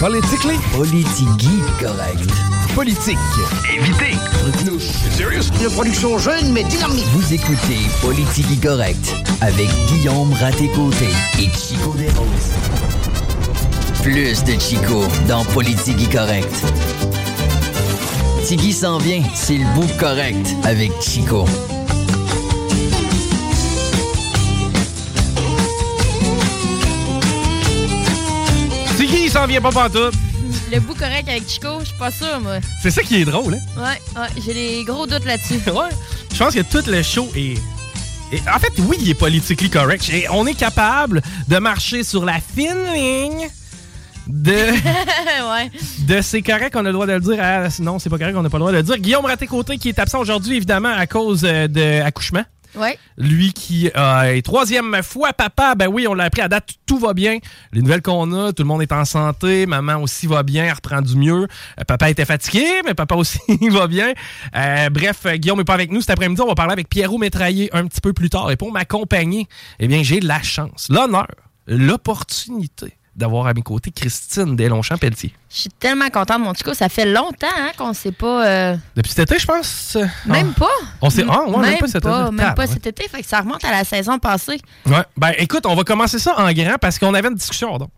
Politically? Politigui correct. Politique. Évitez. Serious? Une production jeune mais dynamique. Vous écoutez Politigui correct avec Guillaume Raté-Côté et Chico Desroses. Plus de Chico dans Politigui correct. Tigui s'en vient, c'est le bout correct avec Chico. Il s'en vient pas pantoute? Le bout correct avec Chico, je suis pas sûre, moi. C'est ça qui est drôle, hein? Ouais, ouais, j'ai des gros doutes là-dessus. ouais. Je pense que tout le show est. est- En fait, oui, il est politically correct. Et on est capable de marcher sur la fine ligne de. ouais. de c'est correct qu'on a le droit de le dire à. Non, c'est pas correct qu'on n'a pas le droit de le dire. Guillaume Raté-Côté qui est absent aujourd'hui, évidemment, à cause euh, de accouchement. Lui qui euh, est troisième fois papa, ben oui, on l'a appris à date, tout va bien. Les nouvelles qu'on a, tout le monde est en santé, maman aussi va bien, elle reprend du mieux. Euh, papa était fatigué, mais papa aussi va bien. Euh, bref, Guillaume n'est pas avec nous cet après-midi. On va parler avec Pierrot Métraillé un petit peu plus tard. Et pour m'accompagner, eh bien, j'ai la chance, l'honneur, l'opportunité d'avoir à mes côtés Christine Deslongchamp-Pelletier. Je suis tellement contente, mon Chico. Ça fait longtemps hein, qu'on sait pas. euh, Depuis cet été, je pense. Même ah. pas. On sait, ah, ouais, même, même pas cet pas, été. même pas Ah, ouais. cet été. Fait que ça remonte à la saison passée. Ouais. Ben, écoute, on va commencer ça en grand parce qu'on avait une discussion, donc.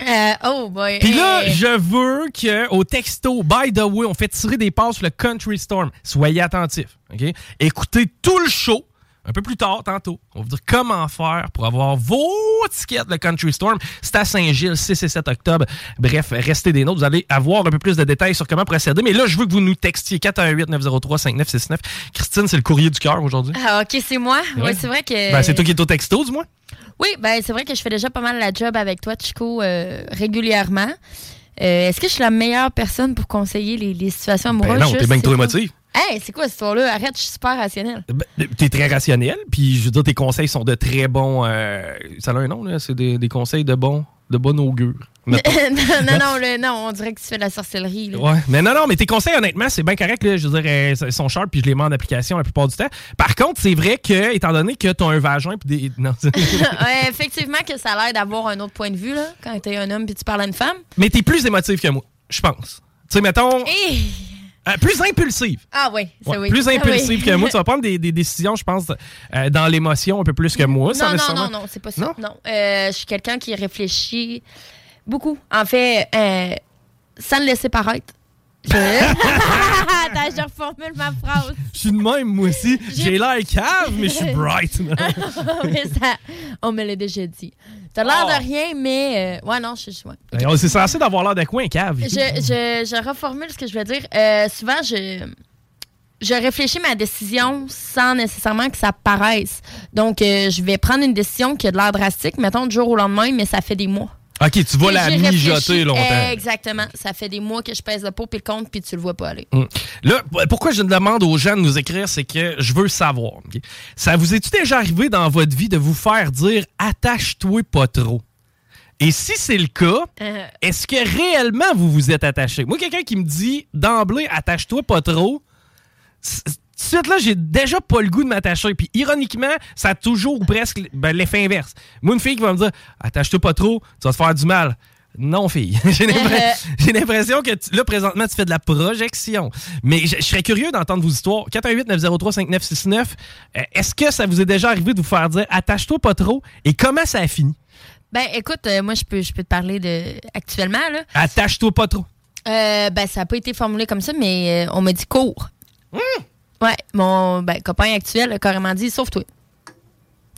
Euh, oh boy. Puis là, Hey. je veux qu'au texto, by the way, on fait tirer des passes sur le Country Storm. Soyez attentifs. OK? Écoutez tout le show. Un peu plus tard, tantôt, on va vous dire comment faire pour avoir vos tickets de Country Storm. C'est à Saint-Gilles, 6 et 7 octobre. Bref, restez des nôtres. Vous allez avoir un peu plus de détails sur comment procéder. Mais là, je veux que vous nous textiez 418-903-5969. Christine, c'est le courrier du cœur aujourd'hui. Ah, ok, c'est moi. Ouais. Ouais, c'est vrai que. Ben, c'est toi qui es au texto, du moins. Oui, ben c'est vrai que je fais déjà pas mal la job avec toi, Chico, euh, régulièrement. Euh, Est-ce que je suis la meilleure personne pour conseiller les, les situations amoureuses? Ben non, t'es bien trop pas. Hey, c'est quoi cette histoire-là? Arrête, je suis super rationnelle. Ben, T'es très rationnel, puis je veux dire, tes conseils sont de très bons. euh, ça a un nom, là. C'est des, des conseils de bon, de bon augure. non, non, non, le- non, on dirait que tu fais de la sorcellerie. là. Ouais. Mais non, non, mais tes conseils, honnêtement, c'est bien correct. Là, je veux dire, euh, ils sont sharp, puis je les mets en application la plupart du temps. Par contre, c'est vrai que, étant donné que t'as un vagin, puis des. Non, Ouais, effectivement que ça a l'air d'avoir un autre point de vue là, quand t'es un homme puis tu parles à une femme. mais t'es plus émotif que moi, je pense. Tu sais, mettons. Et... euh, plus impulsive. Ah oui, c'est Ouais, oui. Plus Ah impulsive oui. que moi. Tu vas prendre des, des décisions, je pense, euh, dans l'émotion un peu plus que moi. Non, non, nécessairement- non, non, c'est pas ça. Non? Euh, je suis quelqu'un qui réfléchit beaucoup. En fait, sans le laisser paraître. Je... Attends, je reformule ma phrase. Je suis de même, moi aussi. J'ai l'air cave, mais je suis bright. mais ça, on me l'a déjà dit. T'as l'air Oh. de rien, mais. euh, ouais, non, je suis. ouais. On- C'est censé d'avoir l'air de quoi, un cave? Je, je, je reformule ce que je veux dire. Euh, souvent, je, je réfléchis ma décision sans nécessairement que ça paraisse. Donc, euh, je vais prendre une décision qui a de l'air drastique, mettons, du jour au lendemain, mais ça fait des mois. Ok, tu vas Et la mijoter longtemps. Exactement. Ça fait des mois que je pèse le pot puis le compte, puis tu le vois pas aller. Mm. Là, pourquoi je demande aux gens de nous écrire, c'est que je veux savoir. Ça vous est-tu déjà arrivé dans votre vie de vous faire dire attache-toi pas trop? Et si c'est le cas, Euh, est-ce que réellement vous vous êtes attaché? Moi, quelqu'un qui me dit d'emblée attache-toi pas trop, de suite là, j'ai déjà pas le goût de m'attacher. Puis ironiquement, ça a toujours ou presque ben, l'effet inverse. Moi, une fille qui va me dire attache-toi pas trop, tu vas te faire du mal. Non, fille. J'ai l'impre- j'ai l'impression que tu- là, présentement, tu fais de la projection. Mais je je serais curieux d'entendre vos histoires. 418-903-5969. euh, Est-ce que ça vous est déjà arrivé de vous faire dire attache-toi pas trop et comment ça a fini? Ben, écoute, euh, moi, je peux, je peux te parler de actuellement, là. Attache-toi pas trop. Euh, ben, ça n'a pas été formulé comme ça, mais euh, on m'a dit cours. Hmm. Ouais, mon ben, copain actuel a carrément dit sauve-toi.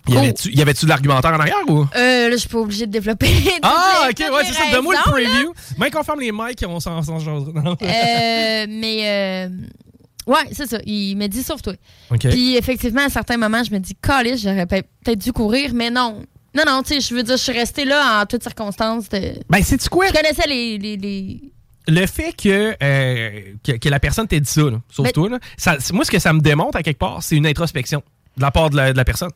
Y avait-tu y avait-tu de l'argumentaire en arrière ou? Euh, là, je suis pas obligée de développer. Ah, ok, ouais, c'est ça. Donne-moi le preview. Même qu'on ferme les mics, on s'en. Non? Euh, mais, euh, ouais, c'est ça. Il m'a dit sauve-toi. Puis, effectivement, à certains moments, je me dis, calice, j'aurais peut- peut-être dû courir, mais non. Non, non, tu sais, je veux dire, je suis restée là en toutes circonstances. De... Ben, c'est-tu quoi? Je connaissais les. les, les- le fait que, euh, que, que la personne t'ait dit ça, là, sauf Mais- toi, là, ça- c'est- moi, ce que ça me démontre à quelque part, c'est une introspection de la part de la, de la personne.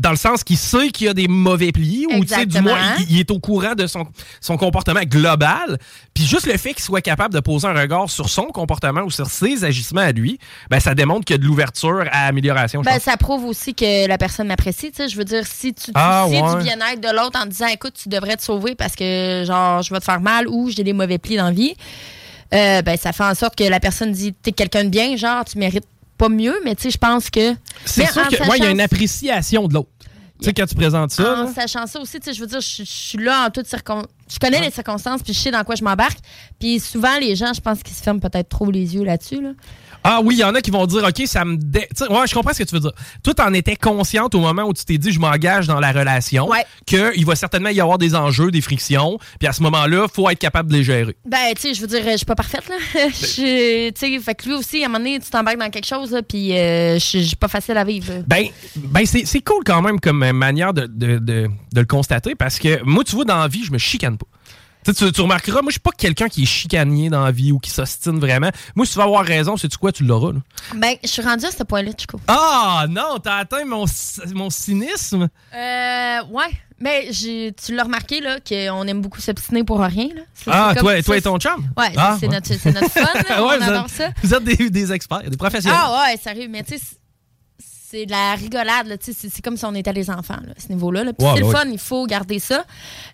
Dans le sens qu'il sait qu'il y a des mauvais plis, ou tu sais, du moins, il, il est au courant de son, son comportement global. Puis juste le fait qu'il soit capable de poser un regard sur son comportement ou sur ses agissements à lui, ben, ça démontre qu'il y a de l'ouverture à amélioration. Ben, ça prouve aussi que la personne m'apprécie. tu sais. Je veux dire, si tu Ah, ouais. du bien-être de l'autre en disant, écoute, tu devrais te sauver parce que, genre, je vais te faire mal ou j'ai des mauvais plis dans la vie, euh, ben, ça fait en sorte que la personne dit, t'es quelqu'un de bien, genre, tu mérites pas mieux, mais tu sais, je pense que. C'est sûr que, ouais, il y a une appréciation de l'autre. Tu sais, quand tu présentes ça, En là, sachant ça aussi, tu sais, je veux dire, je, je suis là en toutes circonstances. Je connais les circonstances, puis je sais dans quoi je m'embarque. Puis souvent, les gens, je pense qu'ils se ferment peut-être trop les yeux là-dessus. Là. Ah oui, il y en a qui vont dire, OK, ça me... dé- Ouais, je comprends ce que tu veux dire. Toi, t'en étais consciente au moment où tu t'es dit, je m'engage dans la relation, Ouais. qu'il va certainement y avoir des enjeux, des frictions, puis à ce moment-là, faut être capable de les gérer. Ben, tu sais, je veux dire, je suis pas parfaite, là. Je sais, fait que lui aussi, à un moment donné, tu t'embarques dans quelque chose, puis euh, je suis pas facile à vivre. Ben, ben c'est cool quand même comme manière de, de- de- de le constater, parce que moi, tu vois, dans la vie, je me chicane pas. Tu, sais, tu, tu remarqueras, moi, je suis pas quelqu'un qui est chicanier dans la vie ou qui s'ostine vraiment. Moi, si tu vas avoir raison, sais-tu quoi, tu l'auras. Ben, je suis rendue à ce point-là, Chico. Ah non, t'as atteint mon, mon cynisme. Euh, ouais. Mais tu l'as remarqué, là, qu'on aime beaucoup s'obstiner pour rien, là. Ah, c'est toi, toi et ton chum? Ouais, Ah, c'est ouais. notre, c'est notre fun, là. Ouais, on vous adore êtes- ça. Vous êtes des, des experts, des professionnels. Ah ouais, sérieux, mais tu sais, c'est- de la rigolade, là, c'est c'est comme si on était les enfants, là, à ce niveau-là. là. Puis c'est le fun, il faut garder ça.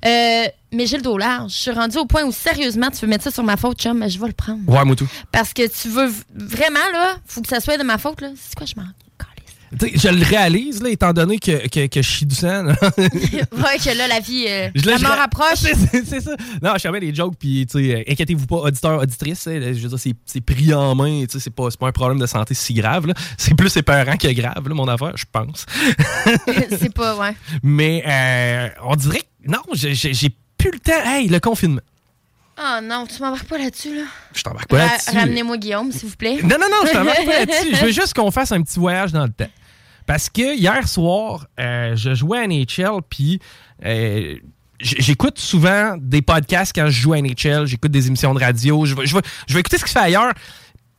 Euh, mais j'ai le dos large. Je suis rendue au point où, sérieusement, tu veux mettre ça sur ma faute, chum, mais je vais le prendre. Ouais, moi tout. Parce que tu veux vraiment, là, faut que ça soit de ma faute, là. C'est quoi, je m'en je le réalise, là, étant donné que, que, que je chie du sang. ouais, que là, la vie, euh, Je- la je- mort approche. C'est ça. Non, je savais les jokes, puis, tu sais, euh, inquiétez-vous pas, auditeurs, auditrices, hein, je veux dire, c'est- pris en main, tu sais, c'est pas, pas un problème de santé si grave. C'est plus épeurant que grave, là, mon affaire, je pense. c'est pas, ouais. Mais, euh, on dirait que, non, j'ai plus le temps. Hey, le confinement. Oh non, tu m'embarques pas là-dessus, là. Je t'embarque pas là-dessus. Ramenez-moi Guillaume, s'il vous plaît. Non, non, non, je t'embarque pas là-dessus. Je veux juste qu'on fasse un petit voyage dans le temps. Parce que hier soir, euh, je jouais à NHL, puis euh, j'écoute souvent des podcasts quand je joue à NHL, j'écoute des émissions de radio, je vais, je vais, je vais écouter ce qui se fait ailleurs.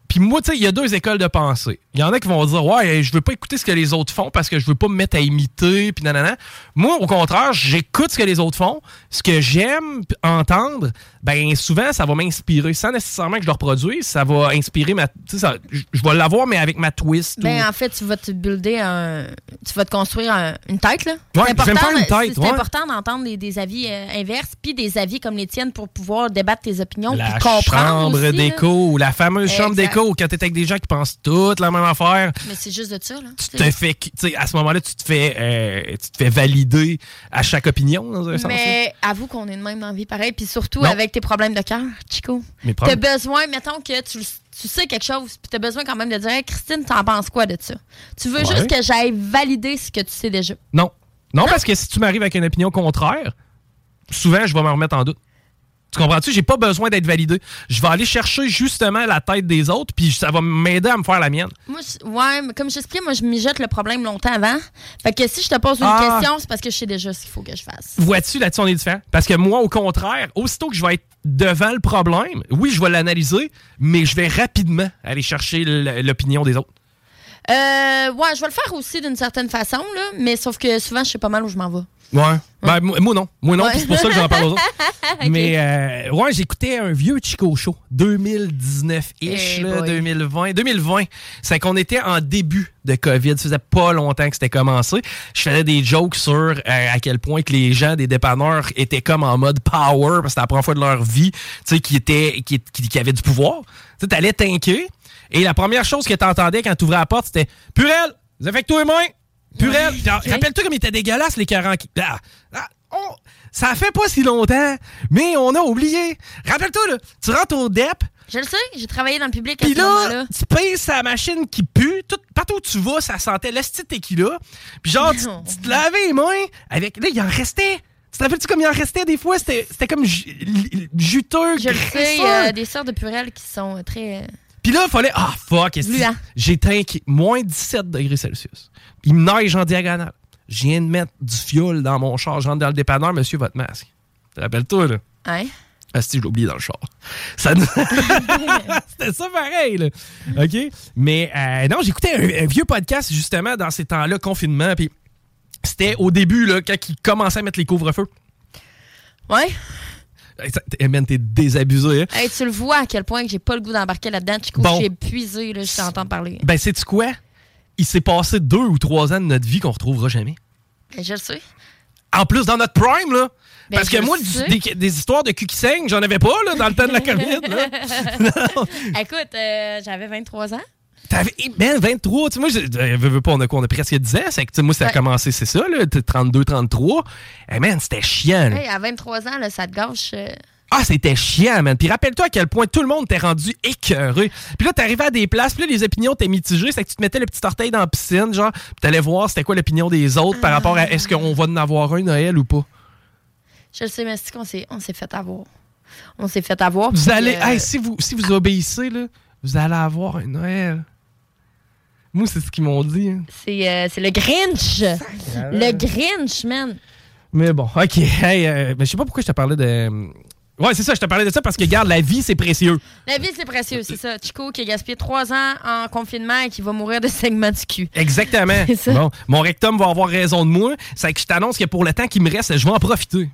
Puis moi, tu sais, il y a deux écoles de pensée. Il y en a qui vont dire Ouais, je veux pas écouter ce que les autres font parce que je veux pas me mettre à imiter, puis nanana. Moi, au contraire, j'écoute ce que les autres font. Ce que j'aime entendre, ben souvent, ça va m'inspirer. Sans nécessairement que je le reproduise, ça va inspirer ma. Tu sais, je vais l'avoir, mais avec ma twist. Ben, ou- en fait, tu vas te builder un. Tu vas te construire un- une tête, là. Ouais, c'est une c'est- tête, C'est ouais. important d'entendre des, des avis euh, inverses, puis des avis comme les tiennes pour pouvoir débattre tes opinions, la puis comprendre. chambre aussi, là. d'écho, la fameuse chambre Exact. Quand t'es avec des gens qui pensent toutes la même affaire. Mais c'est juste de ça, là. Tu te fais, tu sais, à ce moment-là, tu te fais, euh, tu te fais valider à chaque opinion, dans un sens. là. Mais avoue qu'on est de même dans la vie pareil, puis surtout Non. avec tes problèmes de cœur, Chico. Mes T'as besoin, mettons que tu, le- tu sais quelque chose, puis t'as besoin quand même de dire Hey, Christine, t'en penses quoi de ça? Tu veux Ouais. juste que j'aille valider ce que tu sais déjà. Non. non. parce que si tu m'arrives avec une opinion contraire, souvent, je vais me remettre en doute. Tu comprends-tu? J'ai pas besoin d'être validé. Je vais aller chercher justement la tête des autres, puis ça va m'aider à me faire la mienne. Moi, je- ouais, mais comme j'expliquais, moi, je mijote le problème longtemps avant. Fait que si je te pose une Ah. question, c'est parce que je sais déjà ce qu'il faut que je fasse. Vois-tu, là-dessus, on est différent. Parce que moi, au contraire, aussitôt que je vais être devant le problème, oui, je vais l'analyser, mais je vais rapidement aller chercher l'opinion des autres. Euh, ouais, je vais le faire aussi d'une certaine façon, là, mais sauf que souvent, je sais pas mal où je m'en vais. Ouais. Ben, moi non. Moi non, Ouais. c'est pour ça que j'en parle aux autres. Mais euh, ouais, j'écoutais un vieux Chico Show, 2019-ish, Hey là, boy. 2020. 2020, c'est qu'on était en début de COVID. Ça faisait pas longtemps que c'était commencé. Je faisais des jokes sur euh, à quel point que les gens des dépanneurs étaient comme en mode power, parce que c'était la première fois de leur vie, tu sais, qui, étaient, qui, qui, qui avaient du pouvoir. Tu sais, t'allais t'inquiéter. Et la première chose que t'entendais quand t'ouvrais la porte, c'était « Purel, désinfecte-toi les mains! Purel! Rappelle-toi comme il était dégueulasse, les 40... Ah, ah, ça fait pas si longtemps, mais on a oublié. Rappelle-toi, là, tu rentres au DEP, Je le sais, j'ai travaillé dans le public à puis ce là, moment-là. tu payes sa machine qui pue. Tout, partout où tu vas, ça sentait l'esti tequila. Puis genre, tu, te lavais les mains avec... Là, il en restait. Tu te rappelles-tu comme il en restait des fois? C'était c'était comme ju- juteux, Je le sais, il y a des sortes de purelles qui sont euh, très. Puis là, il fallait. Ah, fuck. J'éteins moins 17 degrés Celsius. Il me neige en diagonale. Je viens de mettre du fioul dans mon char. Je rentre dans le dépanneur, monsieur, votre masque. Te rappelles-toi, là? Hein? Ah, si, je l'ai oublié dans le char. Ça C'était ça pareil, là. OK? Mais euh, non, j'écoutais un, un vieux podcast, justement, dans ces temps-là, confinement. Puis c'était au début, là, quand ils commençaient à mettre les couvre-feux. Ouais. Hey, man, t'es désabusé, hein? Hey, tu le vois à quel point que j'ai pas le goût d'embarquer là-dedans. Chico, Bon. j'ai épuisé, là, je t'entends parler. Ben, sais-tu quoi? Il s'est passé deux ou trois ans de notre vie qu'on retrouvera jamais. Ben, je le sais. En plus, dans notre prime, là. Ben, Parce que moi, du- des, des histoires de cul qui saignent, j'en avais pas, là, dans le temps de la COVID, là. Écoute, euh, j'avais 23 ans. T'avais, eh, ben, 23, tu sais, moi, je, euh, veux, veux pas, on a quoi, on a presque 10 ans, c'est que, tu sais, moi, ça a Ouais. commencé, c'est ça, là, t'es 32, 33. Eh, man, c'était chiant, là. Hey, à 23 ans, là, ça te gâche. euh, Ah, c'était chiant, man. Puis rappelle-toi à quel point tout le monde t'est rendu écœuré. Puis là, t'arrivais à des places, puis là, les opinions étaient mitigées. C'est que tu te mettais le petit orteil dans la piscine, genre, puis t'allais voir c'était quoi l'opinion des autres par rapport à est-ce qu'on va en avoir un Noël ou pas. Je le sais, mais c'est qu'on s'est, on s'est fait avoir. On s'est fait avoir. Vous allez, euh, hey, si vous, si vous obéissez, là, vous allez avoir un Noël. Moi, c'est ce qu'ils m'ont dit. hein. c'est, euh, c'est le Grinch. Le Grinch, man. Mais bon, ok. Hey, euh, mais je sais pas pourquoi je te parlais de. Ouais, c'est ça, je te parlais de ça parce que, regarde, la vie, c'est précieux. La vie, c'est précieux, c'est ça. Chico qui a gaspillé trois ans en confinement et qui va mourir de segment du cul. Exactement. C'est ça. Bon, mon rectum va avoir raison de moi. C'est que je t'annonce que pour le temps qui me reste, je vais en profiter.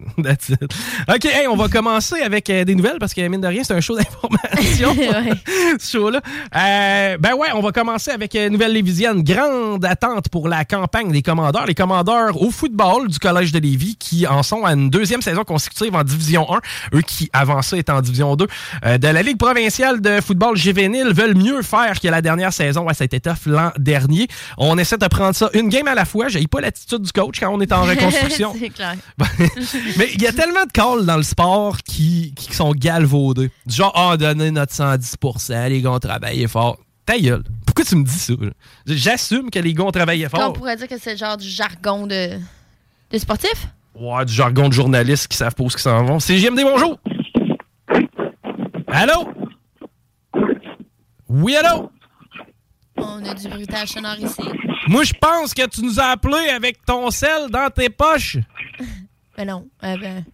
That's it. OK, hey, on va commencer avec euh, des nouvelles parce que, mine de rien, c'est un show d'information. Ce show-là. Euh, ben ouais, on va commencer avec euh, Nouvelle Lévisienne. Grande attente pour la campagne des commandeurs. Les commandeurs au football du Collège de Lévis qui en sont à une deuxième saison consécutive en Division 1. Eux qui, avant ça, étaient en Division 2. Euh, de la Ligue provinciale de football juvénile veulent mieux faire que la dernière saison. Ouais, ça a été tough l'an dernier. On essaie de prendre ça une game à la fois. J'ai pas l'attitude du coach quand on est en reconstruction. c'est clair. Mais il y a tellement de calls dans le sport qui, qui sont galvaudés. Du genre, ah, donner notre 110% les gars ont travaillé fort. Ta gueule. Pourquoi tu me dis ça? J'assume que les gars ont travaillé On fort. pourrait dire que c'est le genre du jargon de, de sportif? Ouais, du jargon de journalistes qui savent pas où ils s'en vont. C'est JMD, bonjour! Allô? Oui, allô? On a du bruitage sonore ici. Moi, je pense que tu nous as appelé avec ton sel dans tes poches. Ben non. Euh, ben,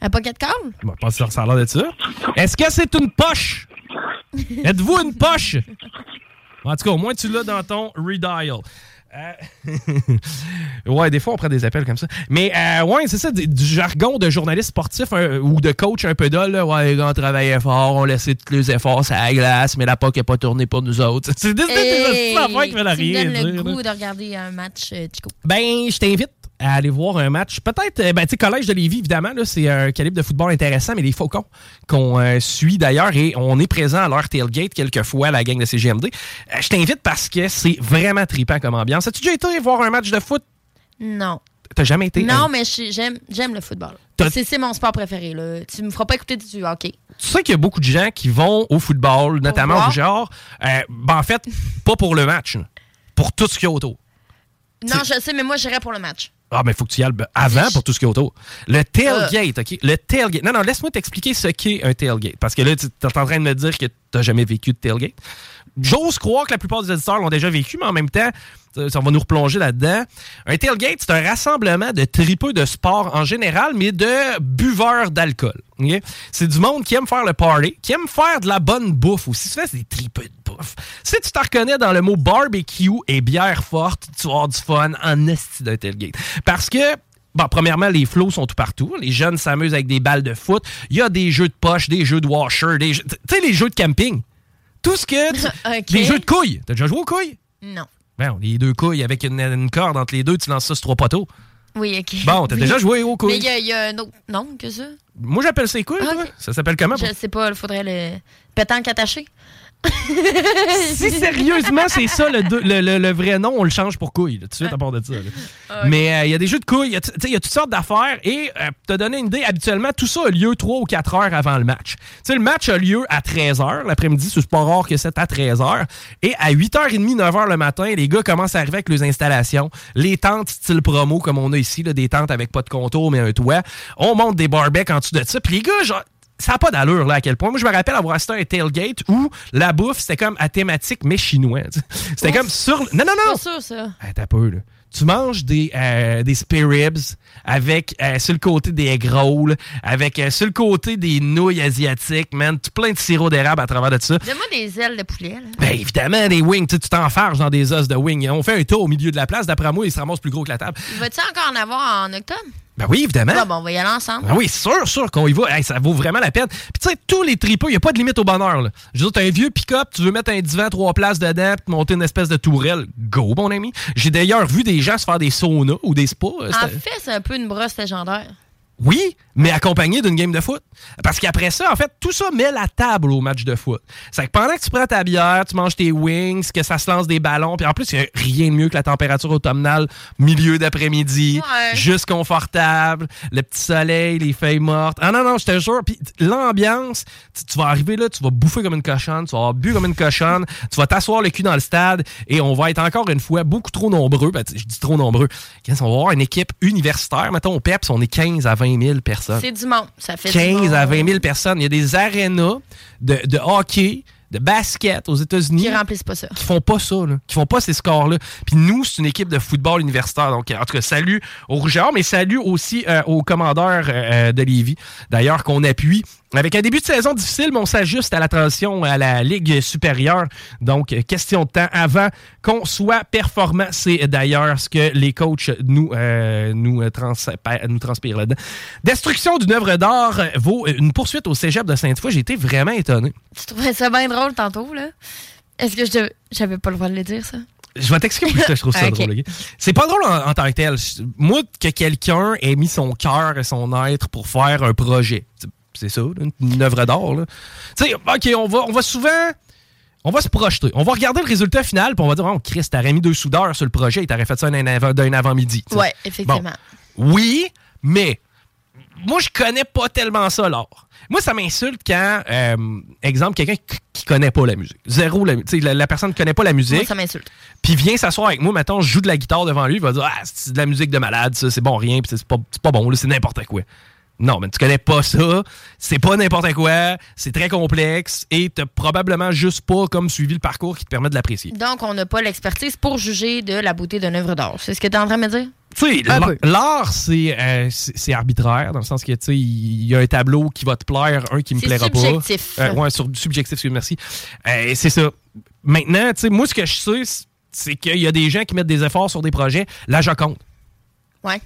un pocket call? Je pas si ça a l'air de ça. Est-ce que c'est une poche? Êtes-vous une poche? En tout cas, au moins tu l'as dans ton redial. Euh, ouais, des fois on prend des appels comme ça. Mais euh, ouais, c'est ça, du, du jargon de journaliste sportif ou de coach un peu dol. là. Ouais, les gars, on travaillait fort, on laissait tous les efforts à la glace, mais la POC n'a pas tourné pour nous autres. C'est des, des, des affaires qui veulent me rien donnes le dire, là. goût de regarder un match, euh, Chico. Ben, je t'invite à aller voir un match. Peut-être, euh, ben, tu sais, Collège de Lévis, évidemment, là, c'est un calibre de football intéressant, mais les Faucons qu'on euh, suit d'ailleurs et on est présent à leur tailgate quelquefois, la gang de CGMD. Euh, je t'invite parce que c'est vraiment trippant comme ambiance. As-tu déjà été voir un match de foot? Non. T'as jamais été? Non, mais j'aime, le football. C'est, c'est mon sport préféré. Là. Tu me feras pas écouter du hockey. Tu sais qu'il y a beaucoup de gens qui vont au football, notamment au genre. euh, ben, en fait, pas pour le match, pour tout ce qu'il y a autour. Non, je sais, mais moi, j'irais pour le match. Ah, mais il faut que tu y ailles avant pour tout ce qui est autour. Le tailgate, OK? Le tailgate. Non, non, laisse-moi t'expliquer ce qu'est un tailgate. Parce que là, tu es en train de me dire que t'as jamais vécu de tailgate. J'ose croire que la plupart des auditeurs l'ont déjà vécu, mais en même temps, ça va nous replonger là-dedans. Un tailgate, c'est un rassemblement de tripeux de sport en général, mais de buveurs d'alcool. C'est du monde qui aime faire le party, qui aime faire de la bonne bouffe aussi. Souvent, c'est des tripeux de bouffe. Si tu te reconnais dans le mot barbecue et bière forte, tu vas avoir du fun en esti d'un tailgate. Parce que Bon, premièrement, les flots sont tout partout. Les jeunes s'amusent avec des balles de foot. Il y a des jeux de poche, des jeux de washer, des Tu sais, les jeux de camping. Tout ce que... Les jeux de couilles. T'as déjà joué aux couilles? Non. Ben, les deux couilles avec une, corde entre les deux, tu lances ça sur trois poteaux. Oui, OK. Bon, t'as déjà joué aux couilles. Mais il y, a un autre nom que ça? Moi, j'appelle ça les couilles, ah, Ça s'appelle comment? Je sais pas, il faudrait le pétanque attaché. si sérieusement c'est ça le, vrai nom, on le change pour couille, tout de suite à part de ça. Ah, Mais euh, il y a des jeux de couilles, il y, a toutes sortes d'affaires et euh, te donner une idée, habituellement, tout ça a lieu 3 ou 4 heures avant le match. sais le match a lieu à 13 h l'après-midi, c'est pas rare que c'est à 13 h Et à 8h30, 9 h le matin, les gars commencent à arriver avec les installations. Les tentes style promo, comme on a ici, des tentes avec pas de contour mais un toit. On monte des barbecs en dessous de ça. Puis les gars, genre, ça n'a pas d'allure là à quel point. Moi, je me rappelle avoir assisté à un tailgate où la bouffe, c'était comme à thématique mais chinois. C'était comme sur. Non, non, non! C'est sûr, ça. t'as peu, là. Tu manges des, euh, des spare ribs avec euh, sur le côté des egg rolls, avec euh, sur le côté des nouilles asiatiques, man, plein de sirop d'érable à travers de ça. Donne-moi des ailes de poulet. Là. Ben évidemment, des wings. Tu t'enfarges dans des os de wings. On fait un tour au milieu de la place. D'après moi, ils se ramassent plus gros que la table. Va-tu encore en avoir en octobre? Ben oui, évidemment. Ah, bon, on va y aller ensemble. Ben oui, sûr, sûr qu'on y va. ça vaut vraiment la peine. Puis tu sais, tous les tripeux, il n'y a pas de limite au bonheur. Là. Je veux dire, as un vieux pick-up, tu veux mettre un divan trois places dedans, puis monter une espèce de tourelle. Go, mon ami. J'ai d'ailleurs vu des gens se faire des saunas ou des spas. Euh, en fait, c'est un peu une brosse légendaire. Oui, mais accompagné d'une game de foot. Parce qu'après ça, en fait, tout ça met la table au match de foot. C'est que pendant que tu prends ta bière, tu manges tes wings, que ça se lance des ballons, puis en plus, il n'y a rien de mieux que la température automnale, milieu d'après-midi, juste confortable, le petit soleil, les feuilles mortes. Ah non, non, je te jure. Puis l'ambiance, tu, vas arriver là, tu vas bouffer comme une cochonne, tu vas avoir bu comme une cochonne, tu vas t'asseoir le cul dans le stade, et on va être encore une fois beaucoup trop nombreux. Ben, je dis trop nombreux. On va avoir? Une équipe universitaire. Mettons, au PEPS, on est 15 à 20 20 000 personnes. C'est du monde. Ça fait 15 à 20 000 personnes. Il y a des arénas de, de hockey de basket aux États-Unis. Qui remplissent pas ça. Qui font pas ça, là. Qui font pas ces scores-là. Puis nous, c'est une équipe de football universitaire. Donc, en tout cas, salut aux Rougeurs, mais salut aussi euh, aux commandeurs euh, de Lévis. D'ailleurs, qu'on appuie avec un début de saison difficile, mais on s'ajuste à la transition à la Ligue supérieure. Donc, question de temps avant qu'on soit performant. C'est d'ailleurs ce que les coachs nous, euh, nous, euh, nous transpirent là-dedans. Destruction d'une œuvre d'art vaut une poursuite au cégep de Sainte-Foy. J'ai été vraiment étonné. Tu trouvais ça bien drôle tantôt, là? Est-ce que je j'avais pas le droit de le dire, ça? Je vais t'expliquer pourquoi je trouve ça drôle. C'est pas drôle en, tant que tel. Moi, que quelqu'un ait mis son cœur et son être pour faire un projet c'est ça, une, œuvre d'art. Tu sais, OK, on va, on va souvent. On va se projeter. On va regarder le résultat final, puis on va dire, oh, Chris, t'aurais mis deux soudeurs sur le projet et t'aurais fait ça d'un avant-midi. Oui, effectivement. Oui, mais moi, je connais pas tellement ça, l'art. Moi, ça m'insulte quand, euh, exemple, quelqu'un qui connaît pas la musique. Zéro, la, la, la personne ne connaît pas la musique. Moi, ça m'insulte. Puis vient s'asseoir avec moi, maintenant, je joue de la guitare devant lui, il va dire, ah, c'est de la musique de malade, ça, c'est bon, rien, puis c'est pas, pas bon, c'est n'importe quoi. Non, mais tu connais pas ça. C'est pas n'importe quoi. C'est très complexe et t'as probablement juste pas comme suivi le parcours qui te permet de l'apprécier. Donc, on n'a pas l'expertise pour juger de la beauté d'une œuvre d'art. C'est ce que tu es en train de me dire? Tu sais, l'art, euh, c'est arbitraire, dans le sens que, tu sais, il y a un tableau qui va te plaire, un qui me plaira pas. subjectif. Euh, ouais, sur, subjectif, merci. Euh, c'est ça. Maintenant, tu sais, moi, ce que je sais, c'est qu'il y a des gens qui mettent des efforts sur des projets. La Joconde. Ouais.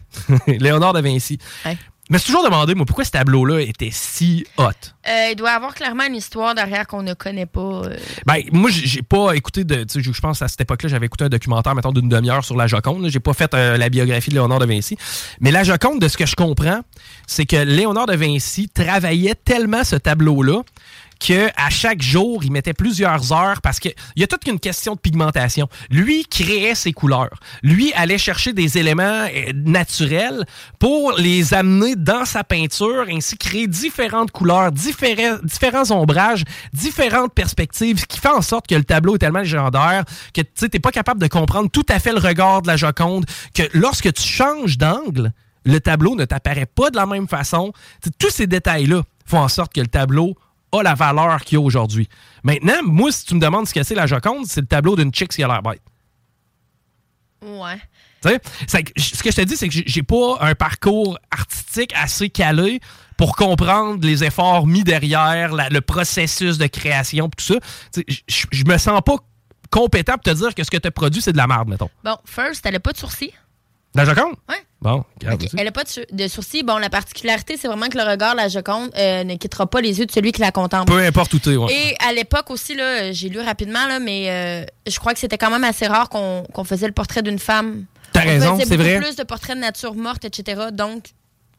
Léonard de Vinci. Ouais. Mais c'est toujours demandé, moi, pourquoi ce tableau-là était si hot? Euh, il doit avoir clairement une histoire derrière qu'on ne connaît pas. Euh. Ben, moi, j'ai pas écouté de. Je pense à cette époque-là, j'avais écouté un documentaire, mettons, d'une demi-heure sur la Joconde. J'ai pas fait euh, la biographie de Léonard de Vinci. Mais la Joconde, de ce que je comprends, c'est que Léonard de Vinci travaillait tellement ce tableau-là qu'à chaque jour, il mettait plusieurs heures parce qu'il y a toute une question de pigmentation. Lui créait ses couleurs. Lui allait chercher des éléments euh, naturels pour les amener dans sa peinture, ainsi créer différentes couleurs, différents, différents ombrages, différentes perspectives, ce qui fait en sorte que le tableau est tellement légendaire que tu n'es pas capable de comprendre tout à fait le regard de la Joconde, que lorsque tu changes d'angle, le tableau ne t'apparaît pas de la même façon. tous ces détails-là font en sorte que le tableau a la valeur qu'il a aujourd'hui. Maintenant, moi, si tu me demandes ce que c'est la Joconde, c'est le tableau d'une chick qui a l'air bête. Ouais. Tu sais, c'est que- ce que je te dis, c'est que j'ai- pas un parcours artistique assez calé pour comprendre les efforts mis derrière, la- le processus de création, tout ça. Je me sens pas compétent pour te dire que ce que tu as produit, c'est de la merde, mettons. Bon, first, elle a pas de sourcils? La Joconde? Ouais. Bon, regarde. Elle n'a pas de, de sourcils. Bon, la particularité, c'est vraiment que le regard de la Joconde euh, ne quittera pas les yeux de celui qui la contemple. Peu importe où t'es, ouais. Et à l'époque aussi, là, j'ai lu rapidement, là, mais euh, je crois que c'était quand même assez rare qu'on qu'on faisait le portrait d'une femme. T'as On raison, c'est beaucoup vrai. plus de portraits de nature morte, etc. Donc,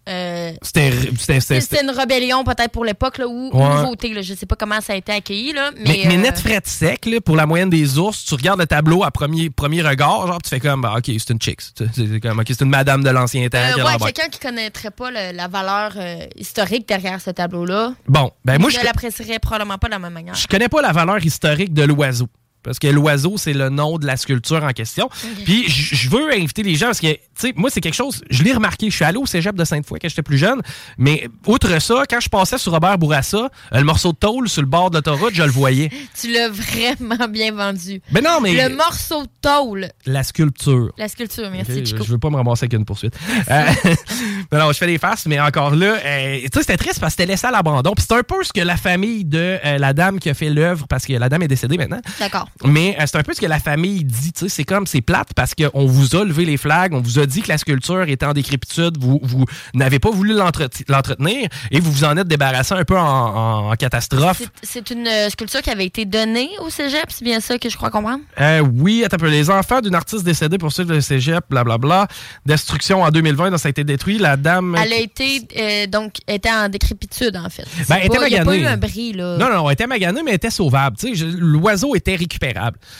euh, C'était. une rébellion peut-être pour l'époque, ou Ouais. une nouveauté. Là. Je sais pas comment ça a été accueilli, là, mais... Mais, mais euh, net fret sec, là, pour la moyenne des ours, tu regardes le tableau à premier, premier regard, genre, tu fais comme, bah, OK, c'est une chick. C'est comme, OK, c'est une madame de l'ancien temps. euh, ouais, quelqu'un qui connaîtrait pas le- la valeur euh, historique derrière ce tableau-là, Bon, ben moi, ne je, l'apprécierait probablement pas de la même manière. je connais pas la valeur historique de l'oiseau. Parce que l'oiseau, c'est le nom de la sculpture en question. Puis je veux inviter les gens parce que, tu sais, moi, c'est quelque chose, je l'ai remarqué. Je suis allé au cégep de Sainte-Foy quand j'étais plus jeune. Mais outre ça, quand je passais sur Robert Bourassa, euh, le morceau de tôle sur le bord de l'autoroute, je le voyais. Tu l'as vraiment bien vendu. Mais non, mais Le morceau de tôle, la sculpture. la sculpture, merci Ok, je, Chico. je veux pas me ramasser avec une poursuite. Euh, non, je fais des farces, mais encore là, euh, tu sais, c'était triste parce que c'était laissé à l'abandon. Puis c'est un peu ce que la famille de euh, la dame qui a fait l'œuvre, parce que la dame est décédée maintenant. D'accord. Mais euh, c'est un peu ce que la famille dit. C'est comme, c'est plate parce qu'on vous a levé les flags, on vous a dit que la sculpture était en décrépitude, vous, vous n'avez pas voulu l'entret- l'entretenir et vous vous en êtes débarrassé un peu en, en- en catastrophe. C'est- une euh, sculpture qui avait été donnée au cégep, c'est bien ça que je crois comprendre? Euh, oui, attends un peu. Les enfants d'une artiste décédée poursuivent le cégep, blablabla. Destruction en 2020, donc ça a été détruit. La dame. Elle a été, euh, donc, était en décrépitude, en fait. Ben, elle était Il n'y a pas eu un bris, là. Non, non, elle était maganée, mais elle était sauvable. L'oiseau était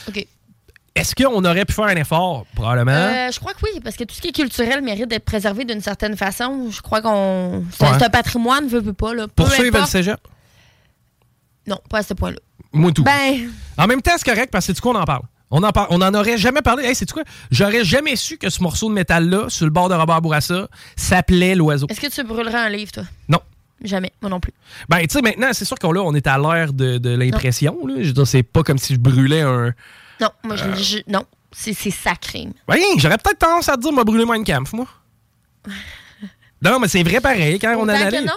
OK. Est-ce qu'on aurait pu faire un effort? Probablement. Euh, je crois que oui, parce que tout ce qui est culturel mérite d'être préservé d'une certaine façon. Je crois qu'on. C'est un- Ouais. c'est un patrimoine, veut, veut pas. Là. Peu Poursuivre le cégep? Non, pas à ce point-là. Moi, tout. Ben, En même temps, c'est correct parce que c'est du quoi on en parle. On en, par- on en aurait jamais parlé. Hey, c'est quoi? J'aurais jamais su que ce morceau de métal-là, sur le bord de Robert Bourassa, s'appelait l'oiseau. est-ce que tu brûlerais un livre, toi? Non. Jamais, moi non plus. Ben, tu sais, maintenant, c'est sûr qu'on là, on est à l'ère de, de l'impression. là. Je veux dire, c'est pas comme si je brûlais un. Non, moi, Euh. je, je- non, c'est c'est sacré. Oui, j'aurais peut-être tendance à te dire, m'a brûlé Mein Kampf, moi. non, mais c'est vrai pareil, quand on que allait. non?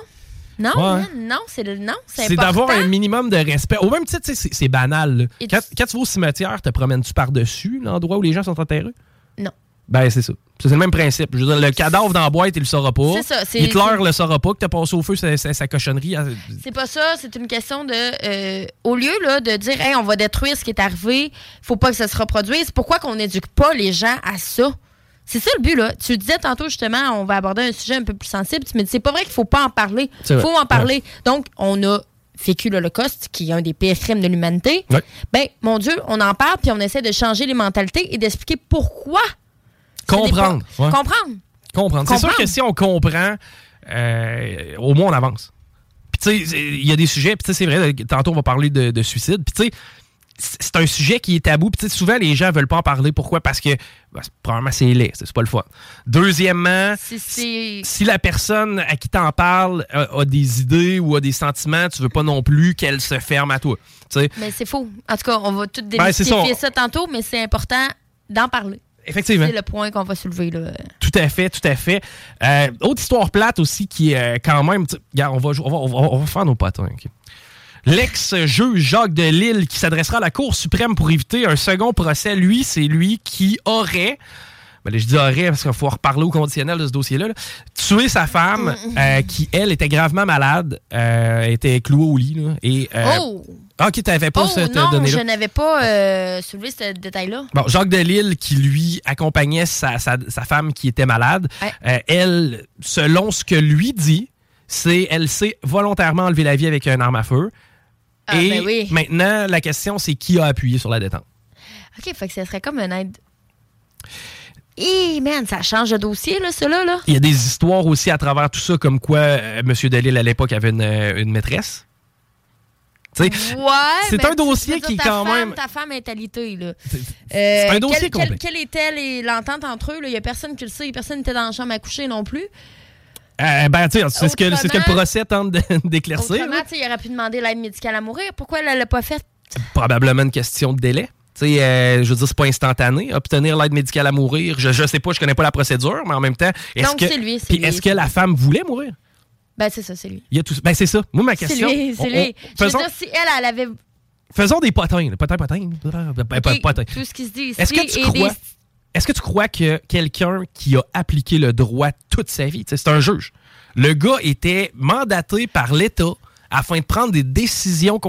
Non, Ouais. non, c'est le non, c'est C'est d'avoir un minimum de respect. Au même titre, tu sais, c'est c'est banal. Quand, tu- quand tu vas au cimetière, te promènes-tu par-dessus l'endroit où les gens sont enterrés? Non. Ben, c'est ça. C'est le même principe. Je veux dire, le cadavre dans la boîte, il le saura pas. C'est ça, Hitler le saura pas que t'as passé au feu sa, cochonnerie. C'est pas ça, c'est une question de. euh, au lieu là, de dire, hey, on va détruire ce qui est arrivé, faut pas que ça se reproduise, pourquoi qu'on n'éduque pas les gens à ça? C'est ça le but, là. Tu disais tantôt, justement, on va aborder un sujet un peu plus sensible. Tu me dis, c'est pas vrai qu'il faut pas en parler. Il faut en parler. Donc, on a vécu l'Holocauste, qui est un des pires crimes de l'humanité. Ouais. Ben, mon Dieu, on en parle, puis on essaie de changer les mentalités et d'expliquer pourquoi. Comprendre. ouais. Comprendre. Comprendre. C'est sûr que si on comprend, euh, au moins on avance. Puis tu sais, il y a des sujets, puis tu sais, c'est vrai, tantôt on va parler de, de suicide. Puis tu sais, c'est- un sujet qui est tabou. Puis tu sais, souvent les gens veulent pas en parler. Pourquoi? Parce que, ben, premièrement, c'est laid, c'est pas le fun. Deuxièmement, Si c'est. si la personne à qui t'en parles a, a des idées ou a des sentiments, tu veux pas non plus qu'elle se ferme à toi. Mais c'est faux. En tout cas, on va tout Ben, démystifier ça tantôt, mais c'est important d'en parler. Effectivement. C'est le point qu'on va soulever. Là. Tout à fait, tout à fait. Euh, autre histoire plate aussi qui est euh, quand même. Regarde, on va, on va, on va- on va faire nos potins. ok? L'ex-juge Jacques de Lille qui s'adressera à la Cour suprême pour éviter un second procès, lui, c'est lui qui aurait. Ben là, je dis aurait parce qu'il faut reparler au conditionnel de ce dossier-là. là, tué sa femme euh, qui, elle, était gravement malade, était clouée au lit. là, et, oh! Ah, ok, t'avais pas Oh cette non, donnée-là. je n'avais pas euh, soulevé ce détail-là. Bon, Jacques Delille, qui lui accompagnait sa, sa- sa femme qui était malade, Ouais. euh, elle, selon ce que lui dit, c'est elle s'est volontairement enlevé la vie avec un arme à feu. Ah, Et ben oui. maintenant, la question, c'est qui a appuyé sur la détente? OK, fait que ce serait comme une aide. Hé, man, ça change de dossier, là, cela, là. Il y a des histoires aussi à travers tout ça, comme quoi euh, M. Delille, à l'époque, avait une, euh, une maîtresse. Ouais. C'est un dossier qui, ta quand femme- même- Ta femme est alitée, là. c'est un Euh, dossier quelle, complexe. quelle- était l'entente entre eux? Il n'y a personne qui le sait. Personne n'était dans la chambre à coucher non plus. Euh, ben, tu sais, c'est ce, que- ce le procès tente d'éclaircir. Autrement, il aurait pu demander l'aide médicale à mourir. Pourquoi elle l'a pas faite? Probablement une question de délai. Euh, je veux dire, c'est pas instantané. Obtenir l'aide médicale à mourir, je, je sais pas, je connais pas la procédure, mais en même temps, est-ce Donc, que, c'est lui, lui, est-ce c'est que la femme voulait mourir? Ben, c'est ça, c'est lui. Il y a tout, ben c'est ça. Moi, ma C'est question. lui, c'est lui. on- Je veux dire, si elle, elle avait. faisons des potins. Potins, potins. Ben, Ok, potins. Tout ce qui se dit ici. Est-ce que tu crois, des- est-ce que tu crois que quelqu'un qui a appliqué le droit toute sa vie, c'est un juge, le gars était mandaté par l'État afin de prendre des décisions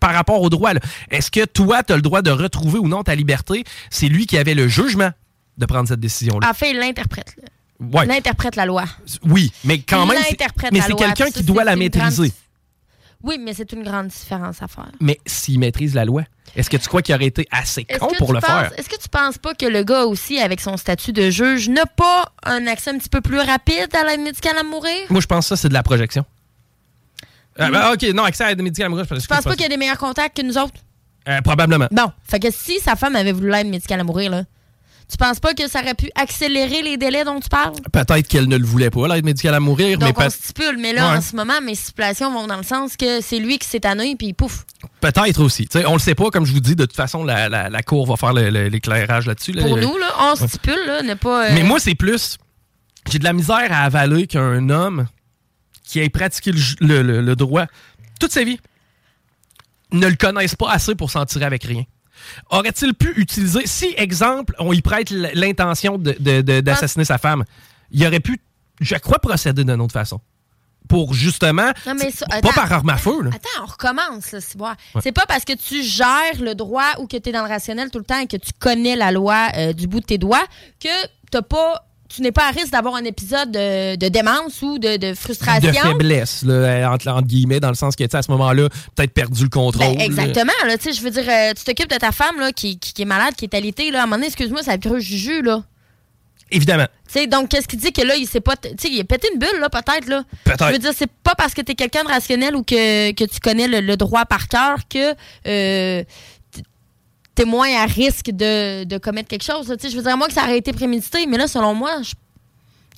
par rapport au droit. Est-ce que toi, tu as le droit de retrouver ou non ta liberté? C'est lui qui avait le jugement de prendre cette décision-là. En fait, il l'interprète. Ouais. Il interprète la loi. Oui, mais quand même, mais c'est quelqu'un qui doit la maîtriser. grande- Oui, mais c'est une grande différence à faire. Mais s'il maîtrise la loi, est-ce que tu crois qu'il aurait été assez con pour le penses- faire? Est-ce que tu penses pas que le gars aussi, avec son statut de juge, n'a pas un accès un petit peu plus rapide à l'aide médicale à mourir? Moi, je pense que ça, c'est de la projection. Ah, ben, OK, non, accès à l'aide médicale à mourir, je pense Tu penses pas qu'il y a des meilleurs contacts que nous autres? Euh, probablement. Bon, fait que si sa femme avait voulu l'aide médicale à mourir, là, tu penses pas que ça aurait pu accélérer les délais dont tu parles? Peut-être qu'elle ne le voulait pas, l'aide médicale à mourir, mais Donc, on peut- stipule, mais là, Ouais. en ce moment, mes stipulations vont dans le sens que c'est lui qui s'est tanné, puis pouf. peut-être aussi. Tu sais, on le sait pas, comme je vous dis, de toute façon, la, la- la Cour va faire l'éclairage là-dessus. là. Pour nous, là, on stipule, là, ne pas. euh, Mais moi, c'est plus. J'ai de la misère à avaler qu'un homme qui ait pratiqué le, ju- le- le- le droit toute sa vie ne le connaisse pas assez pour s'en tirer avec rien. Aurait-il pu utiliser, si, exemple, on y prête l'intention de- de- de- d'assassiner sa femme, il aurait pu, je crois, procéder d'une autre façon. Pour justement, Non, mais ça- pas par arme à feu. là. Attends, on recommence, là, c'est voir. Ouais. C'est pas parce que tu gères le droit ou que tu es dans le rationnel tout le temps et que tu connais la loi euh, du bout de tes doigts que t'as pas. Tu n'es pas à risque d'avoir un épisode de, de démence ou de, de frustration? de faiblesse, là, entre, entre guillemets, dans le sens que, tu à ce moment-là, peut-être perdu le contrôle. Ben, exactement, là, tu sais, je veux dire, euh, tu t'occupes de ta femme là, qui, qui- qui est malade, qui est alitée, là, à un moment donné, excuse-moi, ça a Juju, là. Évidemment. Tu donc, qu'est-ce qui dit que là, il s'est pas. Tu sais, il a pété une bulle, là, peut-être, là. Peut-être. Je veux dire, c'est pas parce que t'es quelqu'un de rationnel ou que, que tu connais le, le droit par cœur que. euh, T'es moins à risque de, commettre quelque chose. Je veux dire, moi que ça aurait été prémédité, mais là, selon moi, je-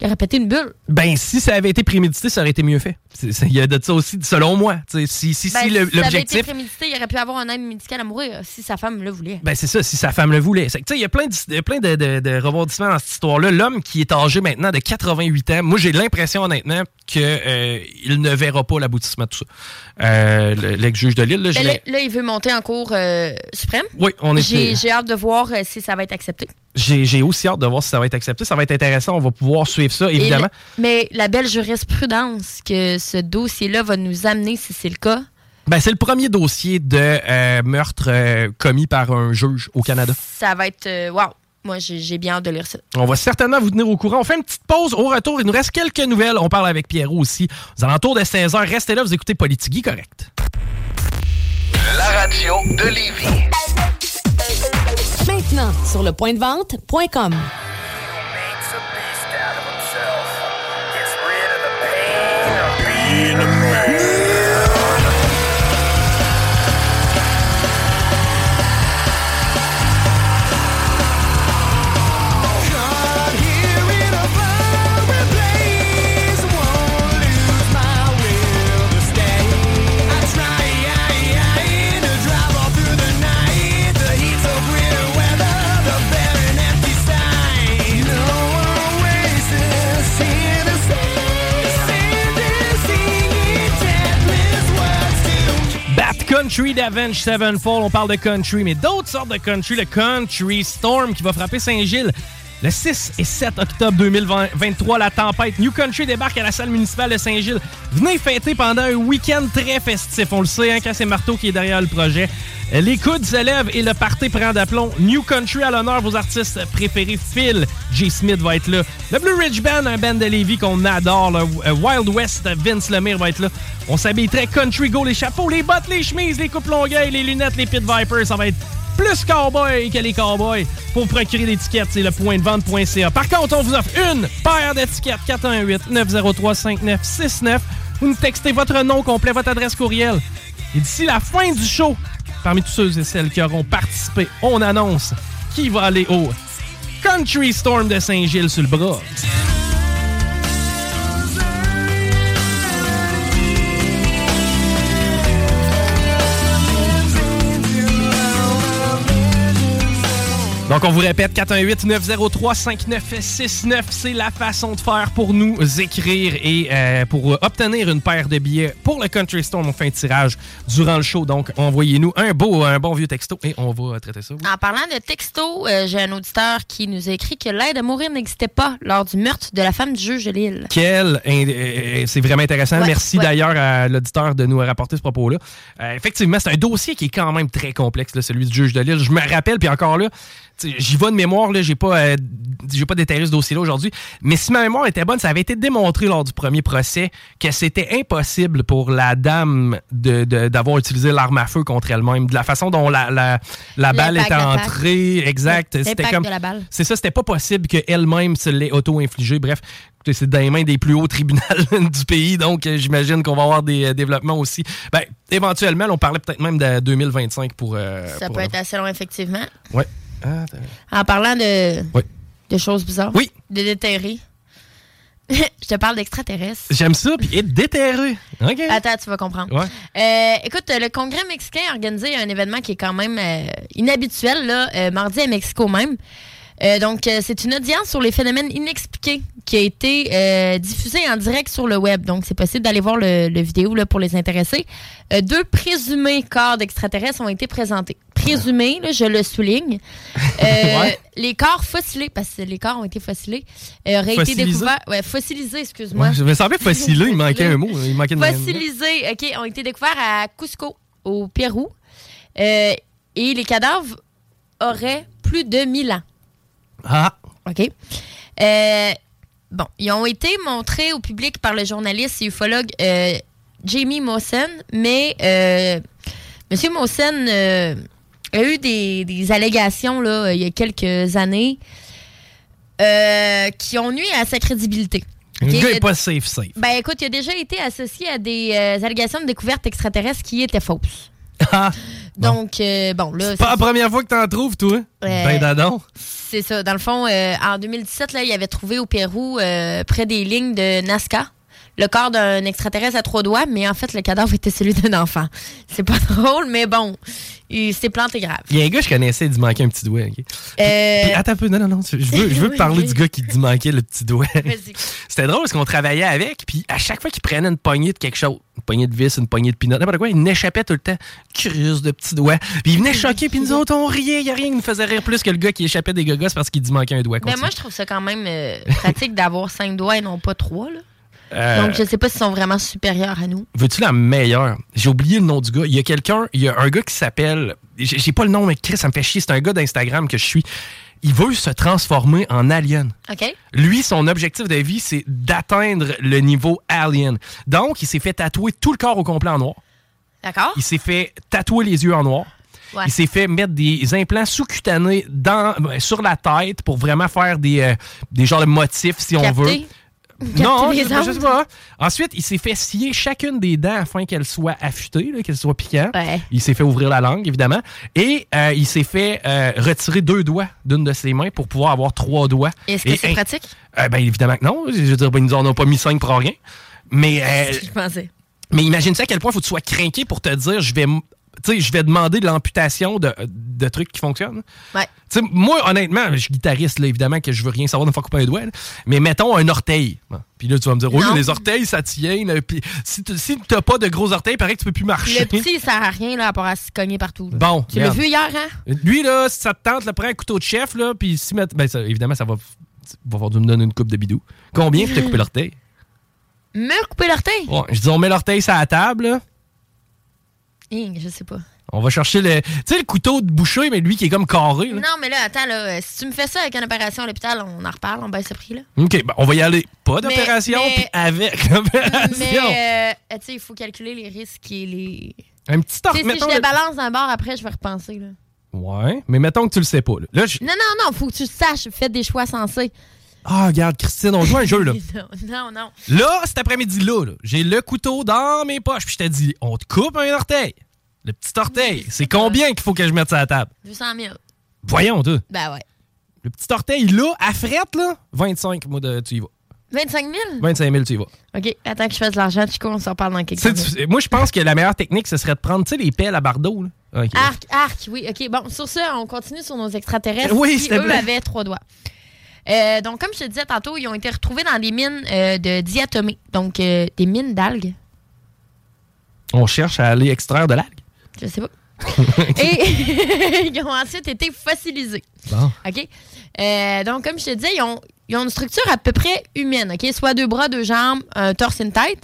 il pété une bulle. Ben, si ça avait été prémédité, ça aurait été mieux fait. Il y a de ça aussi, selon moi. Si, si, Ben, si été l'objectif. il aurait pu avoir un aide médicale à mourir si sa femme le voulait. Ben, c'est ça, si sa femme le voulait. Il y a plein de, plein de, de- de rebondissements dans cette histoire-là. L'homme qui est âgé maintenant de 88 ans, moi, j'ai l'impression, honnêtement, qu'il ne verra pas l'aboutissement de tout ça. Euh, le- L'ex-juge de Lille, là, Ben, là, là, il veut monter en cour euh, suprême. Oui, on est. J'ai j'ai hâte de voir euh, si ça va être accepté. J'ai aussi hâte de voir si ça va être accepté. Ça va être intéressant. On va pouvoir suivre ça, évidemment. mais la belle jurisprudence que ce dossier-là va nous amener, si c'est le cas, Ben, c'est le premier dossier de euh, meurtre euh, commis par un juge au Canada. ça va être. euh, Wow! Moi, j'ai j'ai bien hâte de lire ça. On va certainement vous tenir au courant. On fait une petite pause. Au retour, il nous reste quelques nouvelles. On parle avec Pierrot aussi. Aux alentours de 16h, restez là, vous écoutez Politigui correct. La radio de Lévis. Maintenant, sur le point de vente.com. in Country d'Avenge Sevenfold. On parle de country, mais d'autres sortes de country. Le Country Storm qui va frapper Saint-Gilles. Le 6 et 7 octobre 2023, la tempête New Country débarque à la salle municipale de Saint-Gilles. Venez fêter pendant un week-end très festif. On le sait, hein, quand c'est Marteau qui est derrière le projet. Euh, Les coudes se lèvent et le party prend d'aplomb. New Country à l'honneur, vos artistes préférés. Phil J. Smith va être là. Le Blue Ridge Band, un band de Lévis qu'on adore. Euh, Wild West, Vince Lemire va être là. On s'habille très country go, les chapeaux, les bottes, les chemises, les coupes longueuil, les lunettes, les pit vipers. Ça va être plus cowboy que les cowboys. Pour procurer l'étiquette, c'est le point de vente.ca. Par contre, on vous offre une paire d'étiquettes 418-903-5969. Vous nous textez votre nom complet, votre adresse courriel. Et d'ici la fin du show, parmi tous ceux et celles qui auront participé, on annonce qui va aller au Country Storm de Saint-Gilles sur le bras. Donc, on vous répète, 418-903-5969, c'est la façon de faire pour nous écrire et euh, pour obtenir une paire de billets pour le Country Stone. On fait un tirage durant le show. Donc, envoyez-nous un beau, un bon vieux texto et on va traiter ça. En parlant de texto, euh, j'ai un auditeur qui nous a écrit que l'aide à mourir n'existait pas lors du meurtre de la femme du juge de Lille. Quel. euh, C'est vraiment intéressant. Ouais, Merci ouais. d'ailleurs à l'auditeur de nous rapporter ce propos-là. Effectivement, c'est un dossier qui est quand même très complexe, là, celui du juge de Lille. Je me rappelle, puis encore là, j'y vais de mémoire, là, j'ai pas, euh, j'ai pas déterré ce dossier-là aujourd'hui. Mais si ma mémoire était bonne, ça avait été démontré lors du premier procès que c'était impossible pour la dame de- de- d'avoir utilisé l'arme à feu contre elle-même. De la façon dont la, la, la balle était d'attaque. entrée, exact. C'était comme de la balle. c'est ça, c'était pas possible qu'elle-même se l'ait auto-infligé. Bref, c'est dans les mains des plus hauts tribunaux du pays, donc euh, j'imagine qu'on va avoir des euh, développements aussi. Ben, éventuellement, on parlait peut-être même de 2025 pour. euh, Ça pour- peut être assez long, effectivement. Ouais. Ah. En parlant de, Oui. de choses bizarres. Oui. De déterrer. Je te parle d'extraterrestres. J'aime ça, puis être déterré. OK. Attends, tu vas comprendre. Ouais. Euh, écoute, le Congrès mexicain a organisé un événement qui est quand même euh, inhabituel, là, euh, mardi à Mexico même. Euh, donc, euh, c'est une audience sur les phénomènes inexpliqués qui a été euh, diffusée en direct sur le web. Donc, c'est possible d'aller voir le, le vidéo là, pour les intéressés. Deux présumés corps d'extraterrestres ont été présentés. Présumés, là, je le souligne. Ouais. Les corps fossilés, parce que les corps ont été fossilés, auraient été Fossilisés? découverts. Ouais, fossilisés, excuse-moi. Ouais, je me semblais fossile, il manquait un mot. Il manquait Fossilisés, OK, ont été découverts à Cusco, au Pérou. Et les cadavres auraient plus de 1000 ans. Ah, OK. Euh, bon, ils ont été montrés au public par le journaliste et ufologue euh, Jamie Mawson, mais euh, M. Mawson euh, a eu des, des allégations là, il y a quelques années qui ont nuit à sa crédibilité. le OK? gars est pas safe, safe. Ben écoute, il a déjà été associé à des allégations de découverte extraterrestre qui étaient fausses. Ah, Donc, euh, bon, là, pas la première fois que t'en trouves, toi. Ben, dadon. c'est ça. Dans le fond, euh, en 2017, là, il avait trouvé au Pérou, euh, près des lignes de Nazca, le corps d'un extraterrestre à trois doigts, mais en fait, le cadavre était celui d'un enfant. C'est pas drôle, mais bon, il s'est planté grave. Il y a un gars que je connaissais, il dit manquer un petit doigt. Euh, Puis, attends un peu, non, non, non. Je veux, je veux parler du gars qui dit manquer le petit doigt. Vas-y. C'était drôle parce qu'on travaillait avec, puis à chaque fois qu'il prenait une poignée de quelque chose, une poignée de vis, une poignée de pinot, n'importe quoi, il n'échappait tout le temps. Curieux de petit doigt. Puis il venait choquer, puis nous autres, on riait. Il n'y a rien qui nous faisait rire plus que le gars qui échappait des gogos parce qu'il dit manquer un doigt. Ben, moi, je trouve ça quand même euh, pratique d'avoir cinq doigts et non pas trois. Là. Euh, Donc, je sais pas s'ils sont vraiment supérieurs à nous. Veux-tu la meilleure? J'ai oublié le nom du gars. Il y a quelqu'un, il y a un gars qui s'appelle. J'ai pas le nom, mais Chris, ça me fait chier. C'est un gars d'Instagram que je suis. Il veut se transformer en alien. OK? Lui, son objectif de vie, c'est d'atteindre le niveau alien. Donc, il s'est fait tatouer tout le corps au complet en noir. D'accord? Il s'est fait tatouer les yeux en noir. Ouais. Il s'est fait mettre des implants sous-cutanés dans, ben, sur la tête pour vraiment faire des, euh, des genres de motifs, si on veut. Non, je, je sais pas. Ensuite, il s'est fait scier chacune des dents afin qu'elles soient affûtées, qu'elles soient piquantes. Ouais. Il s'est fait ouvrir la langue, évidemment. Et euh, il s'est fait euh, retirer deux doigts d'une de ses mains pour pouvoir avoir trois doigts. Est-ce que c'est pratique? Euh, ben, évidemment que non. Je veux dire, ben, ils nous en ont pas mis cinq pour rien. Mais, euh, Je pensais. mais imagine-tu à quel point il faut que tu sois craqué pour te dire je vais, tu sais, je vais demander de l'amputation de, de trucs qui fonctionnent. Ouais. Tu sais, moi, honnêtement, je suis guitariste, là, évidemment, que je veux rien savoir de me faire couper un doigt. là. Mais mettons un orteil. Puis là, tu vas me dire, oui, les orteils, ça tient. là. Puis si tu si t'as pas de gros orteils, il paraît que tu peux plus marcher. Le petit, il sert à rien là, à part à se cogner partout. là. Bon, Tu l'as vu hier, hein? Lui, là, si ça te tente, là, prends un couteau de chef, là, puis si met- ben, ça, évidemment, ça va, va falloir tu me donner une coupe de bidou. Combien pour te couper l'orteil? Me couper l'orteil? Ouais, je dis, on met l'orteil sur la table, là. Hing, je sais pas. On va chercher le. Tu sais, le couteau de boucher, mais lui qui est comme carré. Là. Non, mais là, attends, là, si tu me fais ça avec une opération à l'hôpital, on en reparle, on baisse le prix, là. OK, ben, on va y aller. Pas d'opération, mais- puis avec l'opération. Mais, euh, tu sais, il faut calculer les risques et les. Un petit sais, si je le- balance d'un bord, après, je vais repenser, là. Ouais, mais mettons que tu le sais pas. Là, Là, je- Non, non, non, faut que tu le saches. Fais des choix sensés. Ah, regarde, Christine, on joue à un jeu, là. non, non, non. Là, cet après-midi-là, là, j'ai le couteau dans mes poches, puis je te dis, on te coupe un orteil. Le petit orteil, c'est combien qu'il faut que je mette sur la table? 200 000. Voyons, toi. Ben ouais. Le petit orteil, là, à frette, là, 25, moi, de, tu y vas. 25 000? 25 000, tu y vas. OK, attends que je fasse de l'argent, Chico, on s'en reparle dans quelques minutes. moi, je pense que la meilleure technique, ce serait de prendre, tu sais, les pelles à bardeau, là. Arc, arc, oui. OK, bon, sur ça, on continue sur nos extraterrestres Oui, qui, eux, plaît. avaient trois doigts. Euh, donc, comme je te disais tantôt, ils ont été retrouvés dans des mines euh, de diatomées. Donc, euh, des mines d'algues. On cherche à aller extraire de l'algue. Je sais pas. Et ils ont ensuite été fossilisés. Bon. OK? Donc, comme je te disais, ils ont, ils ont une structure à peu près humaine, OK? Soit deux bras, deux jambes, un torse et une tête.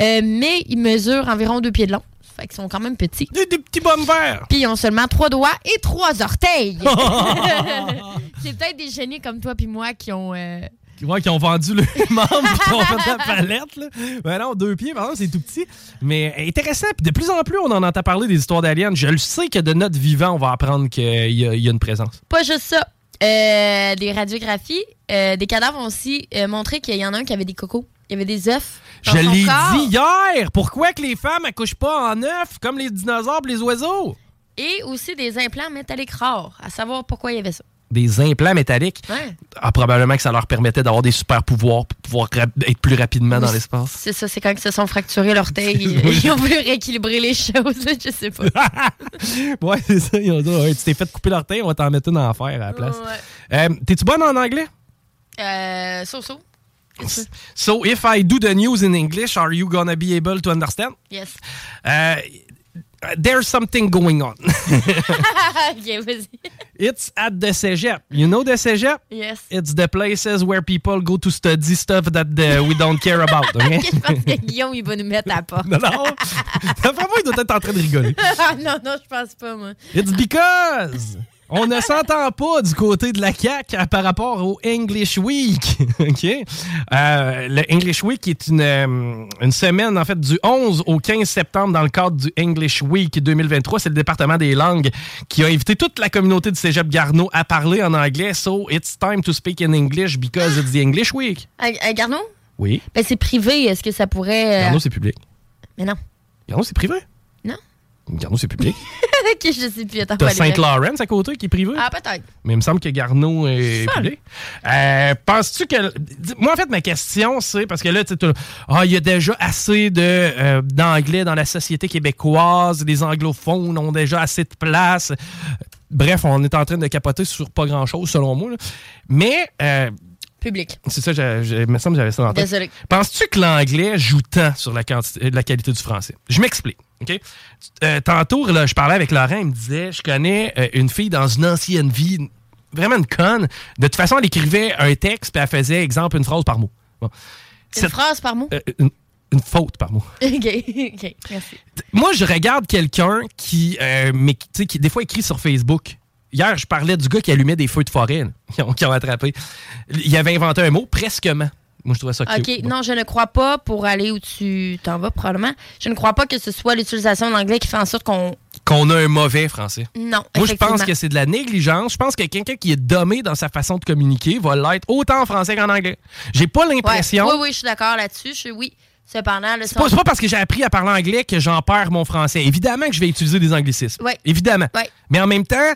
Mais ils mesurent environ deux pieds de long. Fait qu'ils sont quand même petits. Des, des petits bonnes verts. Puis ils ont seulement trois doigts et trois orteils. C'est peut-être des génies comme toi puis moi qui ont... euh, Ouais, qui ont vendu le membre qui ont fait la palette. Là. Ben non, deux pieds, par exemple, c'est tout petit. Mais intéressant. Puis de plus en plus, on en entend parler des histoires d'aliens. Je le sais que de notre vivant, on va apprendre qu'il y, a- il y a une présence. Pas juste ça. Euh, des radiographies, euh, des cadavres ont aussi montré qu'il y en a un qui avait des cocos. Il y avait des œufs. dans Je son l'ai corps. dit hier. Pourquoi que les femmes accouchent pas en œufs comme les dinosaures et les oiseaux? Et aussi des implants métalliques rares. À savoir pourquoi il y avait ça. Des implants métalliques? Ouais. Ah, probablement que ça leur permettait d'avoir des super pouvoirs pour pouvoir être plus rapidement dans l'espace. C'est ça, c'est quand ils se sont fracturés l'orteil. ils, ils ont voulu rééquilibrer les choses. Je sais pas. ouais, c'est ça. Ils ont dit, Ouais, tu t'es fait couper l'orteil, on va t'en mettre une en fer à la place. Ouais. Euh, T'es-tu bonne en anglais? Euh, so-so. So, if I do the news in English, are you gonna be able to understand? Yes. Uh, there's something going on. It's at the Cégep. You know the Cégep? Yes. It's the places where people go to study stuff that uh, we don't care about. okay? Ok, je pense que Guillaume, il va nous mettre à pas. non, non. D'après moi, il doit être en train de rigoler. Ah, non, non, je pense pas, moi. It's because on ne s'entend pas du côté de la CAQ par rapport au English Week. OK? Euh, le English Week est une, euh, une semaine, en fait, du 11 au 15 septembre dans le cadre du English Week 2023. C'est le département des langues qui a invité toute la communauté du cégep Garneau à parler en anglais. So, it's time to speak in English because it's the English Week. Euh, euh, Garneau? Oui. Ben, c'est privé. Est-ce que ça pourrait. euh, Garneau, c'est public. Mais non. Garneau, c'est privé? Garneau, c'est public. ok, je sais plus. T'as. Saint-Laurent à côté qui est privé? Ah, peut-être. Mais il me semble que Garneau est public. Euh, Penses-tu que. Moi, en fait, ma question, c'est parce que là, tu sais, ah, il y a déjà assez euh, d'anglais dans la société québécoise, les anglophones ont déjà assez de place. Bref, on est en train de capoter sur pas grand-chose, selon moi. là. Mais. euh, Public. c'est ça, il me semble que j'avais ça dans la tête. Désolé. Penses-tu que l'anglais joue tant sur la, quantité, la qualité du français? Je m'explique. OK? Euh, tantôt, là, je parlais avec Laurent, il me disait Je connais euh, une fille dans une ancienne vie, vraiment une conne. De toute façon, elle écrivait un texte, puis elle faisait, exemple, une phrase par mot. Bon. Une Cette- phrase par mot? euh, une, une faute par mot. ok, ok, merci. Moi, je regarde quelqu'un qui, mais, qui, tu sais, qui, des fois, écrit sur Facebook. Hier, je parlais du gars qui allumait des feux de forêt, là, qui ont, qui ont attrapé. Il avait inventé un mot, presquement. Moi, je trouvais ça cute. OK, Bon. non, je ne crois pas, pour aller où tu t'en vas probablement, je ne crois pas que ce soit l'utilisation de l'anglais qui fait en sorte qu'on... Qu'on a un mauvais français. Non, Moi, je pense que c'est de la négligence. Je pense que quelqu'un qui est dommé dans sa façon de communiquer va l'être autant en français qu'en anglais. J'ai pas Ouais, l'impression. Oui, oui, je suis d'accord là-dessus. Je- Oui, cependant... Le C'est pas, pas parce que j'ai appris à parler anglais que j'en perds mon français. Évidemment que je vais utiliser des anglicismes. Ouais. Évidemment. Mais en même temps,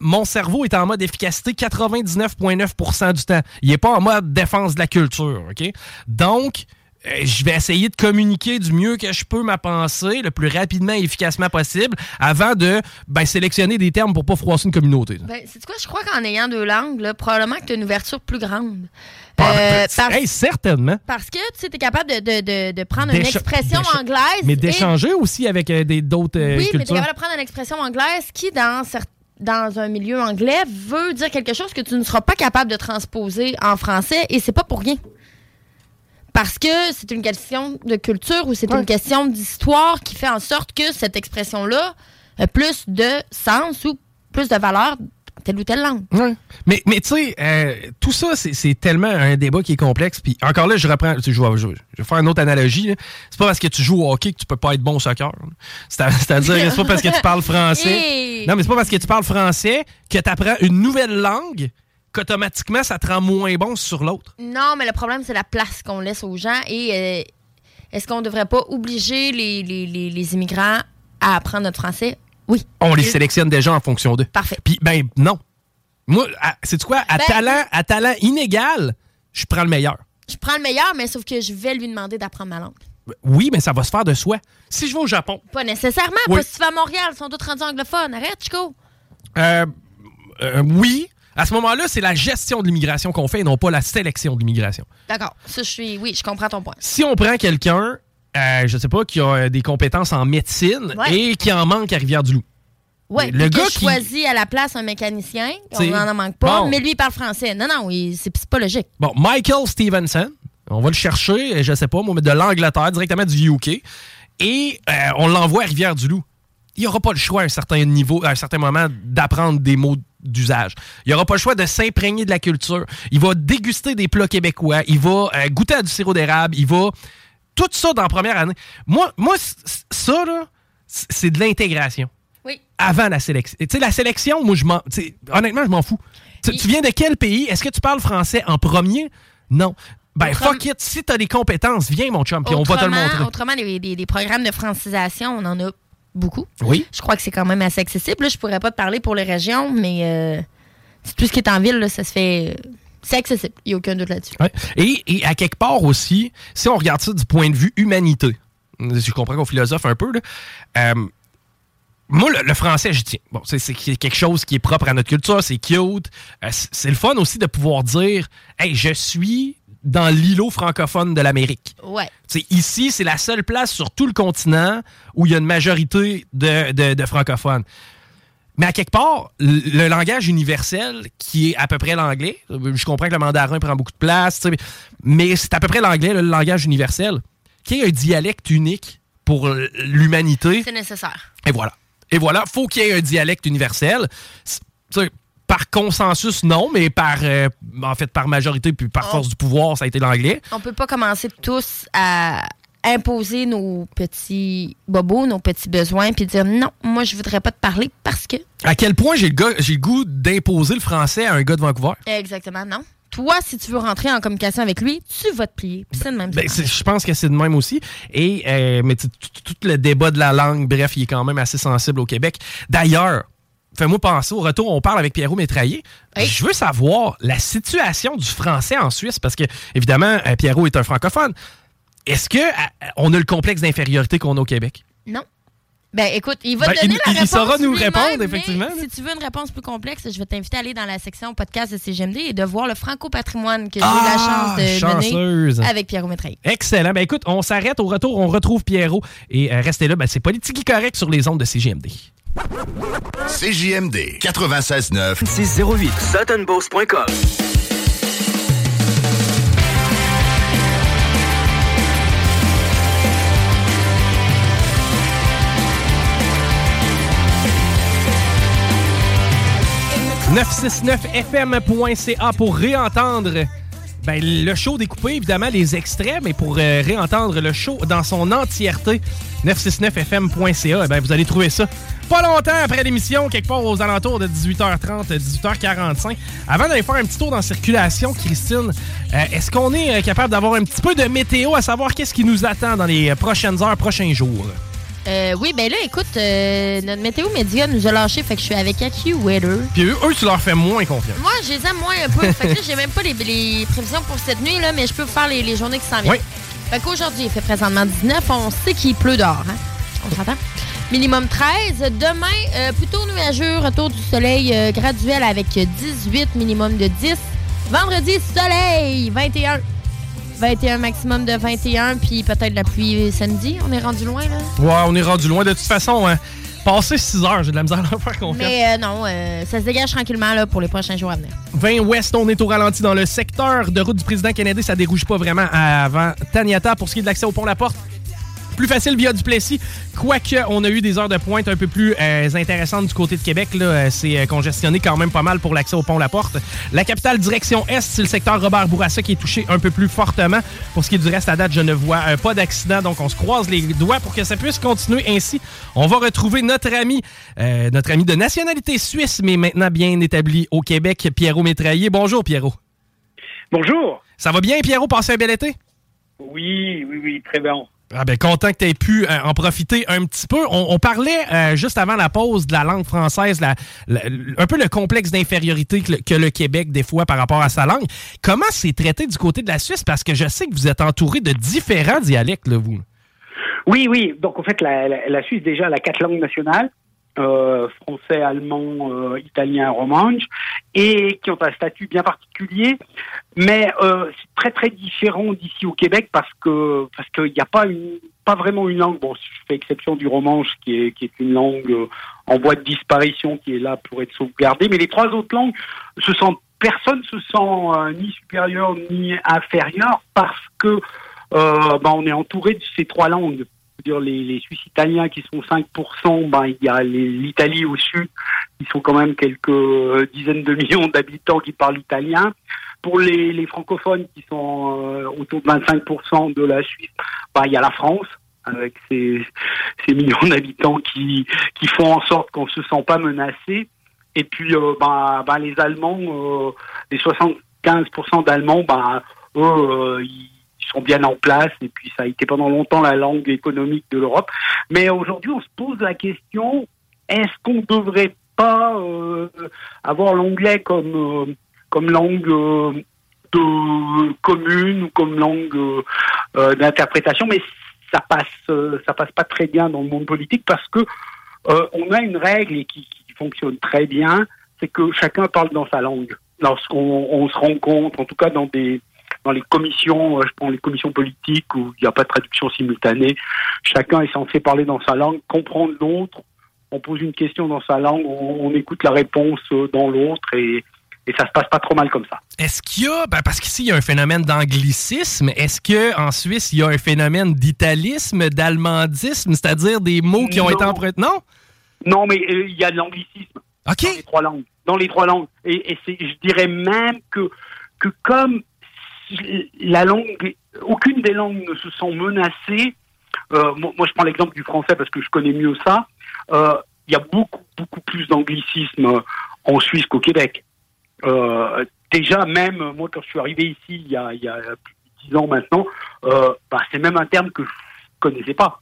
mon cerveau est en mode efficacité 99,9% du temps. Il est pas en mode défense de la culture. OK? Donc, euh, je vais essayer de communiquer du mieux que je peux ma pensée le plus rapidement et efficacement possible avant de ben, sélectionner des termes pour pas froisser une communauté. Ben, c'est quoi? Je crois qu'en ayant deux langues, là, probablement que tu as une ouverture plus grande. Euh, parce, hey, certainement. parce que tu es capable de, de- de- de prendre une expression anglaise. Mais et- d'échanger aussi avec euh, des- d'autres euh, Oui, mais tu es capable de prendre une expression anglaise qui, dans, dans un milieu anglais, veut dire quelque chose que tu ne seras pas capable de transposer en français et c'est pas pour rien. Parce que c'est une question de culture ou c'est une question d'histoire qui fait en sorte que cette expression-là a plus de sens ou plus de valeur telle ou telle langue. Ouais. Mais, mais tu sais, euh, tout ça, c'est tellement un débat qui est complexe. Puis encore là, je reprends, je, vais, je vais- je vais faire une autre analogie. C'est pas parce que tu joues au hockey que tu peux pas être bon au soccer. C'est-à-dire, c'est pas parce que tu parles français. Hey! Non, mais c'est pas parce que tu parles français que tu apprends une nouvelle langue qu'automatiquement ça te rend moins bon sur l'autre. Non, mais le problème, c'est la place qu'on laisse aux gens et euh, est-ce qu'on devrait pas obliger les, les- les- les immigrants à apprendre notre français? Oui. On les sélectionne déjà en fonction d'eux. Parfait. Puis, ben, non. Moi, c'est quoi? À Ben- talent, à talent inégal, je prends le meilleur. Je prends le meilleur, mais sauf que je vais lui demander d'apprendre ma langue. Oui, mais ça va se faire de soi. Si je vais au Japon. Pas nécessairement. Oui. Pas si tu vas à Montréal, ils sont tous rendus anglophones. Arrête, Chico. Euh, euh, oui. À ce moment-là, c'est la gestion de l'immigration qu'on fait et non pas la sélection de l'immigration. D'accord. Ça, je suis. Oui, je comprends ton point. Si on prend quelqu'un, euh, je sais pas, qui a euh, des compétences en médecine Ouais. et qui en manque à Rivière-du-Loup. Ouais, Le gars qui- choisit à la place un mécanicien, on n'en manque pas, bon. mais lui, il parle français. Non, non, c'est pas logique. Bon, Michael Stevenson, on va le chercher, je sais pas, moi, mais de l'Angleterre, directement du UK, et euh, on l'envoie à Rivière-du-Loup. Il n'y aura pas le choix à un certain niveau, à un certain moment, d'apprendre des mots d'usage. Il n'y aura pas le choix de s'imprégner de la culture. Il va déguster des plats québécois. Il va euh, goûter à du sirop d'érable. Il va... Tout ça dans la première année. Moi, moi ça, c'est de l'intégration. Oui. Avant la sélection. Tu sais, la sélection, moi, je m'en... Honnêtement, je m'en fous. Tu, tu viens de quel pays? Est-ce que tu parles français en premier? Non. Ben, fuck it. Si t'as des compétences, viens, mon chum, puis on va te le montrer. Autrement, les, les- les programmes de francisation, on en a beaucoup. Oui. Je crois que c'est quand même assez accessible. Là, je pourrais pas te parler pour les régions, mais euh, tout ce qui est en ville, là, ça se fait. C'est accessible. Il n'y a aucun doute là-dessus. Ouais. Et, et à quelque part aussi, si on regarde ça du point de vue humanité, je comprends qu'on philosophe un peu, là, euh, moi, le, le français, j'y tiens. Bon, c'est quelque chose qui est propre à notre culture, c'est cute. Euh, c'est le fun aussi de pouvoir dire Hey, je suis dans l'îlot francophone de l'Amérique. Ouais. Ici, c'est la seule place sur tout le continent où il y a une majorité de, de- de francophones. Mais à quelque part, le, langage universel, qui est à peu près l'anglais, je comprends que le mandarin prend beaucoup de place, mais c'est à peu près l'anglais, le langage universel, qui est un dialecte unique pour l'humanité. C'est nécessaire. Et voilà. Et voilà, faut qu'il y ait un dialecte universel. Par consensus, non, mais par, euh, en fait, par majorité puis par Oh. force du pouvoir, ça a été l'anglais. On peut pas commencer tous à imposer nos petits bobos, nos petits besoins, puis dire non, moi, je voudrais pas te parler parce que. À quel point j'ai le, goût d'imposer le français à un gars de Vancouver? Exactement, non. Toi, si tu veux rentrer en communication avec lui, tu vas te plier. Puis c'est le même. Ben, je pense que c'est de même aussi. Et, euh, mais tout le débat de la langue, bref, il est quand même assez sensible au Québec. D'ailleurs, fais-moi penser, au retour, on parle avec Pierrot Métraillé. Je veux savoir la situation du français en Suisse, parce que, évidemment, euh, Pierrot est un francophone. Est-ce que on a le complexe d'infériorité qu'on a au Québec? Non. Ben écoute, il va Ben, te donner il- la il réponse. saura nous répondre, mais effectivement. Si tu veux une réponse plus complexe, je vais t'inviter à aller dans la section podcast de CGMD et de voir le franco-patrimoine que j'ai eu la Ah, chance de chanceuse. mener avec Pierrot Métraillé. Excellent. Ben écoute, on s'arrête au retour, on retrouve Pierrot. Et euh, restez là, ben, c'est politique correct sur les ondes de CGMD. CJMD 96.9 608 suttonboss.com « 969fm.ca pour réentendre ben, le show découpé, évidemment, les extraits, mais pour euh, réentendre le show dans son entièreté, 969fm.ca, ben, vous allez trouver ça pas longtemps après l'émission, quelque part aux alentours de 18h30, 18h45. Avant d'aller faire un petit tour dans circulation, Christine, euh, est-ce qu'on est euh, capable d'avoir un petit peu de météo, à savoir qu'est-ce qui nous attend dans les prochaines heures, prochains jours? Euh, oui, ben là, écoute, euh, notre météo média nous a lâché, fait que je suis avec AccuWeather. Puis eux, eux, tu leur fais moins confiance. Moi, je les aime moins un peu. fait que là, j'ai même pas les, les prévisions pour cette nuit, là, mais je peux vous faire les, les journées qui s'en viennent. Oui. Fait qu'aujourd'hui, il fait présentement 19. On sait qu'il pleut dehors. Hein? On s'entend? Minimum 13. Demain, euh, plutôt nuageux, retour du soleil euh, graduel avec 18, minimum de 10. Vendredi, soleil, 21. 21, maximum de 21, puis peut-être la pluie samedi. On est rendu loin, là. Ouais, on est rendu loin. De toute façon, hein, passer 6 heures, j'ai de la misère à leur faire confiance. Mais euh, non, euh, ça se dégage tranquillement là, pour les prochains jours à venir. 20 ouest, on est au ralenti dans le secteur de route du président Kennedy. Ça dérouge pas vraiment avant Taniata pour ce qui est de l'accès au pont La Porte. Plus facile via Duplessis, quoique on a eu des heures de pointe un peu plus euh, intéressantes du côté de Québec. Là, Euh, c'est euh, congestionné quand même pas mal pour l'accès au pont La Porte. La capitale direction Est, c'est le secteur Robert Bourassa qui est touché un peu plus fortement. Pour ce qui est du reste à date, je ne vois euh, pas d'accident, donc on se croise les doigts pour que ça puisse continuer ainsi. On va retrouver notre ami, euh, notre ami de nationalité suisse, mais maintenant bien établi au Québec, Pierrot Métraillé. Bonjour Pierrot. Bonjour. Ça va bien Pierrot, passez un bel été? Oui, oui, oui, très bon. Ah ben content que tu aies pu euh, en profiter un petit peu. On, parlait euh, juste avant la pause de la langue française, un peu le complexe d'infériorité que, le- Québec des fois par rapport à sa langue. Comment c'est traité du côté de la Suisse? Parce que je sais que vous êtes entouré de différents dialectes, là, vous. Oui, oui. Donc en fait, la, la, Suisse déjà a quatre langues nationales. Euh, français, allemand, italien, romanche, et qui ont un statut bien particulier. Mais euh, c'est très très différent d'ici au Québec parce que parce qu'il n'y a pas une pas vraiment une langue. Bon, je fais exception du romanche qui est qui est une langue euh, en voie de disparition qui est là pour être sauvegardée. Mais les trois autres langues, se sent personne se sent euh, ni supérieur ni inférieur parce que euh, ben, on est entouré de ces trois langues dire les, les Suisses italiens qui sont 5%, ben, il y a l'Italie au sud, qui sont quand même quelques euh, dizaines de millions d'habitants qui parlent italien. Pour les, francophones qui sont euh, autour de 25% de la Suisse, ben, il y a la France avec ses, millions d'habitants qui, font en sorte qu'on ne se sent pas menacé. Et puis euh, ben, ben, les Allemands, euh, les 75% d'Allemands, eux, ils sont bien en place et puis ça a été pendant longtemps la langue économique de l'Europe. Mais aujourd'hui, on se pose la question est-ce qu'on ne devrait pas avoir l'anglais comme comme langue euh, de commune ou comme langue euh, euh, d'interprétation Mais ça passe ça passe pas très bien dans le monde politique parce que on a une règle et qui, fonctionne très bien, c'est que chacun parle dans sa langue. Lorsqu'on on se rencontre, en tout cas dans des dans les commissions, je prends les commissions politiques où il n'y a pas de traduction simultanée, chacun est censé parler dans sa langue, comprendre l'autre. On pose une question dans sa langue, on, on écoute la réponse dans l'autre et, et ça se passe pas trop mal comme ça. Est-ce qu'il y a, ben, parce qu'ici il y a un phénomène d'anglicisme, est-ce que en Suisse il y a un phénomène d'italisme, d'allemandisme, c'est-à-dire des mots qui ont Non. été empruntés? Non? Non, mais euh, il y a de l'anglicisme dans les trois langues. Dans les trois langues. Et, je dirais même que, que comme la langue, aucune des langues ne se sent menacée. euh, moi, moi, je prends l'exemple du français parce que je connais mieux ça. euh, Il y a beaucoup, beaucoup plus d'anglicisme en Suisse qu'au Québec. Euh, déjà, même moi, quand je suis arrivé ici il y a, il y a plus de 10 ans maintenant, euh, bah, c'est même un terme que je connaissais pas.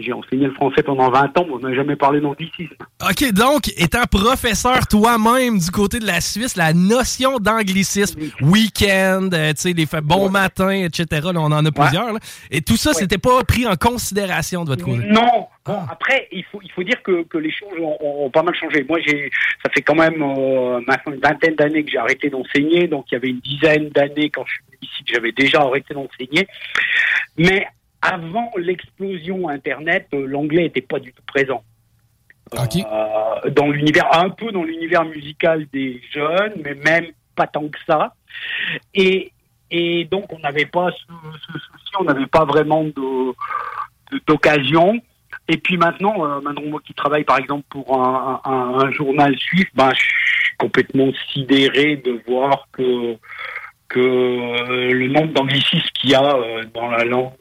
J'ai enseigné le français pendant 20 ans, mais on n'a jamais parlé d'anglicisme. OK, donc, étant professeur toi-même du côté de la Suisse, la notion d'anglicisme, week-end, euh, tu sais, les matins, etc., là, on en a plusieurs, là. et tout ça, c'était pas pris en considération de votre côté? Non. Bon, après, il faut, il faut dire que, que les choses ont, pas mal changé. Moi, j'ai, ça fait quand même euh, maintenant une vingtaine d'années que j'ai arrêté d'enseigner. Donc, il y avait une dizaine d'années quand je suis venu ici que j'avais déjà arrêté d'enseigner. Mais avant l'explosion Internet, euh, l'anglais n'était pas du tout présent. Euh, dans l'univers, un peu dans l'univers musical des jeunes, mais même pas tant que ça. Et, et donc, on n'avait pas ce, ce souci, on n'avait pas vraiment d'occasion. Et puis maintenant, euh, maintenant moi qui travaille par exemple pour un, un- un journal suisse, ben, je suis complètement sidéré de voir que que euh, le nombre d'anglicismes qu'il y a euh, dans la langue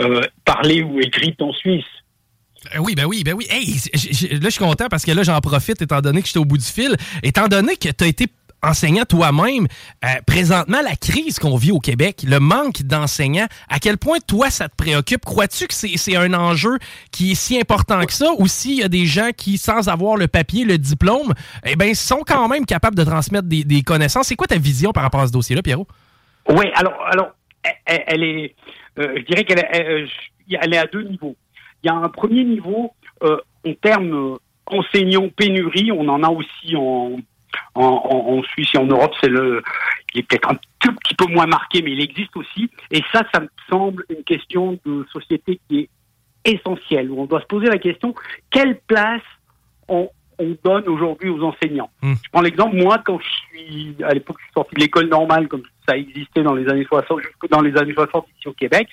euh, parlée ou écrite en Suisse. Oui, ben oui, ben oui. Hey, là, je suis content parce que là, j'en profite étant donné que j'étais au bout du fil. Étant donné que tu as été enseignant toi-même, euh, présentement, la crise qu'on vit au Québec, le manque d'enseignants, à quel point toi, ça te préoccupe? Crois-tu que c'est un enjeu qui est si important que ça? Ou s'il y a des gens qui, sans avoir le papier, le diplôme, eh ben, sont quand même capables de transmettre des, des connaissances? C'est quoi ta vision par rapport à ce dossier-là, Pierrot? Oui, alors, alors, elle, elle est, euh, je dirais qu'elle elle est à deux niveaux. Il y a un premier niveau euh, en termes euh, enseignants pénurie, on en a aussi en, en, en, en Suisse et en Europe. C'est le, il est peut-être un tout petit peu moins marqué, mais il existe aussi. Et ça, ça me semble une question de société qui est essentielle. Où on doit se poser la question quelle place on, on donne aujourd'hui aux enseignants? Je prends l'exemple, moi, quand je suis, à l'époque, je suis sorti de l'école normale, comme ça existait dans les années 60, jusque dans les années 60 ici au Québec,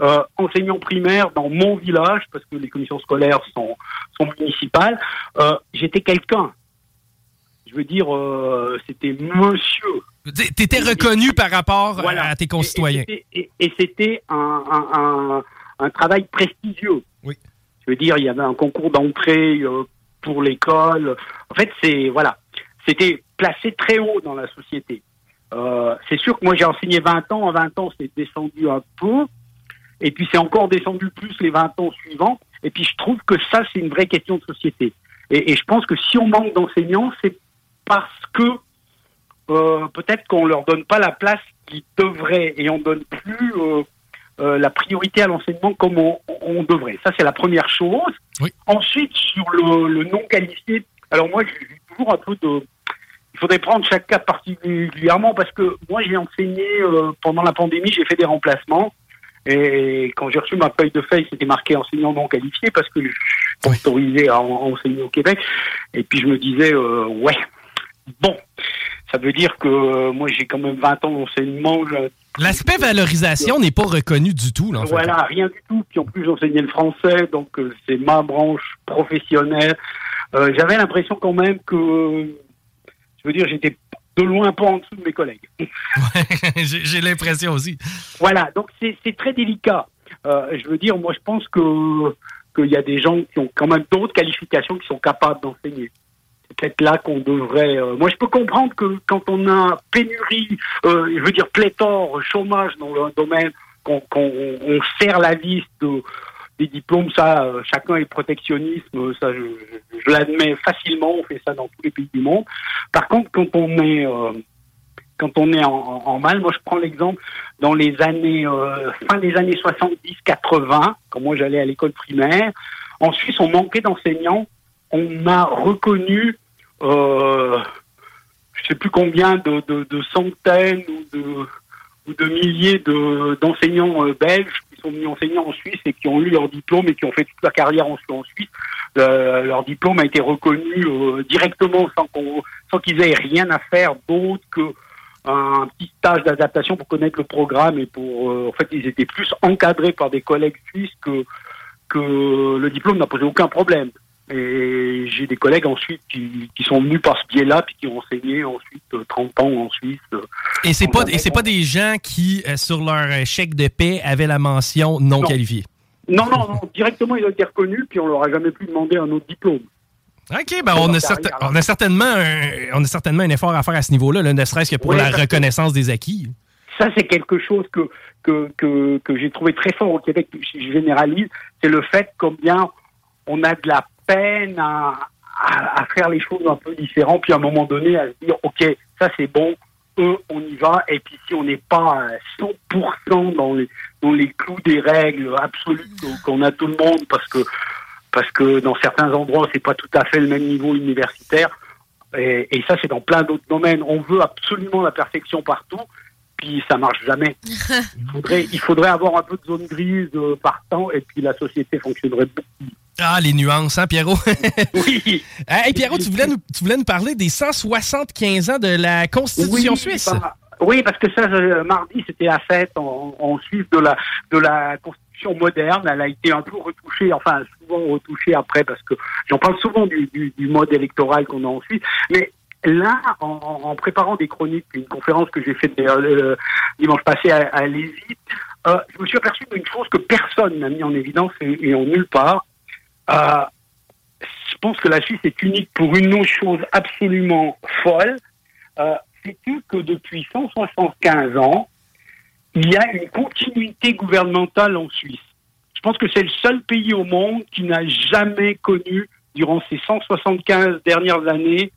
euh, enseignant primaire dans mon village, parce que les commissions scolaires sont, sont municipales, euh, j'étais quelqu'un. Je veux dire, euh, c'était monsieur. T'étais reconnu par rapport Voilà. à tes concitoyens. Et, c'était un, un, un, un travail prestigieux. Oui. Je veux dire, il y avait un concours d'entrée euh, pour l'école. En fait, c'est voilà, c'était placé très haut dans la société. Euh, c'est sûr que moi j'ai enseigné 20 ans. En 20 ans, c'est descendu un peu. Et puis c'est encore descendu plus les 20 ans suivants. Et puis je trouve que ça, c'est une vraie question de société. Et, et je pense que si on manque d'enseignants, c'est parce que euh, peut-être qu'on leur donne pas la place qu'ils devraient et on donne plus euh, euh, la priorité à l'enseignement comme on, on devrait. Ça, c'est la première chose. Ensuite, sur le, le non qualifié, alors moi, j'ai toujours un peu de... Il faudrait prendre chaque cas particulièrement parce que moi, j'ai enseigné euh, pendant la pandémie, j'ai fait des remplacements. Et quand j'ai reçu ma feuille de feuille, c'était marqué enseignant non qualifié parce que je suis autorisé à, en- enseigner au Québec. Et puis je me disais, euh, ouais, bon, ça veut dire que euh, moi j'ai quand même 20 ans d'enseignement. L'aspect valorisation n'est pas reconnu du tout, là, en fait. Voilà, rien du tout. Puis en plus, j'enseignais le français, donc euh, c'est ma branche professionnelle. Euh, J'avais l'impression quand même que, je veux dire, j'étais de loin pas en dessous de mes collègues. J'ai j'ai l'impression aussi. Voilà, donc c'est très délicat. Je veux dire, moi je pense que qu'il y a des gens qui ont quand même d'autres qualifications qui sont capables d'enseigner. Peut-être là qu'on devrait. euh, moi je peux comprendre que quand on a pénurie, euh, je veux dire pléthore, chômage dans le domaine, qu'on on serre la liste de- des diplômes, ça, euh, chacun est protectionnisme, ça je, l'admets facilement, on fait ça dans tous les pays du monde. Par contre, quand on est quand on est en, en- mal, moi je prends l'exemple dans les années fin des années 70-80, quand moi j'allais à l'école primaire, en Suisse on manquait d'enseignants, on a reconnu euh, je sais plus combien de, de- de centaines ou de, ou de milliers de- d'enseignants euh, belges qui sont venus enseigner en Suisse et qui ont eu leur diplôme et qui ont fait toute leur carrière en, Suisse. Euh, leur diplôme a été reconnu euh, directement sans qu'ils aient rien à faire d'autre que un petit stage d'adaptation pour connaître le programme et pour euh, en fait ils étaient plus encadrés par des collègues suisses que que le diplôme n'a posé aucun problème. Et j'ai des collègues ensuite qui, qui sont venus par ce biais-là puis qui ont enseigné ensuite euh, 30 ans en Suisse. euh, Et c'est pas, et c'est pas des gens qui, euh, sur leur euh, chèque de paie, avaient la mention non, Non. qualifiée? Non, non, non, directement ils ont été reconnus puis on leur a jamais pu demander un autre diplôme. OK, ben on a, certain- on, a certainement un, on a certainement un effort à faire à ce niveau-là, là, ne serait-ce que pour Oui, la reconnaissance des acquis. Ça, c'est quelque chose que, que, que, que j'ai trouvé très fort au Québec, je généralise, c'est le fait combien on a de la peine à, à, à faire les choses un peu différentes, puis à un moment donné à se dire, OK, ça c'est bon, eux, on y va, et puis si on n'est pas à 100% dans les, dans les clous des règles absolues qu'on a tout le monde, parce que, parce que dans certains endroits, c'est pas tout à fait le même niveau universitaire, et, et ça, c'est dans plein d'autres domaines. On veut absolument la perfection partout, puis ça marche jamais. Il faudrait, il faudrait avoir un peu de zone grise euh, partant, et puis la société fonctionnerait beaucoup. Ah, les nuances, hein, Pierrot? oui. Hey, Pierrot, tu voulais, nous, tu voulais nous parler des 175 ans de la Constitution Oui, suisse? bah, oui, parce que ça, mardi, c'était la fête en, en Suisse de la, de la Constitution moderne. Elle a été un peu retouchée, enfin souvent retouchée après, parce que j'en parle souvent du, du, du mode électoral qu'on a en Suisse. Mais là, en, préparant des chroniques, une conférence que j'ai faite euh, dimanche passé à, à Lévis, euh, je me suis aperçu d'une chose que personne n'a mis en évidence et, et en nulle part. Euh, je pense que la Suisse est unique pour une autre chose absolument folle. Euh, C'est-tu que depuis 175 ans, il y a une continuité gouvernementale en Suisse? Je pense que c'est le seul pays au monde qui n'a jamais connu, durant ces 175 dernières années,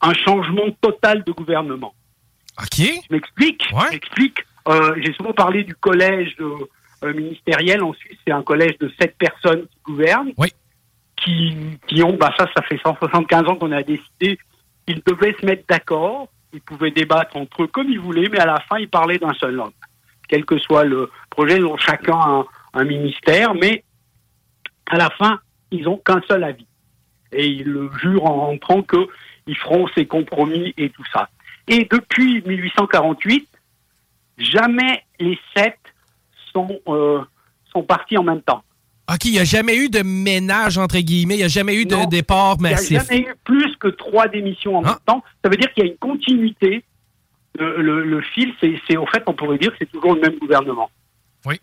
un changement total de gouvernement. OK. Je m'explique. Je m'explique. Euh, J'ai souvent parlé du collège euh, ministériel en Suisse. C'est un collège de sept personnes qui gouvernent. Qui, qui ont, bah ça, ça fait 175 ans qu'on a décidé qu'ils devaient se mettre d'accord. Ils pouvaient débattre entre eux comme ils voulaient, mais à la fin, ils parlaient d'un seul homme. Quel que soit le projet, ils ont chacun un, un ministère, mais à la fin, ils ont qu'un seul avis. Et ils le jurent en rentrant qu'ils feront ces compromis et tout ça. Et depuis 1848, jamais les sept sont, euh, sont partis en même temps. OK, il n'y a jamais eu de ménage, entre guillemets. Il n'y a jamais eu de départ Il n'y a massif. jamais eu plus que trois démissions en même temps. Ça veut dire qu'il y a une continuité. Le, le- le fil, c'est, au fait, on pourrait dire que c'est toujours le même gouvernement. Oui.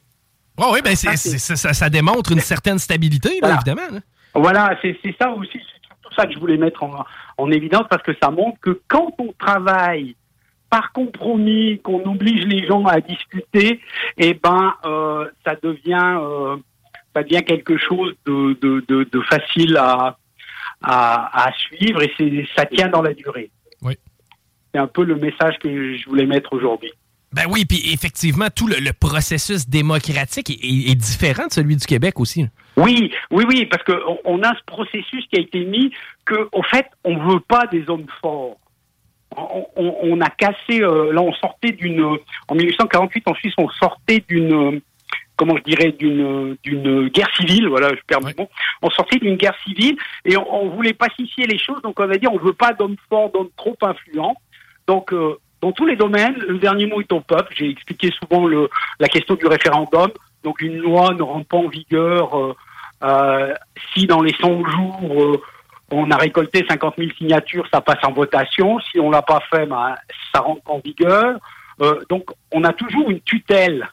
Oui, oui, ben ça, ça- ça démontre une certaine stabilité, là, évidemment. là. Voilà, c'est, c'est ça aussi, c'est tout ça que je voulais mettre en, en évidence parce que ça montre que quand on travaille par compromis, qu'on oblige les gens à discuter, eh ben, euh, ça devient, euh, ça devient quelque chose de, de, de, de facile à, à, à suivre et c'est, ça tient dans la durée. Oui. C'est un peu le message que je voulais mettre aujourd'hui. Ben oui, puis effectivement, tout le, le processus démocratique est, est- est différent de celui du Québec aussi. Oui, oui, oui, parce qu'on on a ce processus qui a été mis que, au fait, on veut pas des hommes forts. On, on- on a cassé, euh, là, on sortait d'une, en 1848 en Suisse, on sortait d'une, comment je dirais, d'une, d'une guerre civile. Voilà, je perds mon mot. On sortait d'une guerre civile et on, on voulait pacifier les choses. Donc, on va dire, on veut pas d'hommes forts, d'hommes trop influents. Donc, euh, dans tous les domaines, le dernier mot est au peuple. J'ai expliqué souvent le, la question du référendum. Donc, une loi ne rentre pas en vigueur euh, euh, si dans les 100 jours euh, on a récolté 50 000 signatures, ça passe en votation. Si on l'a pas fait, ben, ça rentre en vigueur. Euh, donc, on a toujours une tutelle.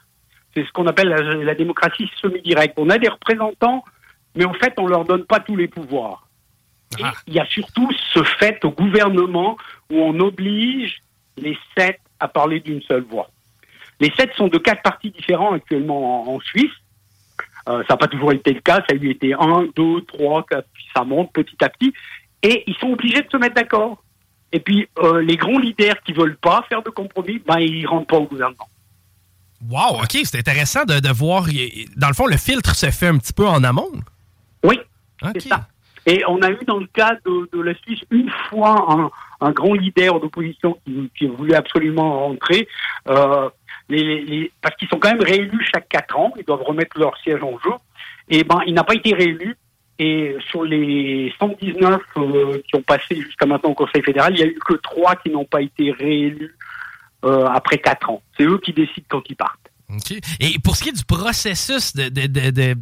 C'est ce qu'on appelle la, la démocratie semi-directe. On a des représentants, mais en fait, on leur donne pas tous les pouvoirs. Et il y a surtout ce fait au gouvernement où on oblige les sept à parler d'une seule voix. Les sept sont de quatre partis différents actuellement en, en Suisse. Euh, ça n'a pas toujours été le cas. Ça a eu été un, deux, trois, quatre, puis ça monte petit à petit. Et ils sont obligés de se mettre d'accord. Et puis, euh, les grands leaders qui veulent pas faire de compromis, ben, ils rentrent pas au gouvernement. Wow, OK, c'est intéressant de, de voir. Dans le fond, le filtre se fait un petit peu en amont. Oui, c'est ça. Et on a eu dans le cas de, de la Suisse une fois un, un grand leader d'opposition qui, qui voulait absolument rentrer, euh, les, les- les- parce qu'ils sont quand même réélus chaque quatre ans, ils doivent remettre leur siège en jeu. Et ben, il n'a pas été réélu. Et sur les 119 euh, qui ont passé jusqu'à maintenant au Conseil fédéral, il y a eu que trois qui n'ont pas été réélus euh, après quatre ans. C'est eux qui décident quand ils partent. Et pour ce qui est du processus de, de- de- de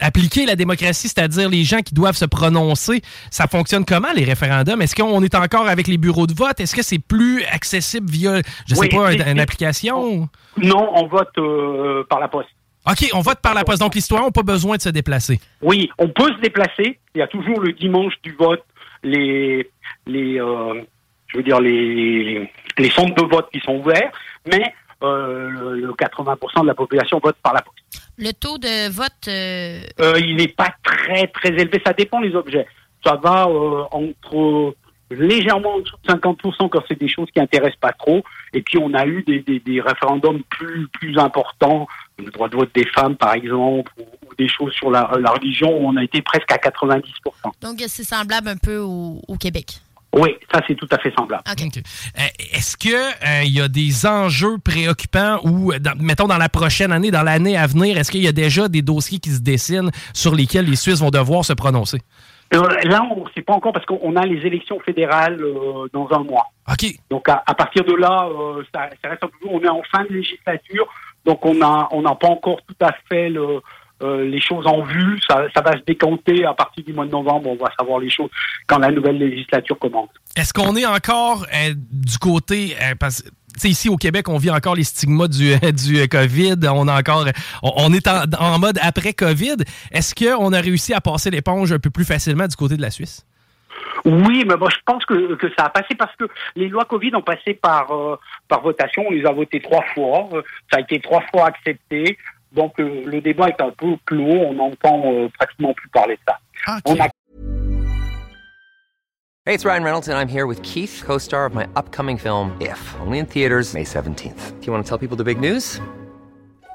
appliquer la démocratie, c'est-à-dire les gens qui doivent se prononcer, ça fonctionne comment les référendums? Est-ce qu'on est encore avec les bureaux de vote? Est-ce que c'est plus accessible via, je sais Oui, pas, c'est- une, application? Non, on vote euh, par la poste. OK, on vote par la poste. Donc, les citoyens n'ont pas besoin de se déplacer. Oui, on peut se déplacer. Il y a toujours le dimanche du vote les les euh, je veux dire les les centres de vote qui sont ouverts, mais euh, le, le 80% de la population vote par la poste. Le taux de vote, euh, Euh, il n'est pas très très élevé. Ça dépend des objets. Ça va euh, entre légèrement en dessous de 50% quand c'est des choses qui intéressent pas trop. Et puis on a eu des, des, des référendums plus plus importants, le droit de vote des femmes par exemple, ou, ou des choses sur la, la religion où on a été presque à 90%. donc c'est semblable un peu au, au Québec. Oui, ça c'est tout à fait semblable. OK. Euh, Est-ce que euh, il y a des enjeux préoccupants ou, euh, dans- mettons, dans la prochaine année, dans l'année à venir, est-ce qu'il y a déjà des dossiers qui se dessinent sur lesquels les Suisses vont devoir se prononcer? Euh, là, on ne sait pas encore parce qu'on a les élections fédérales euh, dans un mois. OK. Donc à, à partir de là, euh, ça, ça reste un peu. On est en fin de législature, donc on a n'a pas encore tout à fait euh, les choses en vue. Ça, va se décanter à partir du mois de novembre. On va savoir les choses quand la nouvelle législature commence. Est-ce qu'on est encore euh, du côté. euh, parce que, tu sais, ici au Québec, on vit encore les stigmas du, du COVID. On, a encore, on, est en, en mode après-COVID. Est-ce qu'on a réussi à passer l'éponge un peu plus facilement du côté de la Suisse? Oui, mais moi je pense que, que ça a passé parce que les lois Covid ont passé par euh, par votation. On les a votées trois fois. Euh, Ça a été trois fois accepté. Donc euh, le débat est un peu clos. On n'entend euh, pratiquement plus parler de ça. On a Hey, it's Ryan Reynolds, and I'm here with Keith, co star of my upcoming film, If, only in theaters, May 17th. Do you want to tell people the big news?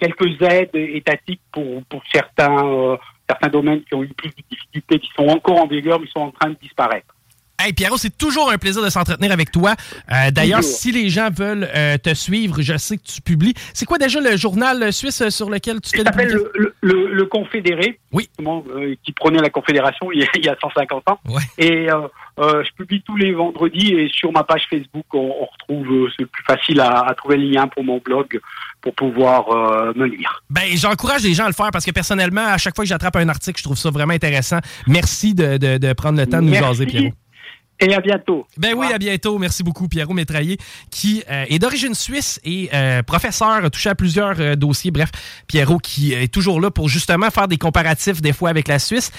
quelques aides étatiques pour pour certains euh, certains domaines qui ont eu plus de difficultés, qui sont encore en vigueur, mais sont en train de disparaître. Hey Pierrot, c'est toujours un plaisir de s'entretenir avec toi. Euh, D'ailleurs, si les gens veulent euh, te suivre, je sais que tu publies. C'est quoi déjà le journal suisse sur lequel tu fais s'appelle le, le, le Confédéré, Oui. euh, qui prenait la Confédération il y a, il y a 150 ans. Ouais. Et euh, euh, je publie tous les vendredis et sur ma page Facebook, on, on retrouve, euh, c'est plus facile à, à trouver le lien pour mon blog pour pouvoir euh, me lire. Ben, j'encourage les gens à le faire parce que personnellement, à chaque fois que j'attrape un article, je trouve ça vraiment intéressant. Merci de, de- de prendre le temps de nous Merci. jaser, Pierrot. Et à bientôt. Ben oui, à bientôt. Merci beaucoup, Pierrot Métraillé, qui euh, est d'origine suisse et euh, professeur, a touché à plusieurs euh, dossiers. Bref, Pierrot qui est toujours là pour justement faire des comparatifs des fois avec la Suisse,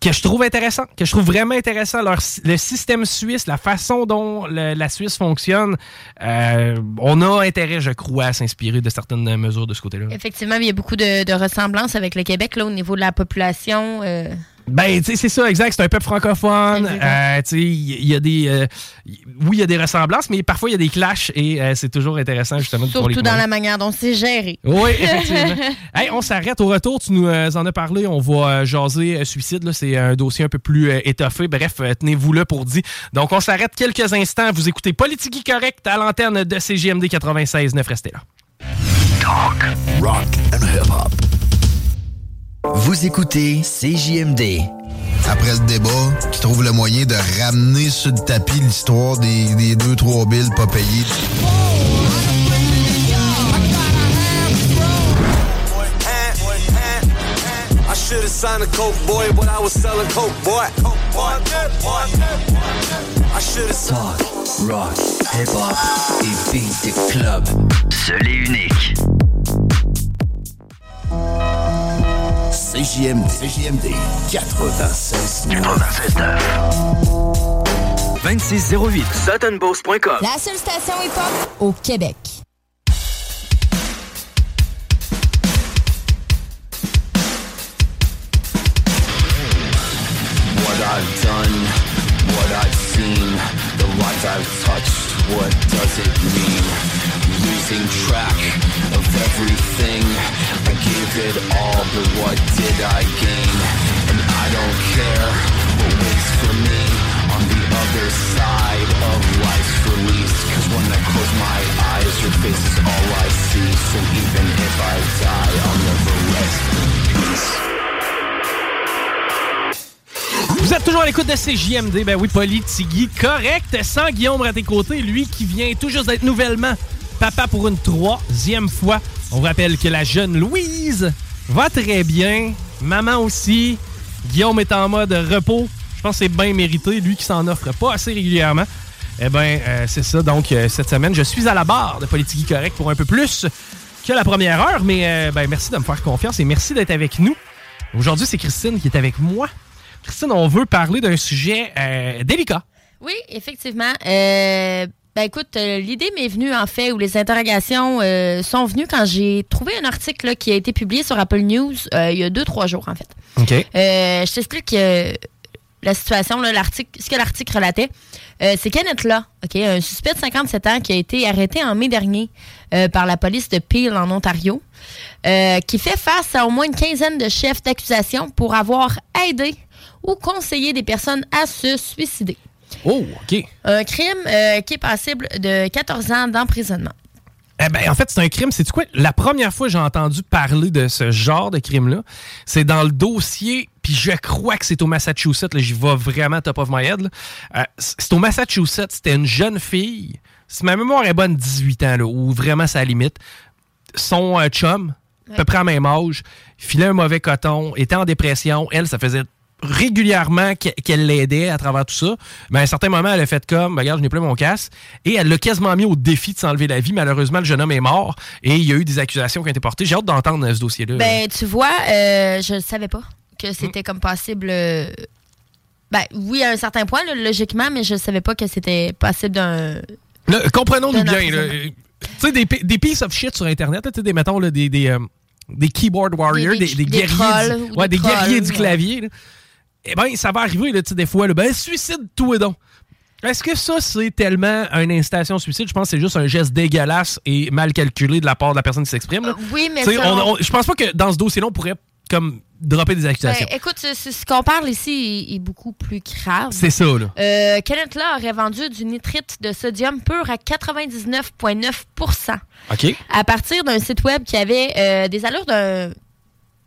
que je trouve intéressant, que je trouve vraiment intéressant. Leur, le système suisse, la façon dont le- la Suisse fonctionne, euh, on a intérêt, je crois, à s'inspirer de certaines mesures de ce côté-là. Effectivement, il y a beaucoup de, de ressemblances avec le Québec là, au niveau de la population. Ben, tu sais, c'est ça, exact. C'est un peuple francophone. Euh, tu sais, il y a des. euh, oui, il y a des ressemblances, mais parfois, il y a des clashs et euh, c'est toujours intéressant, justement, de pouvoir les surtout dans la manière dont c'est géré. Oui, effectivement. hey, on s'arrête au retour. Tu nous euh, en as parlé. On va euh, jaser euh, suicide. là. C'est un dossier un peu plus euh, étoffé. Bref, euh, tenez-vous là pour dire. Donc, on s'arrête quelques instants. Vous écoutez Politique Correct à l'antenne de CGMD 96.9. Restez là. Talk, rock and hip-hop. Vous écoutez CJMD. Après le débat, tu trouves le moyen de ramener sur le tapis l'histoire des, des deux, trois billes pas payées. I should have signed a coke boy, but I was selling coke boy. I should have Talk, rock, hip-hop et beat de club. Seul et unique. CJMD. CJMD 96. 2608. Suttonboss.com. La seule station hip-hop au Québec. What I've done, what I've seen, the lives I've touched, what does it mean? Losing track of everything. Vous êtes toujours à l'écoute de CJMD. Ben oui, Politigui, correct. Sans Guillaume à tes côtés, lui qui vient tout juste d'être nouvellement papa pour une troisième fois. On vous rappelle que la jeune Louise va très bien. Maman aussi. Guillaume est en mode repos. Je pense que c'est bien mérité. Lui qui s'en offre pas assez régulièrement. Eh bien, c'est ça. Donc, euh, cette semaine, je suis à la barre de Politigui Correct pour un peu plus que la première heure. Mais euh, ben, merci de me faire confiance et merci d'être avec nous. Aujourd'hui, c'est Christine qui est avec moi. Christine, on veut parler d'un sujet euh, délicat. Oui, effectivement. Ben écoute, euh, l'idée m'est venue en fait, où les interrogations euh, sont venues quand j'ai trouvé un article là, qui a été publié sur Apple News euh, il y a deux, trois jours en fait. OK. Je t'explique la situation, là, l'article, ce que l'article relatait. C'est Kenneth ok, un suspect de 57 ans qui a été arrêté en mai dernier par la police de Peel en Ontario, qui fait face à au moins une quinzaine de chefs d'accusation pour avoir aidé ou conseillé des personnes à se suicider. Oh, OK. Un crime euh, qui est passible de 14 ans d'emprisonnement. Eh ben, en fait, c'est un crime. C'est quoi? La première fois que j'ai entendu parler de ce genre de crime-là, c'est dans le dossier, puis je crois que c'est au Massachusetts. là, J'y vais vraiment top of my head. Euh, c'est au Massachusetts. C'était une jeune fille. Si ma mémoire est bonne, 18 ans, là, ou vraiment la limite. Son euh, chum, à peu près à même âge, filait un mauvais coton, était en dépression. Elle, ça faisait régulièrement qu'e- qu'elle l'aidait à travers tout ça. Mais à un certain moment, elle a fait comme, regarde, je n'ai plus mon casse. Et elle l'a quasiment mis au défi de s'enlever la vie. Malheureusement, le jeune homme est mort et il y a eu des accusations qui ont été portées. J'ai hâte d'entendre euh, ce dossier-là. Ben, tu vois, euh, je ne savais pas que c'était comme possible. euh, Ben, oui, à un certain point, là, logiquement, mais je ne savais pas que c'était possible d'un. Comprenons-nous bien. Tu sais, des, des pieces of shit sur Internet, tu sais, des, mettons, là, des, des, euh, des keyboard warriors, Des- des, des- des des guerriers, trolls du, ou ouais, des guerriers du clavier. là. Eh ben, ça va arriver, là, des fois, là, ben, suicide-toi donc. Est-ce que ça, c'est tellement une incitation au suicide? Je pense que c'est juste un geste dégueulasse et mal calculé de la part de la personne qui s'exprime. là. oui, mais ça, on- Je pense pas que dans ce dossier-là, on pourrait comme dropper des accusations. Ben, écoute, ce qu'on parle ici est, est beaucoup plus grave. C'est ça, là. Euh, Kenneth Law aurait vendu du nitrite de sodium pur à 99,9% OK. à partir d'un site web qui avait euh, des allures d'un.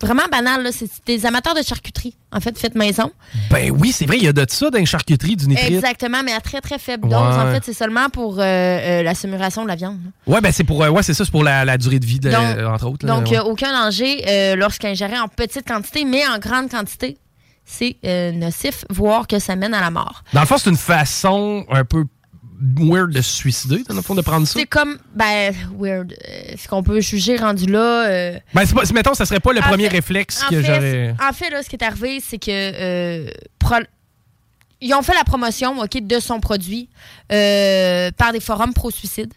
Vraiment banal, là. C'est des amateurs de charcuterie, en fait, faites maison. Ben oui, c'est vrai, il y a de ça dans les charcuteries, du nitrite. Exactement, mais à très, très faible dose. Ouais. En fait, c'est seulement pour euh, euh, la samuration de la viande. Ouais, ben c'est pour, euh, ouais, c'est ça, c'est pour la, la durée de vie, de- Donc- entre autres. là, Donc, ouais. euh, aucun danger euh, lorsqu'ingéré en petite quantité, mais en grande quantité, c'est euh, nocif, voire que ça mène à la mort. Dans le fond, c'est une façon un peu weird de se suicider, dans le fond, de prendre ça. C'est comme, ben, weird. euh, ce qu'on peut juger rendu là. euh, Ben, c'est pas- mettons, ça serait pas le En premier fait- réflexe que j'aurais. En fait, là, ce qui est arrivé, c'est que euh, pro- ils ont fait la promotion ok, de son produit euh, par des forums pro-suicide.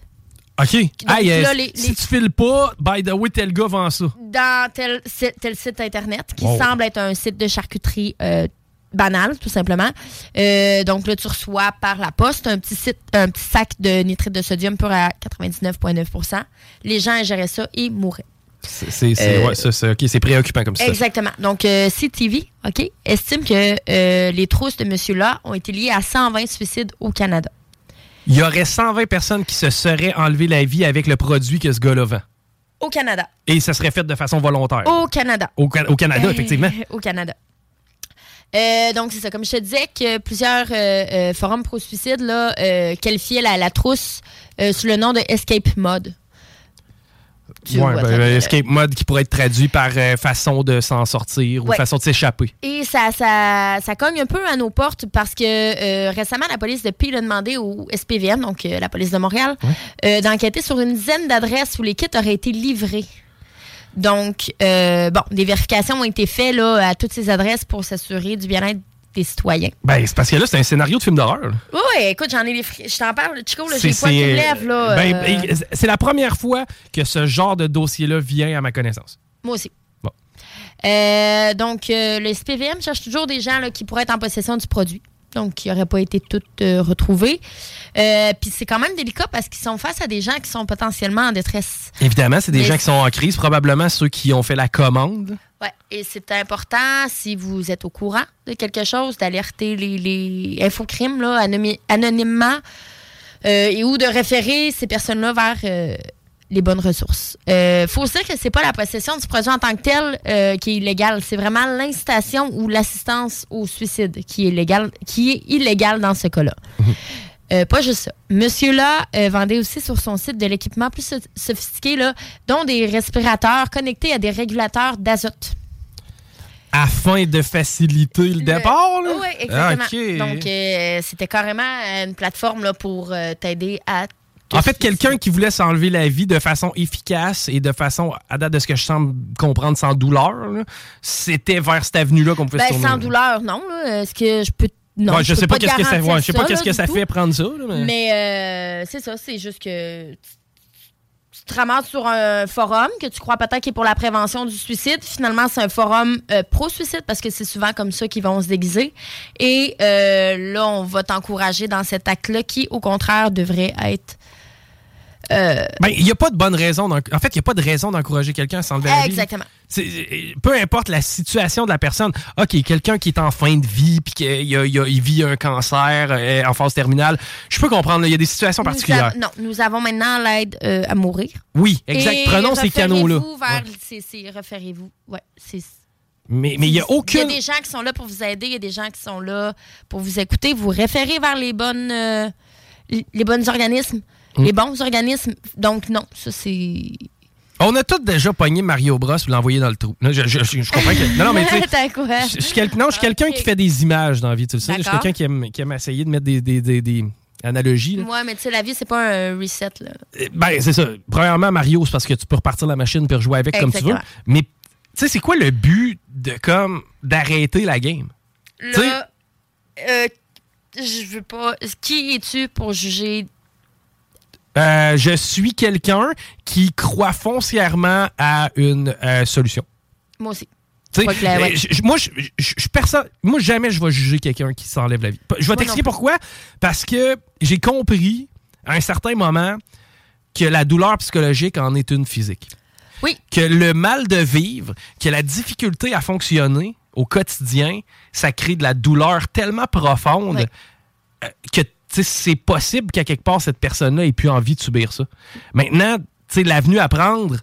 OK. Hey, là, les- si les- tu files pas, by the way, tel gars vend ça. dans tel, tel site internet qui Wow. semble être un site de charcuterie banal, tout simplement. Euh, donc là, tu reçois par la poste un petit, site, un petit sac de nitrite de sodium pur à 99,9% Les gens ingéraient ça et mouraient. C'est Euh, ouais, préoccupant comme ça. Exactement. Donc, euh, CTV, OK, estime que les trousses de monsieur-là ont été liées à 120 suicides au Canada. Il y aurait 120 personnes qui se seraient enlevé la vie avec le produit que ce gars-là vend. Au Canada. Et ça serait fait de façon volontaire. Au Canada. Au, Ca- au Canada, effectivement. Au Canada. Euh, donc, c'est ça. Comme je te disais, que plusieurs euh, euh, forums pro-suicide là, qualifiaient la, la trousse sous le nom de Escape Mode. Ouais, ben, euh, escape mode qui pourrait être traduit par euh, façon de s'en sortir ou façon de s'échapper. Et ça, ça, ça cogne un peu à nos portes parce que euh, récemment, la police de Peel a demandé au SPVM, donc euh, la police de Montréal, d'enquêter sur une dizaine d'adresses où les kits auraient été livrés. Donc, euh, bon, des vérifications ont été faites là, à toutes ces adresses pour s'assurer du bien-être des citoyens. Ben, c'est parce que là, c'est un scénario de film d'horreur. Oui, oui, écoute, j'en ai les fri- Je t'en parle, Chico, là, j'ai les poils qui me lèvent, là. ben, euh, c'est la première fois que ce genre de dossier-là vient à ma connaissance. Moi aussi. Bon. Euh, donc, le SPVM cherche toujours des gens là, qui pourraient être en possession du produit. Donc, qui n'auraient pas été toutes euh, retrouvés. Euh, Puis c'est quand même délicat parce qu'ils sont face à des gens qui sont potentiellement en détresse. Évidemment, c'est des Mais gens qui sont en crise, probablement ceux qui ont fait la commande. Ouais, et c'est important, si vous êtes au courant de quelque chose, d'alerter les, les infocrimes là, anonymement euh, et ou de référer ces personnes-là vers les bonnes ressources. Euh, faut dire que c'est pas la possession du produit en tant que tel euh, qui est illégale, c'est vraiment l'incitation ou l'assistance au suicide qui est légal, qui est illégale dans ce cas-là. Euh, pas juste ça. Monsieur-là euh, vendait aussi sur son site de l'équipement plus so- sophistiqué, là, dont des respirateurs connectés à des régulateurs d'azote. Afin de faciliter le, départ, là? Oui, exactement. Ah. Donc, euh, c'était carrément une plateforme là, pour t'aider à. En fait, quelqu'un qui voulait s'enlever la vie de façon efficace et de façon, à date de ce que je semble comprendre, sans douleur, c'était vers cette avenue-là qu'on pouvait Ben, se tourner. sans douleur, non. Est-ce que je peux. Non, Ouais, je sais pas qu'est-ce que ça, garantir ouais, je sais pas là, qu'est-ce que du ça fait prendre ça. là, mais- Mais euh, c'est ça, c'est juste que tu- tu te ramasses sur un forum que tu crois peut-être qui est pour la prévention du suicide. Finalement, c'est un forum euh, pro-suicide parce que c'est souvent comme ça qu'ils vont se déguiser. Et euh, là, on va t'encourager dans cet acte-là qui, au contraire, devrait être. Euh, Ben, il n'y a pas de bonne raison. En fait, il n'y a pas de raison d'encourager quelqu'un à s'enlever la vie. Exactement. Peu importe la situation de la personne. OK, quelqu'un qui est en fin de vie puis qu'il a- il a- il vit un cancer euh, en phase terminale, je peux comprendre. Il y a des situations particulières. non, nous avons maintenant l'aide euh, à mourir. Oui, exact. Et Prenons ces canaux-là. référez-vous vers- Ouais. c'est-. Mais mais il n'y a Il y aucune. a des gens qui sont là pour vous aider, il y a des gens qui sont là pour vous écouter, vous référez vers les bonnes euh, les bons organismes, Mm. les bons organismes. Donc non, ça c'est On a tous déjà pogné Mario Bros ou l'envoyé dans le trou. Je, je- je- je comprends que. Non, non, mais tu sais. Je suis quel- non, je suis quelqu'un qui fait des images dans la vie, tu le sais. Je suis quelqu'un qui aime, qui aime essayer de mettre des, des- des- des analogies. là. Ouais, mais tu sais la vie c'est pas un reset là. Euh, Ben, c'est ça. Premièrement, Mario, c'est parce que tu peux repartir la machine et rejouer avec comme tu veux. Mais, tu sais, c'est quoi le but de comme d'arrêter la game? Là euh, je veux pas qui es-tu pour juger Euh, je suis quelqu'un qui croit foncièrement à une euh, solution. moi aussi. Ouais. moi, je, je- je- personne, moi, jamais je vais juger quelqu'un qui s'enlève la vie. Je vais t'expliquer pourquoi. Parce que j'ai compris à un certain moment que la douleur psychologique en est une physique. que le mal de vivre, que la difficulté à fonctionner au quotidien, ça crée de la douleur tellement profonde euh, que c'est possible qu'à quelque part, cette personne-là ait plus envie de subir ça. Maintenant, l'avenue à prendre,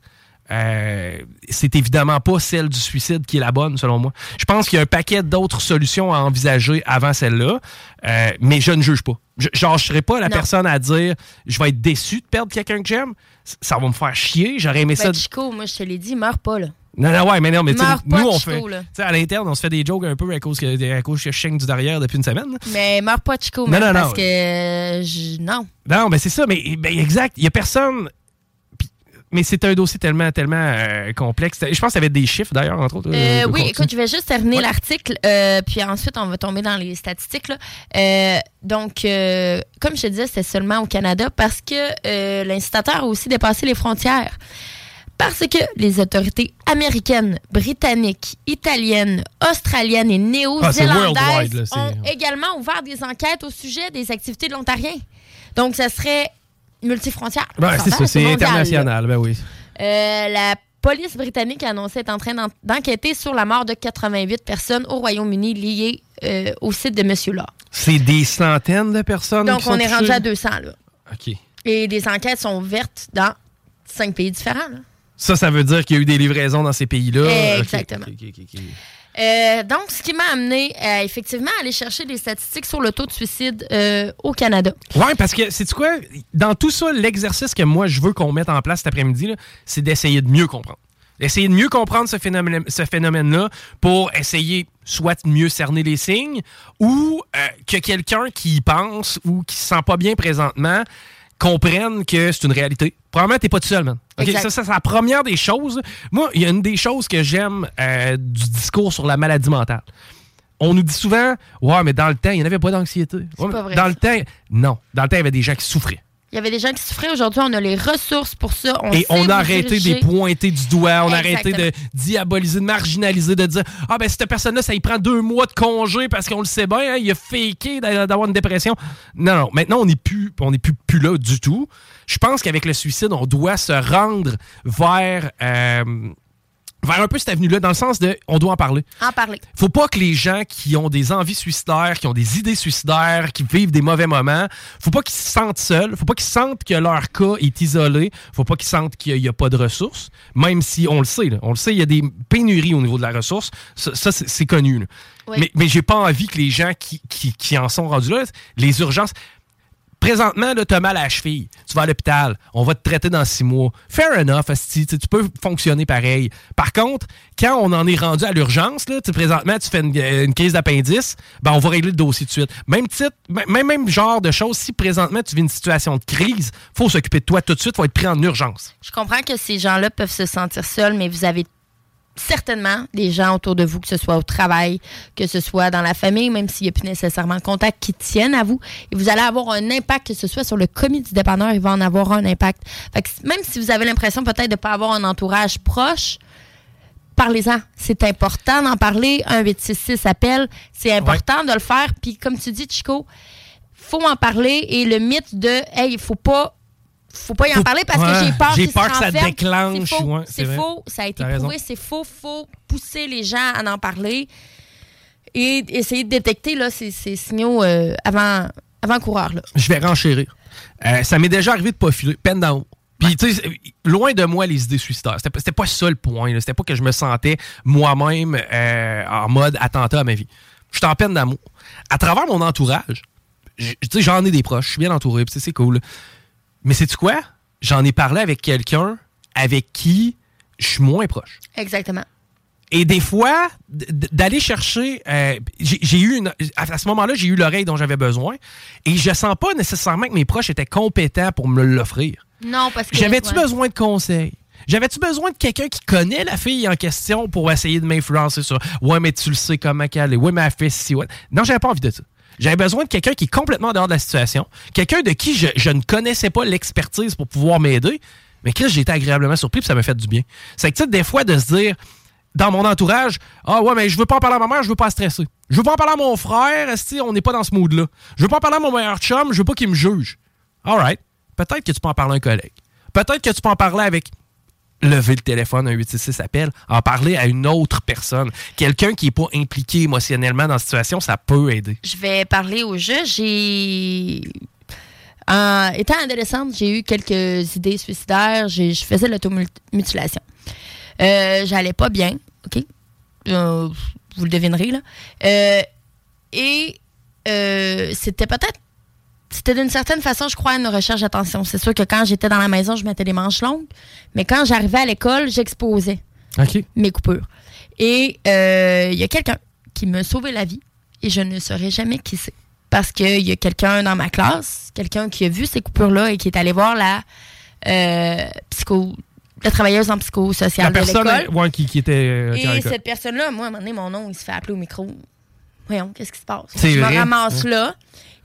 euh, c'est évidemment pas celle du suicide qui est la bonne, selon moi. Je pense qu'il y a un paquet d'autres solutions à envisager avant celle-là, euh, mais je ne juge pas. Je, genre, je serais pas la Non. personne à dire je vais être déçu de perdre quelqu'un que j'aime. Ça va me faire chier. J'aurais aimé ça. Ben, Chico, moi, je te l'ai dit, meurs pas, là. Non, non, ouais, mais non, mais tu nous, on fait. Tu sais, à l'interne, on se fait des jokes un peu à cause que, à cause que je chigne du derrière depuis une semaine. Mais meurs pas, Chico, Non, non, non. parce que... euh, je- non. Non, ben c'est ça, mais ben, exact. Il y a personne. Mais c'est un dossier tellement, tellement euh, complexe. Je pense que ça avait des chiffres d'ailleurs, entre autres. Euh, oui, écoute, je vais juste terminer Ouais. l'article, puis ensuite on va tomber dans les statistiques. là. Donc, comme je te disais, c'est seulement au Canada parce que l'incitateur a aussi dépassé les frontières. Parce que les autorités américaines, britanniques, italiennes, australiennes et Ah, néo-zélandaises ont également ouvert des enquêtes au sujet des activités de l'Ontarien. Donc, ça serait multifrontière. Ben, c'est ça, c'est international, ben oui. Euh, la police britannique a annoncé être en train d'en- d'enquêter sur la mort de 88 personnes au Royaume-Uni liées euh, au site de Monsieur Law. C'est des centaines de personnes. Donc, qui sont on est rendu à 200. Là. OK. Et des enquêtes sont ouvertes dans cinq pays différents. là. Ça, ça veut dire qu'il y a eu des livraisons dans ces pays-là. Exactement. Euh, donc, ce qui m'a amené à effectivement aller chercher des statistiques sur le taux de suicide euh, au Canada. Ouais, parce que, c'est quoi? Dans tout ça, l'exercice que moi, je veux qu'on mette en place cet après-midi, c'est d'essayer de mieux comprendre. D'essayer de mieux comprendre ce phénomène- ce phénomène-là pour essayer soit de mieux cerner les signes ou euh, que quelqu'un qui y pense ou qui se sent pas bien présentement comprenne que c'est une réalité. Probablement, t'es pas tout seul, man. OK? Exact. Ça, ça, c'est la première des choses. Moi, il y a une des choses que j'aime euh, du discours sur la maladie mentale. On nous dit souvent, ouais, mais dans le temps, il n'y en avait pas d'anxiété. Ouais, Dans le temps, non. Dans le temps, il y avait des gens qui souffraient. Il y avait des gens qui souffraient. Aujourd'hui, on a les ressources pour ça. On Et on a arrêté de pointer du doigt, on a arrêté de diaboliser, de marginaliser, de dire Ah, ben, cette personne-là, ça y prend deux mois de congé parce qu'on le sait bien, hein, il a faké d'a- d'avoir une dépression. Non, non, maintenant, on n'est plus, on n'est plus, plus là du tout. Je pense qu'avec le suicide, on doit se rendre vers, euh, vers un peu cette avenue-là, dans le sens de on doit en parler. En parler. Faut pas que les gens qui ont des envies suicidaires, qui ont des idées suicidaires, qui vivent des mauvais moments, faut pas qu'ils se sentent seuls, faut pas qu'ils sentent que leur cas est isolé, faut pas qu'ils sentent qu'il n'y a, pas de ressources, même si on le sait, là. on le sait, il y a des pénuries au niveau de la ressource, ça, ça, c'est c'est connu. là. Oui. Mais, mais j'ai pas envie que les gens qui, qui, qui en sont rendus là, les urgences, Présentement, tu as mal à la cheville. Tu vas à l'hôpital. On va te traiter dans six mois. Fair enough, asti, tu peux fonctionner pareil. Par contre, quand on en est rendu à l'urgence, présentement, tu fais une, une crise d'appendice, ben, on va régler le dossier de suite. Même titre, même, même genre de choses, si présentement tu vis une situation de crise, faut s'occuper de toi tout de suite, faut être pris en urgence. Je comprends que ces gens-là peuvent se sentir seuls, mais vous avez certainement des gens autour de vous, que ce soit au travail, que ce soit dans la famille, même s'il n'y a plus nécessairement de contact, qui tiennent à vous. Et vous allez avoir un impact, que ce soit sur le commis du dépanneur, il va en avoir un impact. Fait que même si vous avez l'impression peut-être de ne pas avoir un entourage proche, parlez-en. C'est important d'en parler. Un 866 appelle. C'est important de le faire. Puis comme tu dis, Chico, faut en parler. Et le mythe de, hey, il faut pas faut pas y en parler parce que j'ai peur, j'ai peur que ça déclenche, C'est faux, ça a été prouvé, c'est faux. faut pousser les gens à en parler et essayer de détecter là, ces, signaux euh, avant, avant coureur. Là. Je vais renchérir. Euh, ça m'est déjà arrivé de pas filer, peine d'en haut. Puis, tu sais, loin de moi les idées suicidaires. C'était pas- ça le point. C'était pas que je me sentais moi-même euh, en mode attentat à ma vie. J'étais en peine d'amour. À travers mon entourage, j- tu sais, j'en ai des proches, je suis bien entouré, c'est cool. Mais c'est tu quoi? J'en ai parlé avec quelqu'un avec qui je suis moins proche. Exactement. Et des fois, d'aller chercher, euh, j'ai eu une, à à ce moment-là, j'ai eu l'oreille dont j'avais besoin, et je sens pas nécessairement que mes proches étaient compétents pour me l'offrir. Non, parce que. J'avais-tu ouais. besoin de conseils? J'avais-tu besoin de quelqu'un qui connaît la fille en question pour essayer de m'influencer sur Ouais, mais tu le sais comment qu'elle est. Ouais, mais elle fait ci. Ouais. Non, j'avais pas envie de ça. J'avais besoin de quelqu'un qui est complètement dehors de la situation. Quelqu'un de qui je, je ne connaissais pas l'expertise pour pouvoir m'aider. Mais Chris, j'ai été agréablement surpris puis ça m'a fait du bien. C'est que, tu sais, des fois, de se dire, dans mon entourage, ah ouais, mais je veux pas en parler à ma mère, je veux pas stresser. Je veux pas en parler à mon frère, esti, on n'est pas dans ce mood-là? Je veux pas en parler à mon meilleur chum, je veux pas qu'il me juge. All right. Peut-être que tu peux en parler à un collègue. Peut-être que tu peux en parler avec lever le téléphone, un 866 appel, en parler à une autre personne. Quelqu'un qui n'est pas impliqué émotionnellement dans la situation, ça peut aider. Je vais parler au jeu. J'ai. En étant adolescente, j'ai eu quelques idées suicidaires. J'ai- Je faisais l'automutilation. Euh, J'allais pas bien, OK? Euh, vous le devinerez, là. Euh, et euh, c'était peut-être. C'était d'une certaine façon, je crois, une recherche d'attention. C'est sûr que quand j'étais dans la maison, je mettais les manches longues. Mais quand j'arrivais à l'école, j'exposais mes coupures. Et euh, il y a quelqu'un qui m'a sauvé la vie et je ne saurais jamais qui c'est. Parce qu'il y a quelqu'un dans ma classe, quelqu'un qui a vu ces coupures-là et qui est allé voir la euh, psycho, la travailleuse en psychosocial La de l'école. ouais, qui, qui était. euh, Et cette personne-là, moi, à un moment donné, mon nom, il se fait appeler au micro. Voyons, qu'est-ce qui se passe? Je me ramasse Ouais. là.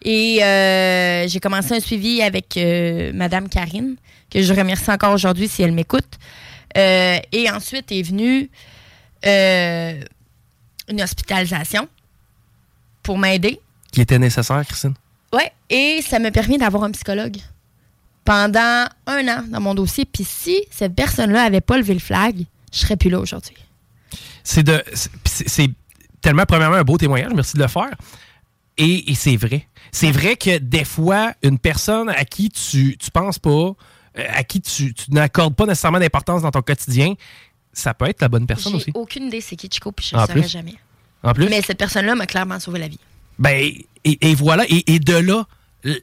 Et euh, j'ai commencé un suivi avec euh, Madame Karine, que je remercie encore aujourd'hui si elle m'écoute. Euh, et ensuite est venue euh, une hospitalisation pour m'aider. Qui était nécessaire, Christine? Ouais, et ça m'a permis d'avoir un psychologue pendant un an dans mon dossier. Puis si cette personne-là avait pas levé le flag, je serais plus là aujourd'hui. De. c'est tellement, premièrement, un beau témoignage. Merci de le faire. Et, et c'est vrai. C'est vrai que des fois, une personne à qui tu, tu penses pas, euh, à qui tu, tu n'accordes pas nécessairement d'importance dans ton quotidien, ça peut être la bonne personne aussi. aucune idée c'est qui Chico, puis je ne En saurais jamais. En plus? Mais cette personne-là m'a clairement sauvé la vie. Ben, et, et voilà. Et, et de là,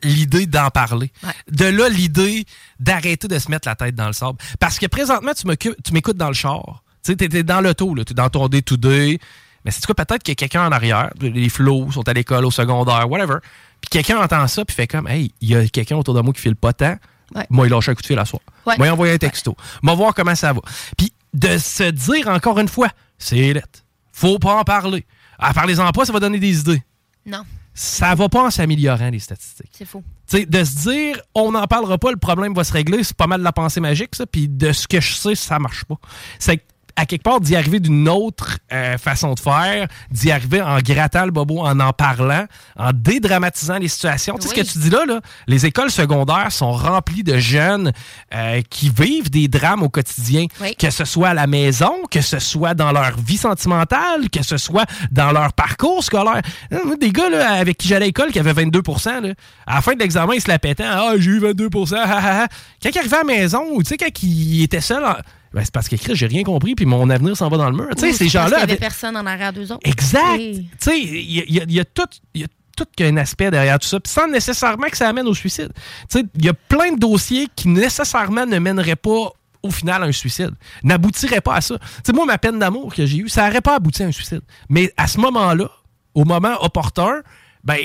l'idée d'en parler. De là, l'idée d'arrêter de se mettre la tête dans le sable. Parce que présentement, tu tu m'écoutes dans le char. Tu sais, dans l'auto, là. T'es dans ton day-to-day. Mais c'est quoi, peut-être qu'il y a quelqu'un en arrière. Les flots sont à l'école, au secondaire, whatever. Puis quelqu'un entend ça, puis fait comme, hey, il y a quelqu'un autour de moi qui file pas tant. Ouais. Moi, il lâche un coup de fil à. Ouais. Moi, il envoie un texto. Moi, voir comment ça va. Puis de se dire encore une fois, c'est lettre. Faut pas en parler. À parler-en pas, ça va donner des idées Non, ça va pas en s'améliorant les statistiques. c'est faux. Tu sais, de se dire, on n'en parlera pas, le problème va se régler, c'est pas mal de la pensée magique, ça. Puis de ce que je sais, ça marche pas. C'est que, à quelque part d'y arriver d'une autre euh, façon de faire, d'y arriver en grattant le bobo, en en parlant, en dédramatisant les situations. Tu sais Oui. ce que tu dis là, là, les écoles secondaires sont remplies de jeunes euh, qui vivent des drames au quotidien, Oui. que ce soit à la maison, que ce soit dans leur vie sentimentale, que ce soit dans leur parcours scolaire. Moi, Des gars là, avec qui j'allais à l'école qui avaient 22 là, à la fin de l'examen, ils se la pétaient. Ah, j'ai eu 22 ah, ah, ah. Quand ils arrivaient à la maison, ou tu sais, quand ils étaient seuls, en- ben, c'est parce que Chris, j'ai rien compris, puis mon avenir s'en va dans le mur. Tu sais, Ou ces gens-là qu'il y avait personne en arrière d'eux autres. Exact. Oui. Tu sais, il y, a- il y a- il y a tout. il y a tout qu'un aspect derrière tout ça, puis sans nécessairement que ça amène au suicide. Tu sais, il y a plein de dossiers qui nécessairement ne mèneraient pas au final à un suicide, n'aboutiraient pas à ça. Tu sais, moi, ma peine d'amour que j'ai eue, ça n'aurait pas abouti à un suicide. Mais à ce moment-là, au moment opportun, ben,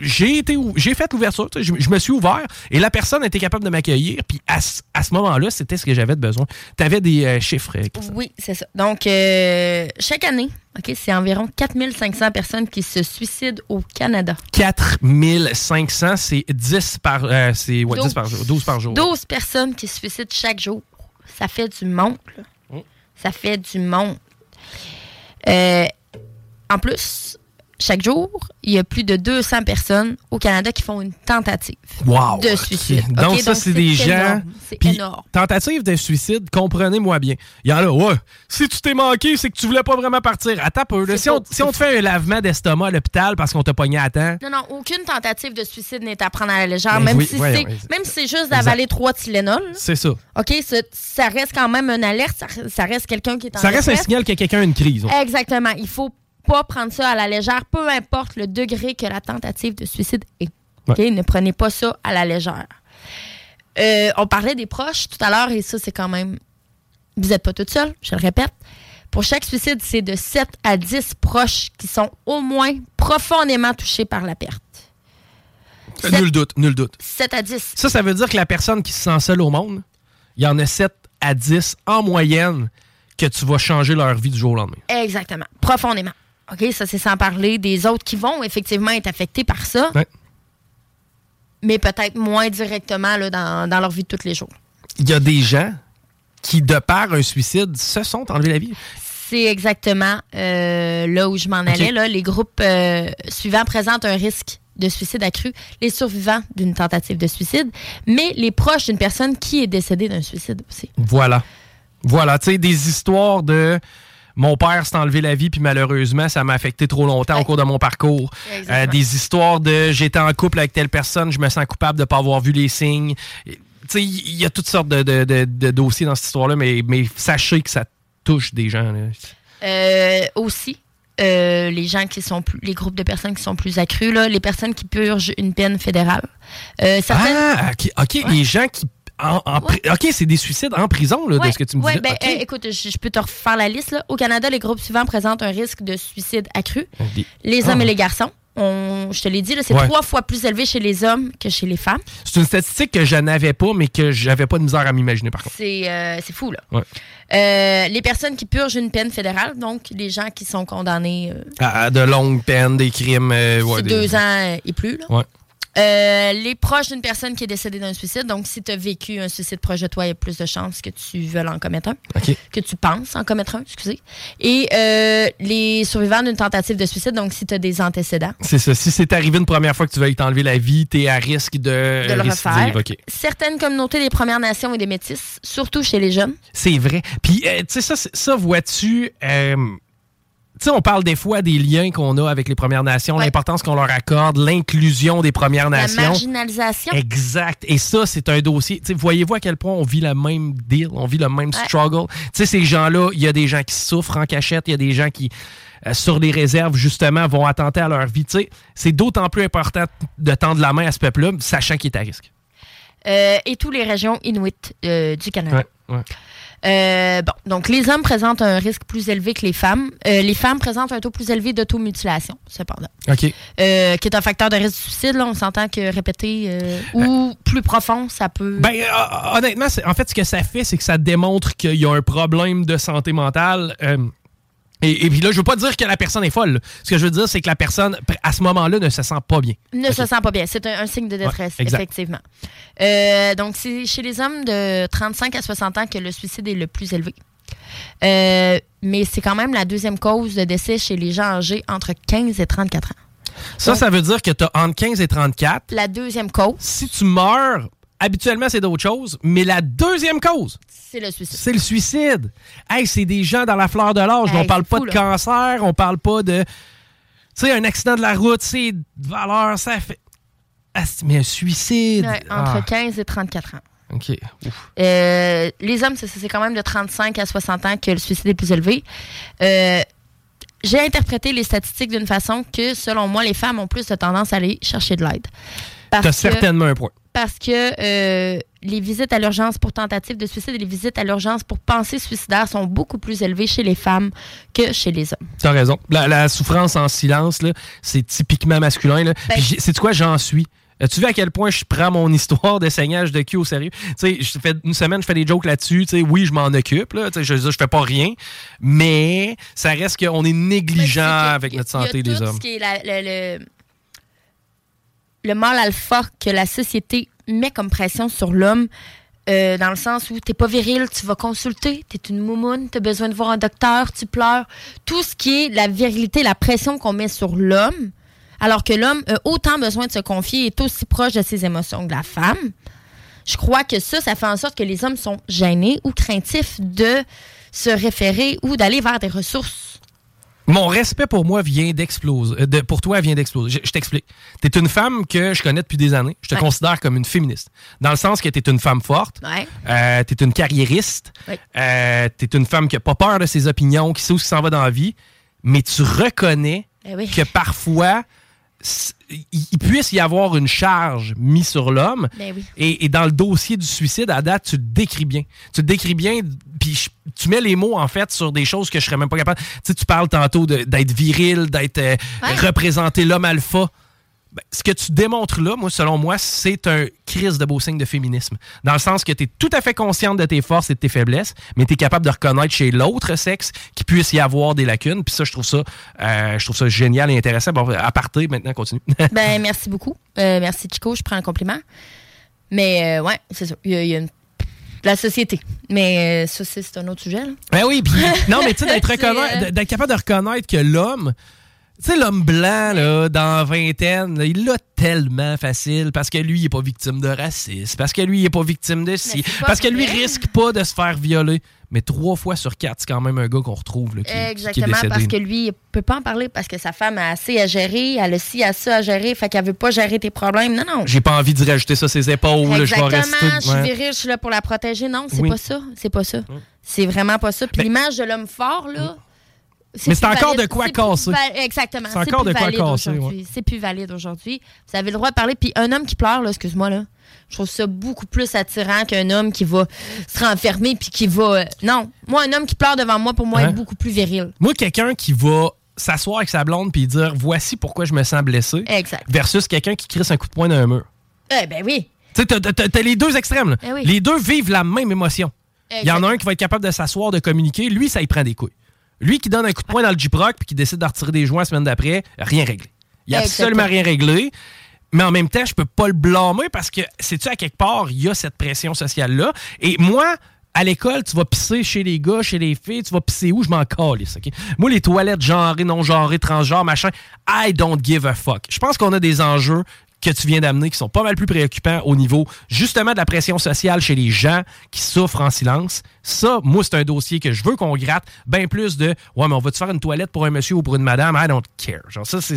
j'ai été j'ai fait l'ouverture, je, je me suis ouvert et la personne était capable de m'accueillir. Puis à, ce- à ce moment-là, c'était ce que j'avais de besoin. Tu avais des euh, chiffres. euh, Christian. Oui, c'est ça. Donc, euh, chaque année, ok, c'est environ 4500 personnes qui se suicident au Canada. 4500, c'est 10 par, euh, c'est, ouais, 10 Douze. par jour. 12 par jour. 12 personnes qui se suicident chaque jour. Ça fait du monde. là. Mm. Ça fait du monde. Euh, en plus, chaque jour, il y a plus de 200 personnes au Canada qui font une tentative Wow! de suicide. Donc, ça, c'est des gens. C'est énorme. Tentative de suicide, comprenez-moi bien. Il y en a, ouais, si tu t'es manqué, c'est que tu voulais pas vraiment partir. Attends peu. là. Si on, faux, si on te fait un lavement d'estomac à l'hôpital parce qu'on t'a pogné à temps, Non, non, aucune tentative de suicide n'est à prendre à la légère, Ben même, oui, si oui. même si c'est juste d'avaler trois Tylenol. c'est ça. OK, ça, reste quand même une alerte, ça, ça reste quelqu'un qui est en Ça reste un signal que quelqu'un a une crise. Exactement. Il faut pas prendre ça à la légère, peu importe le degré que la tentative de suicide est. Ne prenez pas ça à la légère. Euh, on parlait des proches tout à l'heure, et ça, c'est quand même. Vous n'êtes pas toute seule, je le répète. Pour chaque suicide, c'est de 7 à 10 proches qui sont au moins profondément touchés par la perte. Euh, Nul doute, nul doute. 7 à 10. Ça, ça veut dire que la personne qui se sent seule au monde, il y en a 7 à 10 en moyenne que tu vas changer leur vie du jour au lendemain. Exactement. Profondément. OK, ça, c'est sans parler des autres qui vont effectivement être affectés par ça, Ouais. mais peut-être moins directement là, dans, dans leur vie de tous les jours. Il y a des gens qui, de par un suicide, se sont enlevés la vie. C'est exactement euh, là où je m'en allais. Là. Les groupes euh, suivants présentent un risque de suicide accru, les survivants d'une tentative de suicide, mais les proches d'une personne qui est décédée d'un suicide aussi. Voilà. Voilà, tu sais, des histoires de mon père s'est enlevé la vie, puis malheureusement, ça m'a affecté trop longtemps au cours de mon parcours. Euh, des histoires de j'étais en couple avec telle personne, je me sens coupable de ne pas avoir vu les signes. Tu sais, il y a toutes sortes de, de- de- de dossiers dans cette histoire-là, mais, mais sachez que ça touche des gens. là. Euh, aussi, euh, les gens qui sont plus, les groupes de personnes qui sont plus accrus, là, les personnes qui purgent une peine fédérale. Euh, certaines- Ah, ok, ok, les gens qui. En- en pri- Ok, c'est des suicides en prison, là, de ce que tu me ouais, disais. ben, Ok. euh, écoute, je, je peux te refaire la liste. Là. Au Canada, les groupes suivants présentent un risque de suicide accru. Des- Les Ah. hommes et les garçons. On- je te l'ai dit, c'est trois fois plus élevé chez les hommes que chez les femmes. C'est une statistique que je n'avais pas, mais que j'avais pas de misère à m'imaginer, par contre. C'est euh, fou, là. Euh, les personnes qui purgent une peine fédérale, donc les gens qui sont condamnés euh, À- de longues peines, des crimes. des- deux ans et plus. là. Euh, les proches d'une personne qui est décédée d'un suicide, donc si tu as vécu un suicide proche de toi, il y a plus de chances que tu veuilles en commettre un, que tu penses en commettre un, excusez. Et euh, les survivants d'une tentative de suicide, donc si tu as des antécédents, C'est ça. Si c'est arrivé une première fois que tu veuilles t'enlever la vie, t'es à risque de, de le refaire. Certaines communautés des Premières Nations et des Métis, surtout chez les jeunes, C'est vrai. Puis, euh, tu sais, ça, ça vois-tu. Tu sais, on parle des fois des liens qu'on a avec les Premières Nations, l'importance qu'on leur accorde, l'inclusion des Premières la Nations. marginalisation. Exact. Et ça, c'est un dossier. Voyez-vous à quel point on vit le même deal, on vit le même Ouais. struggle? Tu sais, ces gens-là, il y a des gens qui souffrent en cachette, il y a des gens qui, euh, sur les réserves, justement, vont attenter à leur vie. Tu sais, c'est d'autant plus important de tendre la main à ce peuple-là, sachant qu'il est à risque. Euh, et toutes les régions inuites euh, du Canada. Ouais. Euh, bon, donc les hommes présentent un risque plus élevé que les femmes. Euh, les femmes présentent un taux plus élevé d'automutilation, cependant. OK. Euh, qui est un facteur de risque de suicide. Là, on s'entend que répéter ou plus profond, ça peut. Ben, honnêtement, en fait, ce que ça fait, c'est que ça démontre qu'il y a un problème de santé mentale. Et, et puis là, je veux pas dire que la personne est folle. Ce que je veux dire, c'est que la personne, à ce moment-là, ne se sent pas bien. ne se sent pas bien. C'est un, un signe de détresse, Ouais, effectivement. Euh, donc, c'est chez les hommes de 35 à 60 ans que le suicide est le plus élevé. Euh, mais c'est quand même la deuxième cause de décès chez les gens âgés entre 15 et 34 ans. Ça, ça veut dire que tu as entre 15 et 34. La deuxième cause, Si tu meurs, habituellement, c'est d'autres choses. Mais la deuxième cause, c'est le suicide. c'est le suicide. Hey, c'est des gens dans la fleur de l'âge. Hey, on parle pas fou, de là. cancer, on parle pas de. Tu sais, un accident de la route, c'est de valeur, ça fait. Ah, mais un suicide. Ouais, entre Ah, 15 et 34 ans. OK. Ouf. Euh, les hommes, c'est- quand même de 35 à 60 ans que le suicide est plus élevé. Euh, J'ai interprété les statistiques d'une façon que, selon moi, les femmes ont plus de tendance à aller chercher de l'aide. T'as que- certainement un point. Parce que euh, les visites à l'urgence pour tentative de suicide et les visites à l'urgence pour pensée suicidaire sont beaucoup plus élevées chez les femmes que chez les hommes. T'as raison. La, la souffrance en silence, c'est typiquement masculin. Là. Ben- sais-tu quoi, j'en suis? As-tu vu à quel point je prends mon histoire de saignage de cul au sérieux? Tu sais, je fais une semaine, je fais des jokes là-dessus. Tu sais, oui, je m'en occupe. Là, Tu sais, je, je fais pas rien. Mais ça reste qu'on est négligent avec notre Il y a santé tout des hommes. ce qui est la- le, le mal alpha que la société met comme pression sur l'homme, euh, dans le sens où t'es pas viril, tu vas consulter, t'es une moumoune, t'as besoin de voir un docteur, tu pleures. Tout ce qui est la virilité, la pression qu'on met sur l'homme, alors que l'homme a autant besoin de se confier et est aussi proche de ses émotions que la femme. Je crois que ça, ça fait en sorte que les hommes sont gênés ou craintifs de se référer ou d'aller vers des ressources. Mon respect pour moi vient d'exploser. euh, de- pour toi vient d'exploser. Je, je t'explique. Tu es une femme que je connais depuis des années. Je te Ouais. considère comme une féministe. Dans le sens que tu es une femme forte. Ouais. Euh, tu es une carriériste. Oui. Euh, tu es une femme qui n'a pas peur de ses opinions, qui sait où s'en va dans la vie. Mais tu reconnais Eh oui. que parfois, il puisse y avoir une charge mise sur l'homme. Ben oui. Et, et dans le dossier du suicide, à date, tu le décris bien. Tu le décris bien, puis tu mets les mots, en fait, sur des choses que je serais même pas capable. Tu sais, tu parles tantôt d'être viril, d'être euh, Ouais. représenté l'homme alpha. Ben, ce que tu démontres là, moi, selon moi, c'est un crise de beau signe de féminisme. Dans le sens que tu es tout à fait consciente de tes forces et de tes faiblesses, mais tu es capable de reconnaître chez l'autre sexe qu'il puisse y avoir des lacunes. Puis ça, je trouve ça, euh, je trouve ça génial et intéressant. Bon, à partir, maintenant, continue. Ben, merci beaucoup. Euh, merci, Chico. Je prends le compliment. Mais, euh, ouais, c'est ça. Il y a, il y a une... La société. Mais euh, ça, c'est un autre sujet. là. Ben oui, puis non, mais tu sais, d'être capable de reconnaître que l'homme, Tu sais, l'homme blanc, là, dans vingtaine, là, il l'a tellement facile parce que lui, il est pas victime de racisme, parce que lui, il est pas victime de ci, parce que lui, il risque pas de se faire violer. Mais trois fois sur quatre, c'est quand même un gars qu'on retrouve là, qui, qui- qui est Exactement, décédé. parce que lui, il peut pas en parler parce que sa femme a assez à gérer, elle a ci, à ça à gérer, fait qu'elle veut pas gérer tes problèmes. Non, non. J'ai pas envie de rajouter ça ses épaules. là, je vais Exactement, rester. je suis viril, je suis là pour la protéger. Non, c'est Oui. pas ça. C'est pas ça. C'est vraiment pas ça. Puis l'image de l'homme fort, là. Mais c'est encore valide. de quoi casser. Exactement. C'est encore de quoi casser, aujourd'hui. C'est plus valide aujourd'hui. Vous avez le droit de parler. Puis un homme qui pleure, là, excuse-moi, là, je trouve ça beaucoup plus attirant qu'un homme qui va se renfermer puis qui va. euh, Non. Moi, un homme qui pleure devant moi, pour moi, Hein? est beaucoup plus viril. Moi, quelqu'un qui va s'asseoir avec sa blonde puis dire voici pourquoi je me sens blessé, Exact. versus quelqu'un qui crisse un coup de poing dans un mur. Eh ben oui. Tu sais, t'as- les deux extrêmes. là. Eh oui. Les deux vivent la même émotion. Il y en a un qui va être capable de s'asseoir, de communiquer. Lui, ça y prend des couilles. Lui qui donne un coup de poing dans le Jeep-Rock puis qui décide de retirer des joints la semaine d'après, rien réglé. Il a Exactement. absolument rien réglé. Mais en même temps, je peux pas le blâmer parce que, sais-tu, à quelque part, il y a cette pression sociale-là. Et moi, à l'école, tu vas pisser chez les gars, chez les filles, tu vas pisser où? Je m'en calisse, OK? Moi, les toilettes genrées, non genrées, transgenres, machin, I don't give a fuck. Je pense qu'on a des enjeux que tu viens d'amener qui sont pas mal plus préoccupants au niveau justement de la pression sociale chez les gens qui souffrent en silence. Ça, moi, c'est un dossier que je veux qu'on gratte bien plus de Ouais, mais on va-tu faire une toilette pour un monsieur ou pour une madame? I don't care. Genre, ça, c'est.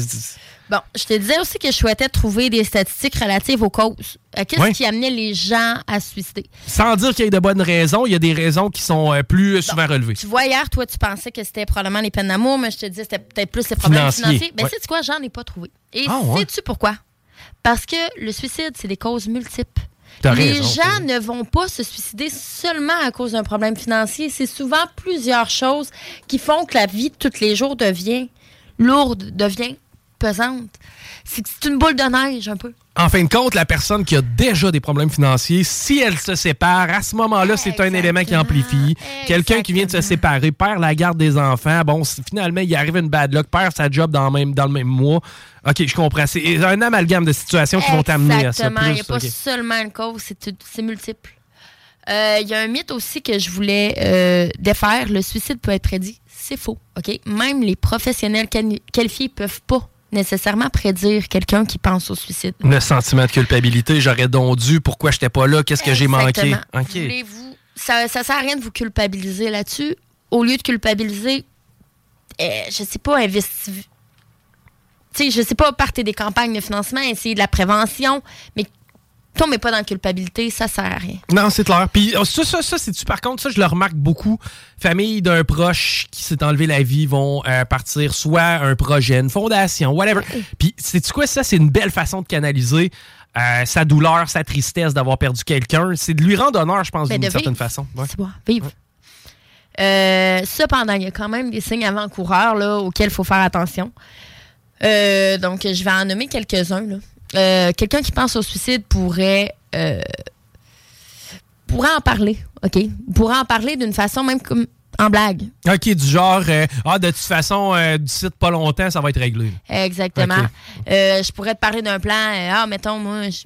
Bon, je te disais aussi que je souhaitais trouver des statistiques relatives aux causes. Euh, Qu'est-ce qui amenait les gens à se suicider? Sans dire qu'il y ait de bonnes raisons, il y a des raisons qui sont euh, plus souvent relevées. Tu vois, hier, toi, tu pensais que c'était probablement les peines d'amour, mais je te disais que c'était peut-être plus les problèmes Financiers, financiers. Ben, sais-tu quoi? J'en ai pas trouvé. Et Ah, ouais. sais-tu pourquoi? Parce que le suicide, c'est des causes multiples. Les raison, gens ne vont pas se suicider seulement à cause d'un problème financier. C'est souvent plusieurs choses qui font que la vie de tous les jours devient lourde, devient pesante. C'est une boule de neige, un peu. En fin de compte, la personne qui a déjà des problèmes financiers, si elle se sépare, à ce moment-là, c'est un élément qui amplifie. Quelqu'un qui vient de se séparer perd la garde des enfants. Bon, finalement, il arrive une bad luck, perd sa job dans le même, dans le même mois. OK, je comprends. C'est un amalgame de situations qui vont t'amener à ça. Exactement. Il n'y a pas seulement une cause, c'est multiple. Euh, Il y a un mythe aussi que je voulais euh, défaire. Le suicide peut être prédit. C'est faux. OK? Même les professionnels quali- qualifiés ne peuvent pas nécessairement prédire quelqu'un qui pense au suicide. Le sentiment de culpabilité, j'aurais donc dû, pourquoi j'étais pas là, qu'est-ce que j'ai manqué? Ça ne sert à rien de vous culpabiliser là-dessus. Au lieu de culpabiliser, euh, je sais pas, investi... Tu sais, je sais pas, partez des campagnes de financement, essayez de la prévention, mais tombez pas dans la culpabilité, ça sert à rien. Non, c'est clair. Puis oh, ça, ça, ça, c'est-tu, par contre, ça, je le remarque beaucoup. Famille d'un proche qui s'est enlevé la vie vont euh, partir soit un projet, une fondation, whatever. Puis, sais-tu quoi, ça, c'est une belle façon de canaliser euh, sa douleur, sa tristesse d'avoir perdu quelqu'un. C'est de lui rendre honneur, je pense, Ben, d'une certaine façon. Ouais. C'est bon, vivre. Euh, cependant, il y a quand même des signes avant-coureurs auxquels il faut faire attention. Donc, je vais en nommer quelques-uns. Euh, Quelqu'un qui pense au suicide pourrait, euh, pourrait en parler, OK? Pourrait en parler d'une façon même comme en blague. OK, du genre, euh, ah, de toute façon, euh, du site pas longtemps, ça va être réglé. Exactement. Euh, je pourrais te parler d'un plan. ah, mettons, moi, je-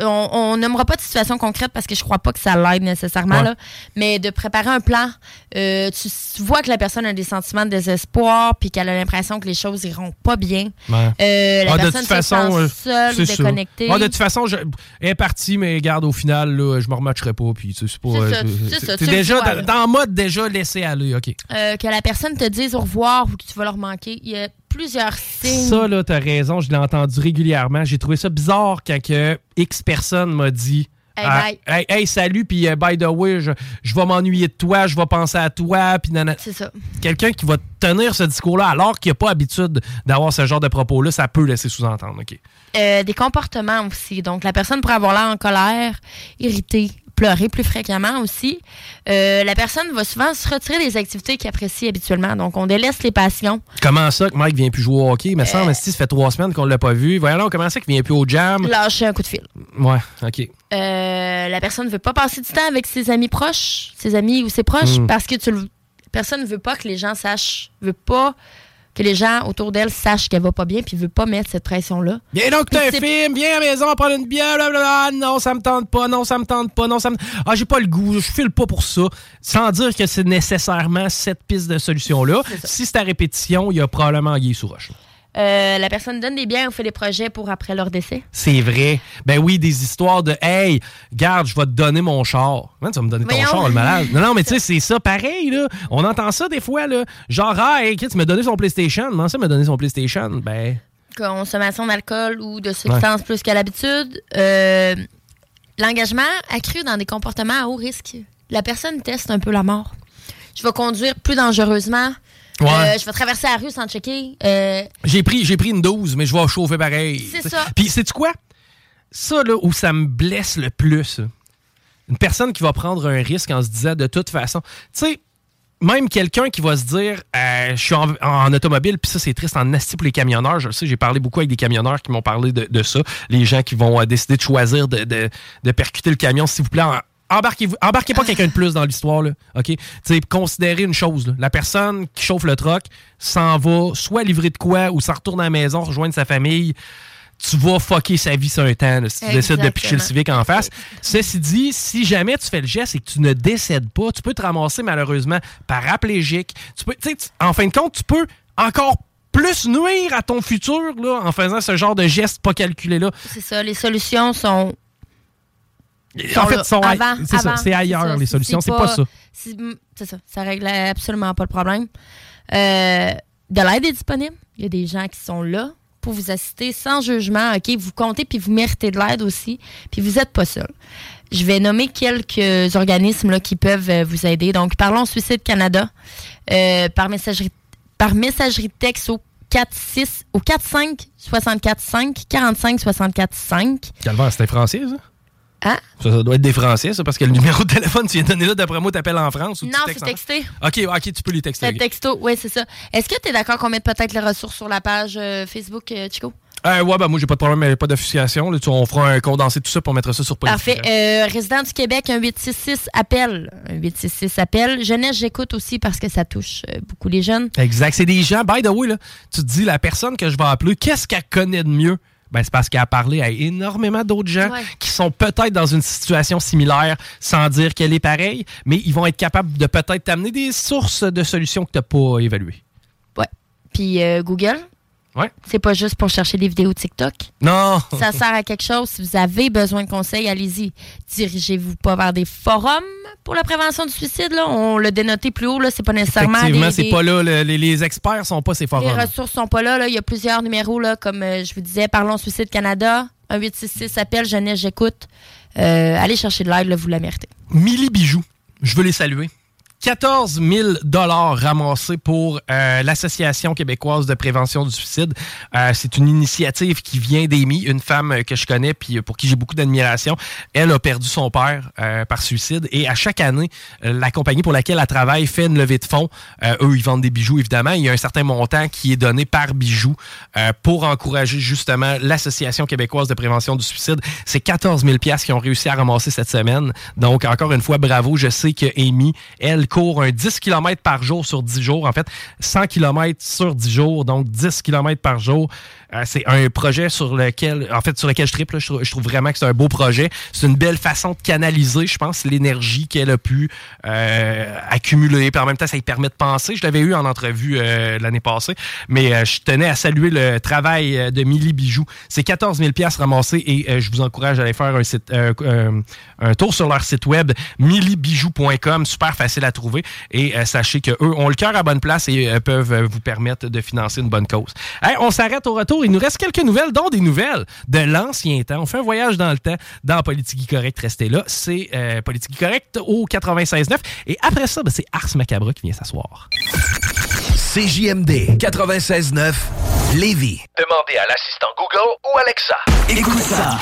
on, on nommera pas de situation concrète parce que je crois pas que ça l'aide nécessairement, Ouais. là, mais de préparer un plan. euh, tu vois que la personne a des sentiments de désespoir puis qu'elle a l'impression que les choses iront pas bien. Ouais. Euh, la Ah, de personne toute se façon, sent euh, seule ou déconnectée. Ah, de toute façon, je, elle est partie, mais garde, au final, là, je me rematcherai pas. Puis, c'est pas. C'est ça, c'est ça, t'es tu le déjà vois, dans, le mode déjà laissé aller, OK. Euh, que la personne te dise au revoir ou que tu vas leur manquer. Il y a plusieurs signes. Ça, là, t'as raison, je l'ai entendu régulièrement. J'ai trouvé ça bizarre quand que X personne m'a dit. Hey, ah, hey, hey, salut, puis euh, by the way, je, je vais m'ennuyer de toi, je vais penser à toi, puis nanana. C'est ça. Quelqu'un qui va tenir ce discours-là alors qu'il n'a pas habitude d'avoir ce genre de propos-là, ça peut laisser sous-entendre, OK. Euh, des comportements aussi. Donc, la personne pourrait avoir l'air en colère, irritée, pleurer plus fréquemment aussi. Euh, la personne va souvent se retirer des activités qu'elle apprécie habituellement. Donc, on délaisse les passions. Comment ça que Mike vient plus jouer au hockey? Il me Euh. si ça fait trois semaines qu'on l'a pas vu. Voyons, comment ça qu'il vient plus au jam? Lâcher un coup de fil. Ouais, OK. Euh, la personne ne veut pas passer du temps avec ses amis proches, ses amis ou ses proches, Mm. parce que tu le... la personne ne veut pas que les gens sachent, veut pas que les gens autour d'elle sachent qu'elle va pas bien puis veut pas mettre cette pression-là. Viens donc, t'as un film, viens à la maison, prendre une bière, blablabla. Non, ça me tente pas, non, ça me tente pas, non, ça me. Ah, j'ai pas le goût, je file pas pour ça. Sans dire que c'est nécessairement cette piste de solution-là. Si c'est à répétition, il y a probablement Guy sous roche. Euh, la personne donne des biens ou fait des projets pour après leur décès. C'est vrai. Ben oui, des histoires de Hey, garde, je vais te donner mon char. Man, tu vas me donner ton char, le malade. Non, non, mais tu sais, c'est ça pareil, là. On entend ça des fois, là. Genre, ah, hey, tu m'as donné son PlayStation. Comment ça m'a donné son PlayStation? Ben. Consommation d'alcool ou de substances plus qu'à l'habitude. Euh, L'engagement accru dans des comportements à haut risque. La personne teste un peu la mort. Je vais conduire plus dangereusement. Ouais. Euh, je vais traverser la rue sans checker. Euh, J'ai pris, j'ai pris une dose, mais je vais chauffer pareil. C'est ça. Puis, sais-tu quoi? Ça, là, où ça me blesse le plus, une personne qui va prendre un risque en se disant de toute façon. Tu sais, même quelqu'un qui va se dire euh, je suis en, en automobile, puis ça, c'est triste en asti pour les camionneurs. Je le sais, j'ai parlé beaucoup avec des camionneurs qui m'ont parlé de, de ça. Les gens qui vont euh, décider de choisir de, de- de percuter le camion, s'il vous plaît, en- Embarquez, embarquez pas quelqu'un de plus dans l'histoire, là. OK? Tu sais, considérez une chose, là. La personne qui chauffe le truck s'en va soit livrer de quoi ou s'en retourne à la maison, rejoindre sa famille. Tu vas fucker sa vie sur un temps, là, si tu décides de picher le civique en face. Ceci dit, si jamais tu fais le geste et que tu ne décèdes pas, tu peux te ramasser malheureusement paraplégique. Tu peux, tu- en fin de compte, tu peux encore plus nuire à ton futur là, en faisant ce genre de geste pas calculé là. c'est ça. Les solutions sont. En fait, sont Avant, c'est ça, c'est ailleurs, ça. les solutions, c'est pas ça. c'est- C'est ça. Ça règle absolument pas le problème. Euh, de l'aide est disponible. Il y a des gens qui sont là pour vous assister sans jugement. OK, vous comptez puis vous méritez de l'aide aussi. Puis vous n'êtes pas seul. Je vais nommer quelques organismes là, qui peuvent euh, vous aider. Donc, parlons Suicide Canada euh, par messagerie par messagerie texte au 46 au 45 64 5 45 64 5. Calvaire, c'était français, ça? Hein? Ça, ça doit être des Français, ça, parce que le numéro de téléphone, tu viens de donner là, d'après moi, t'appelles en France ou tu Non, c'est en- texté. OK, OK, tu peux les texter. C'est texto, oui, c'est ça. Est-ce que tu es d'accord qu'on mette peut-être les ressources sur la page euh, Facebook, euh, Chico? Euh, ouais, ben moi, j'ai pas de problème, mais pas d'officiation. On fera un condensé de tout ça pour mettre ça sur Politique. Parfait. Euh, résident du Québec, un 866 appel. Un 866 appel. Jeunesse, j'écoute aussi parce que ça touche beaucoup les jeunes. Exact. C'est des gens, by the way, là, tu te dis, la personne que je vais appeler, qu'est-ce qu'elle connaît de mieux? Ben, c'est parce qu'elle a parlé à énormément d'autres gens Ouais. qui sont peut-être dans une situation similaire sans dire qu'elle est pareille, mais ils vont être capables de peut-être t'amener des sources de solutions que tu n'as pas évaluées. Ouais. Puis euh, Google, Ouais. c'est pas juste pour chercher des vidéos TikTok. Non! Ça sert à quelque chose. Si vous avez besoin de conseils, allez-y. Dirigez-vous pas vers des forums pour la prévention du suicide. Là. On l'a dénoté plus haut. Là. C'est pas nécessairement Effectivement, c'est pas là. le- les, les experts sont pas ces Les forums. ressources sont pas là, là. Il y a plusieurs numéros, là, comme euh, je vous disais, Parlons Suicide Canada, un 866 appel Jeunesse, j'écoute. Euh, allez chercher de l'aide, là, vous la méritez. Millie Bijoux, je veux les saluer. 14 000 ramassés pour euh, l'Association québécoise de prévention du suicide. Euh, c'est une initiative qui vient d'Amy, une femme euh, que je connais puis euh, pour qui j'ai beaucoup d'admiration. Elle a perdu son père euh, par suicide et à chaque année, euh, la compagnie pour laquelle elle travaille fait une levée de fonds. Eux, ils vendent des bijoux, évidemment. Il y a un certain montant qui est donné par bijou pour encourager justement l'Association québécoise de prévention du suicide. C'est 14 000 qu'ils ont réussi à ramasser cette semaine. Donc, encore une fois, bravo. Je sais que Amy, elle court un 10 km par jour sur 10 jours. En fait, 100 km sur 10 jours, donc 10 km par jour. Euh, c'est un projet sur lequel, en fait, sur lequel je triple. là. Je, trouve, vraiment que c'est un beau projet. C'est une belle façon de canaliser, je pense, l'énergie qu'elle a pu euh, accumuler. Puis en même temps, ça lui permet de penser. Je l'avais eu en entrevue euh, l'année passée, mais je tenais à saluer le travail de Millie Bijoux. C'est 14 000 ramassés et euh, je vous encourage à aller faire un, tour sur leur site web, millibijoux.com. Super facile à trouver. Et sachez qu'eux ont le cœur à bonne place et peuvent vous permettre de financer une bonne cause. On s'arrête au retour. Il nous reste quelques nouvelles, dont des nouvelles de l'ancien temps. On fait un voyage dans le temps dans Politique Correct. Restez là. C'est euh, Politique Correct au 96.9. Et après ça, ben, c'est Ars Macabre qui vient s'asseoir. CJMD 96.9 Lévis. Demandez à l'assistant Google ou Alexa. Écoute ça.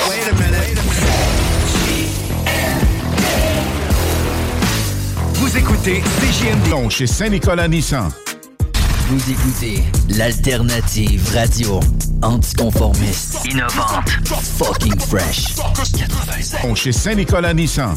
Vous écoutez CJMD. chez Saint-Nicolas Nissan. Vous écoutez l'alternative radio anticonformiste, innovante, fucking fresh. 96. Chez Saint-Nicolas Nissan.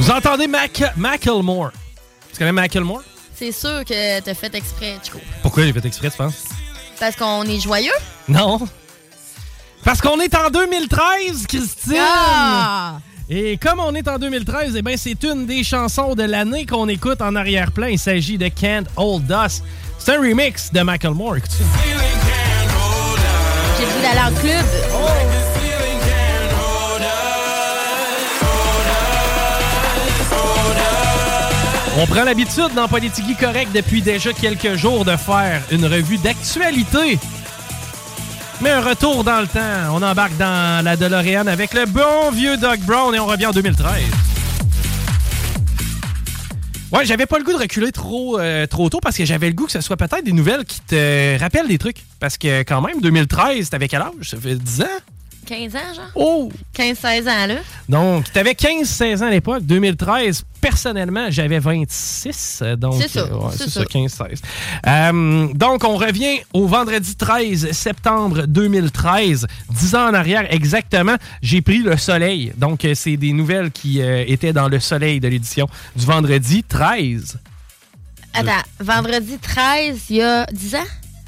Vous entendez Mac Macklemore. Tu connais Macklemore? C'est sûr que t'as fait exprès, Chico. Pourquoi j'ai fait exprès, tu penses? Parce qu'on est joyeux? Non. Parce qu'on est en 2013, Christine! Ah! Et comme on est en 2013, eh ben c'est une des chansons de l'année qu'on écoute en arrière-plan. Il s'agit de Can't Hold Us. C'est un remix de Macklemore. Écoute ça. J'ai le goût d'aller en club. On prend l'habitude dans Politique Correct depuis déjà quelques jours de faire une revue d'actualité. Mais un retour dans le temps. On embarque dans la DeLorean avec le bon vieux Doug Brown et on revient en 2013. Ouais, j'avais pas le goût de reculer trop, euh, trop tôt parce que j'avais le goût que ce soit peut-être des nouvelles qui te rappellent des trucs. Parce que quand même, 2013, t'avais quel âge? Ça fait 10 ans? 15 ans, genre? Oh! 15-16 ans, là. Donc, t'avais 15-16 ans à l'époque. 2013, personnellement, j'avais 26. euh, Donc, C'est ça, euh, ouais, c'est ça. ça, 15-16. Euh, donc, on revient au vendredi 13 septembre 2013. 10 ans en arrière, exactement. J'ai pris le soleil. Donc, c'est des nouvelles qui euh, étaient dans le soleil de l'édition du vendredi 13. Attends, vendredi 13, il y a 10 ans?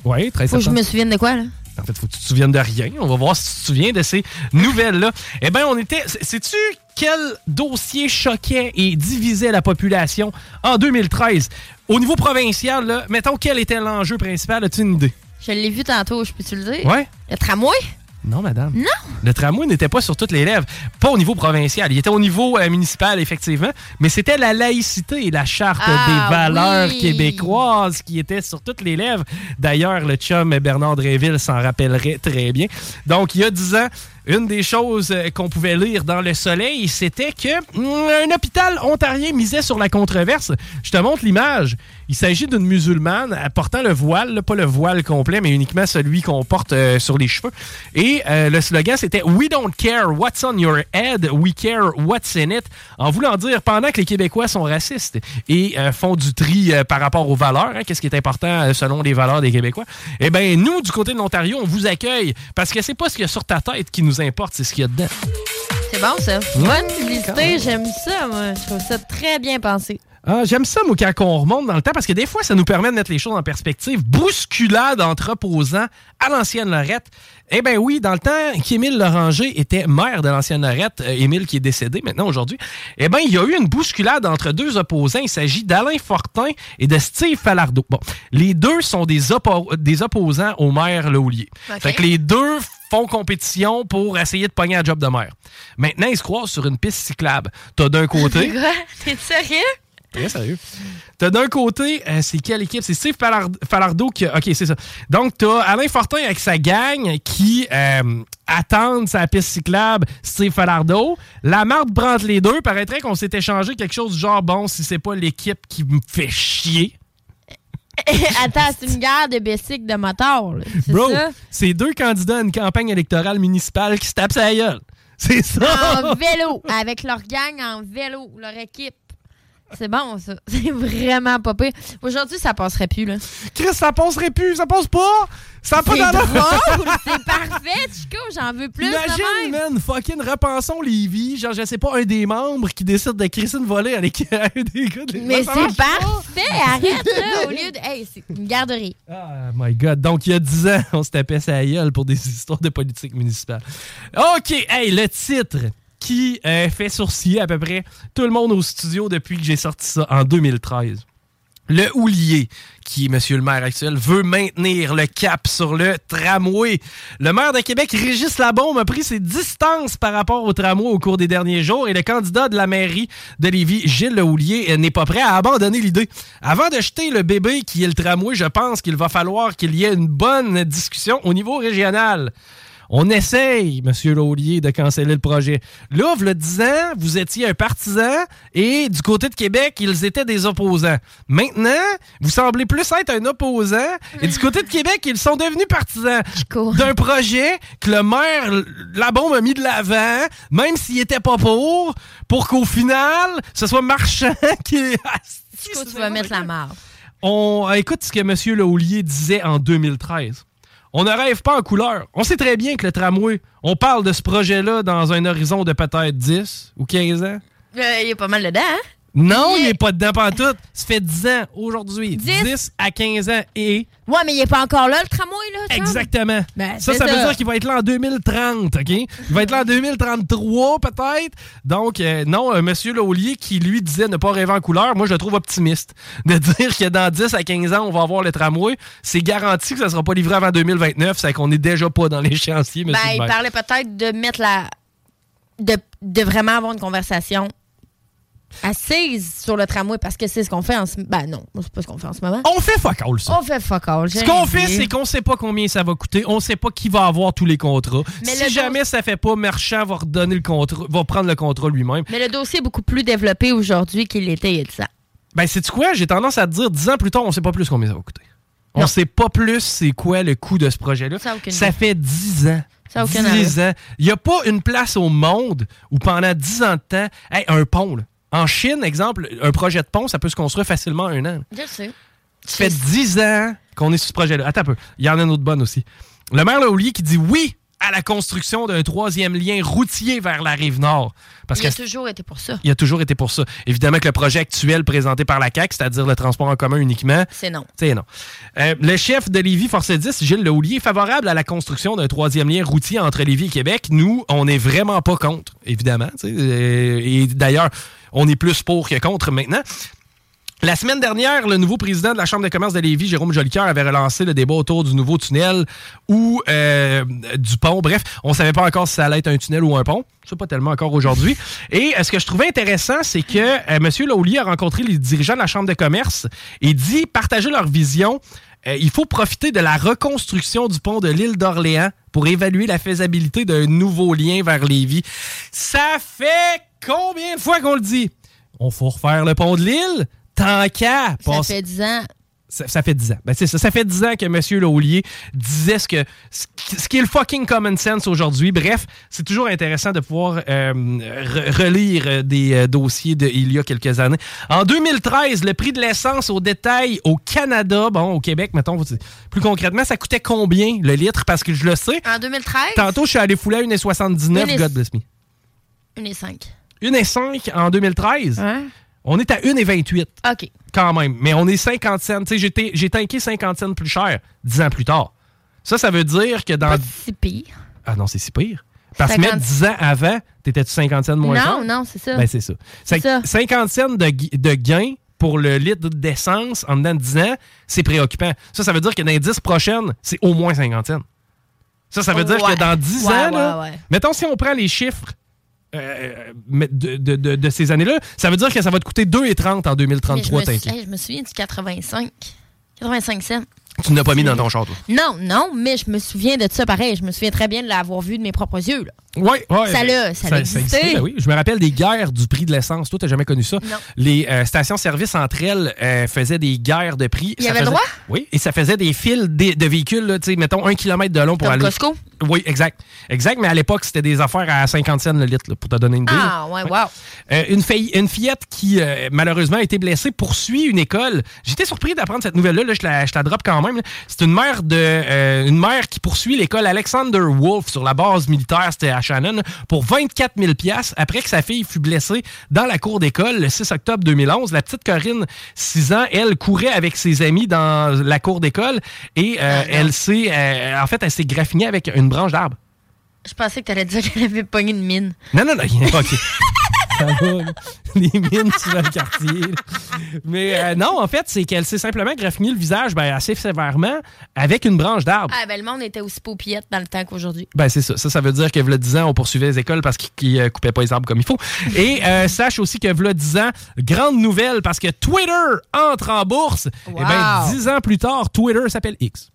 Oui, 13 Faut que je septembre. me souvienne de quoi, là? En fait, faut que tu te souviennes de rien. On va voir si tu te souviens de ces nouvelles-là. Eh bien, on était. Sais-tu quel dossier choquait et divisait la population en 2013? Au niveau provincial, là, mettons, quel était l'enjeu principal? As-tu une idée? Je l'ai vu tantôt, je peux-tu le dire? Ouais. Le tramway? Non, madame. Non. Le tramway n'était pas sur toutes les lèvres. Pas au niveau provincial. Il était au niveau euh, municipal, effectivement. Mais c'était la laïcité et la charte Ah, des valeurs oui. québécoises qui étaient sur toutes les lèvres. D'ailleurs, le chum Bernard Dréville s'en rappellerait très bien. Donc, il y a 10 ans, une des choses euh, qu'on pouvait lire dans Le Soleil, c'était que hum, un hôpital ontarien misait sur la controverse. Je te montre l'image. Il s'agit d'une musulmane euh, portant le voile, là, pas le voile complet, mais uniquement celui qu'on porte euh, sur les cheveux. Et euh, le slogan, c'était We don't care what's on your head, we care what's in it. En voulant dire, pendant que les Québécois sont racistes et euh, font du tri par rapport aux valeurs, hein, qu'est-ce qui est important selon les valeurs des Québécois, eh bien, nous, du côté de l'Ontario, on vous accueille parce que c'est pas ce qu'il y a sur ta tête qui nous importe, c'est ce qu'il y a dedans. C'est bon, ça. Bonne publicité, j'aime ça, moi. Je trouve ça très bien pensé. Ah, J'aime ça, moi, quand on remonte dans le temps, parce que des fois, ça nous permet de mettre les choses en perspective. Bousculade entre opposants à l'ancienne Lorette. Eh bien oui, dans le temps qu'Émile Loranger était maire de l'ancienne Lorette, euh, Émile qui est décédé maintenant aujourd'hui, eh bien, il y a eu une bousculade entre deux opposants. Il s'agit d'Alain Fortin et de Steve Falardeau. Bon, les deux sont des, oppo- des opposants au maire Laulier. OK. Fait que les deux font compétition pour essayer de pogner un job de maire. Maintenant, ils se croisent sur une piste cyclable. T'as d'un côté... T'es sérieux? Très sérieux. T'as d'un côté, euh, c'est quelle équipe? C'est Steve Falardeau qui. OK, c'est ça. Donc, t'as Alain Fortin avec sa gang qui euh, attendent sa piste cyclable Steve Falardeau. La marde entre les deux. Paraîtrait qu'on s'est échangé quelque chose du genre bon, si c'est pas l'équipe qui me fait chier. Attends, c'est une guerre de bessiques de moteur, Bro, c'est deux candidats à une campagne électorale municipale qui se tapent sa gueule. C'est ça. En vélo, avec leur gang en vélo, leur équipe. C'est bon, ça. C'est vraiment pas pire. Aujourd'hui, ça passerait plus, là. Chris, ça passerait plus. Ça passe pas? Ça pas d'allure. c'est parfait, Chico. J'en veux plus Imagine, man, fucking repensons Lévis. Genre, je sais pas, un des membres qui décide de crisser une volée avec un des gars de Mais c'est parfait, arrête, là, au lieu de... Hey, c'est une garderie. Oh my god. Donc, il y a 10 ans, on se tapait sa gueule pour des histoires de politique municipale. OK, hey, le titre qui euh, fait sourciller à peu près tout le monde au studio depuis que j'ai sorti ça en 2013. Le Houlier, qui est monsieur le maire actuel, veut maintenir le cap sur le tramway. Le maire de Québec, Régis Labaume, a pris ses distances par rapport au tramway au cours des derniers jours et le candidat de la mairie de Lévis, Gilles Le Houlier, euh, n'est pas prêt à abandonner l'idée. Avant de jeter le bébé qui est le tramway, je pense qu'il va falloir qu'il y ait une bonne discussion au niveau régional. On essaye, Monsieur Laulier, de canceller le projet. Là, vous le disant, vous étiez un partisan et du côté de Québec, ils étaient des opposants. Maintenant, vous semblez plus être un opposant et du côté de Québec, ils sont devenus partisans d'un projet que le maire Labombe a mis de l'avant, même s'il était pas pour, pour qu'au final, ce soit Marchand qui... Chico, tu vas mettre la marde? On écoute ce que M. Laulier disait en 2013. On ne rêve pas en couleur. On sait très bien que le tramway, on parle de ce projet-là dans un horizon de peut-être 10 ou 15 ans. Euh, il est pas mal dedans, hein? Non, il est pas dedans pantoute. Ça fait 10 ans aujourd'hui. 10, à 15 ans et... Ouais, mais il est pas encore là, le tramway, là. Exactement. Ben, ça, ça veut dire qu'il va être là en 2030, OK? Il va être là en 2033, peut-être. Donc, euh, non, euh, Monsieur Laulier, qui lui disait ne pas rêver en couleur, moi, je le trouve optimiste. De dire que dans 10 à 15 ans, on va avoir le tramway, c'est garanti que ça sera pas livré avant 2029, c'est qu'on est déjà pas dans l'échéancier, Ben, monsieur le il parlait peut-être de mettre la. De, de vraiment avoir une conversation assise sur le tramway parce que c'est ce qu'on fait en ce Ben non, c'est pas ce qu'on fait en ce moment. On fait fuck all, ça. On fait fuck all. Ce qu'on fait, c'est qu'on sait pas combien ça va coûter, on sait pas qui va avoir tous les contrats. Mais si jamais ça fait pas, Marchand va redonner le contrat, va prendre le contrat lui-même. Mais le dossier est beaucoup plus développé aujourd'hui qu'il l'était il y a 10 ans. Ben, c'est quoi? J'ai tendance à te dire, 10 ans plus tard, on sait pas plus combien ça va coûter. On sait pas plus c'est quoi le coût de ce projet-là. Ça Ça fait 10 ans. Ça a aucune 10 ans. Il n'y a pas une place au monde où pendant 10 ans de temps, hey, un pont, là. En Chine, exemple, un projet de pont, ça peut se construire facilement en un an. Je sais. Ça fait 10 ans qu'on est sur ce projet-là. Attends un peu. Il y en a une autre bonne aussi. Le maire Laulier qui dit oui à la construction d'un troisième lien routier vers la rive nord. Parce il a toujours été pour ça. il a toujours été pour ça. Évidemment que le projet actuel présenté par la CAQ, c'est-à-dire le transport en commun uniquement, C'est non. c'est non. Euh, le chef de Lévis Force 10, Gilles Lehoulier, est favorable à la construction d'un troisième lien routier entre Lévis et Québec. Nous, on n'est vraiment pas contre, évidemment. Euh, et d'ailleurs, on est plus pour que contre maintenant. La semaine dernière, le nouveau président de la Chambre de commerce de Lévis, Jérôme Jolicoeur, avait relancé le débat autour du nouveau tunnel ou euh, du pont. Bref, on ne savait pas encore si ça allait être un tunnel ou un pont. C'est pas tellement encore aujourd'hui. Et euh, ce que je trouvais intéressant, c'est que euh, M. Laulier a rencontré les dirigeants de la Chambre de commerce et dit partager leur vision. Euh, il faut profiter de la reconstruction du pont de l'île d'Orléans pour évaluer la faisabilité d'un nouveau lien vers Lévis. Ça fait combien de fois qu'on le dit? On faut refaire le pont de l'île? Tant qu'à Ça fait 10 ans. ça, ça fait 10 ans. Ben, c'est ça. Ça fait 10 ans que M. Laulier disait ce, que, ce qui ce qui est le fucking common sense aujourd'hui. Bref, c'est toujours intéressant de pouvoir euh, re- relire des euh, dossiers d'il y a quelques années. En 2013, le prix de l'essence au détail au Canada, bon, au Québec, mettons, plus concrètement, ça coûtait combien le litre? Parce que je le sais. En 2013, Tantôt, je suis allé fouler à 1,79, Une et- God bless me. 1 et 5. 1,5 en 2013. On est à 1,28 OK. quand même. Mais on est 50 cents. Tu sais, j'ai tanké 50 cents plus cher 10 ans plus tard. Ça, ça veut dire que dans. Pas si pire. Ah non, c'est si pire. Parce que 50 même 10 ans avant, t'étais-tu 50 cents moins Non, cher? non, c'est ça. Ben, c'est ça. Ça. 50 cents de, de gain pour le litre d'essence en dedans de 10 ans, c'est préoccupant. Ça, ça veut dire que dans les 10 prochaines, c'est au moins 50 cents. Ça, ça veut dire Ouais. que dans 10 Ouais, ans, ouais, là, ouais. mettons si on prend les chiffres euh, mais de, de- de- de ces années-là, ça veut dire que ça va te coûter 2,30 en Mais 2033, je, me, t'inquiète. hey, je me souviens du 85. 85 cents. Tu n'as pas mis dans ton char, toi? Non, non, mais je me souviens de ça pareil. Je me souviens très bien de l'avoir vu de mes propres yeux. Là. Oui, oui. Ça l'a- ça l'a existé. ben oui. Je me rappelle des guerres du prix de l'essence. Toi, t'as jamais connu ça? Non. Les euh, stations-service entre elles euh, faisaient des guerres de prix. Il y Ça avait faisait- droit? Oui, et ça faisait des fils de, de véhicules, là, tu sais, mettons un kilomètre de long pour Comme aller. Costco? Oui, exact. Exact, mais à l'époque, c'était des affaires à 50 cents le litre, là, pour te donner une idée. Ah, ouais, wow. Euh, une, fille- une fillette qui, euh, malheureusement, a été blessée poursuit une école. J'étais surpris d'apprendre cette nouvelle-là. là, je, la, je la drop quand même. C'est une mère de euh, une mère qui poursuit l'école Alexander Wolf sur la base militaire, c'était à Shannon, pour 24 000 après que sa fille fut blessée dans la cour d'école le 6 octobre 2011. La petite Corinne, 6 ans, elle courait avec ses amis dans la cour d'école et euh, elle s'est... euh, en fait, elle s'est graffinée avec une branche d'arbre. Je pensais que tu allais dire qu'elle avait pogné une mine. Non, non, non. OK. Les mines sur le quartier. là. Mais euh, non, en fait, c'est qu'elle s'est simplement graffiné le visage ben, assez sévèrement avec une branche d'arbre. Ah, ben le monde était aussi paupillette dans le temps qu'aujourd'hui. Ben, c'est ça. Ça, ça veut dire que, v'là 10 ans, on poursuivait les écoles parce qu'ils ne coupaient pas les arbres comme il faut. Et euh, sache aussi que, v'là 10 ans, grande nouvelle parce que Twitter entre en bourse. Et bien, Wow. 10 ans plus tard, Twitter s'appelle X.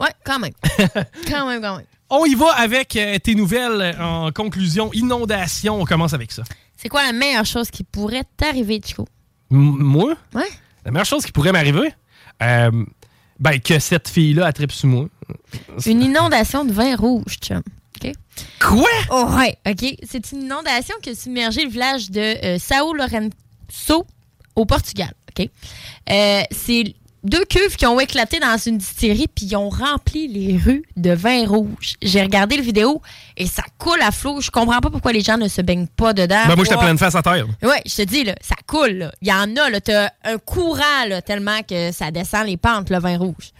Ouais, quand même. quand même, quand même. On y va avec euh, tes nouvelles euh, en conclusion. Inondation, on commence avec ça. C'est quoi la meilleure chose qui pourrait t'arriver, Chico? M- moi? Ouais. La meilleure chose qui pourrait m'arriver, euh, ben, que cette fille-là attrape sur moi. Une inondation de vin rouge, chum. OK? Quoi? Oh, ouais, OK. C'est une inondation qui a submergé le village de euh, Sao Lourenço au Portugal. OK? Euh, c'est deux cuves qui ont éclaté dans une distillerie, puis ils ont rempli les rues de vin rouge. J'ai regardé le vidéo et ça coule à flot. Je comprends pas pourquoi les gens ne se baignent pas dedans. Ben, moi, j'étais pleine face à terre. Ouais, je te dis, là, ça coule. là. Il y en a, là. T'as un courant, là, tellement que ça descend les pentes, le vin rouge.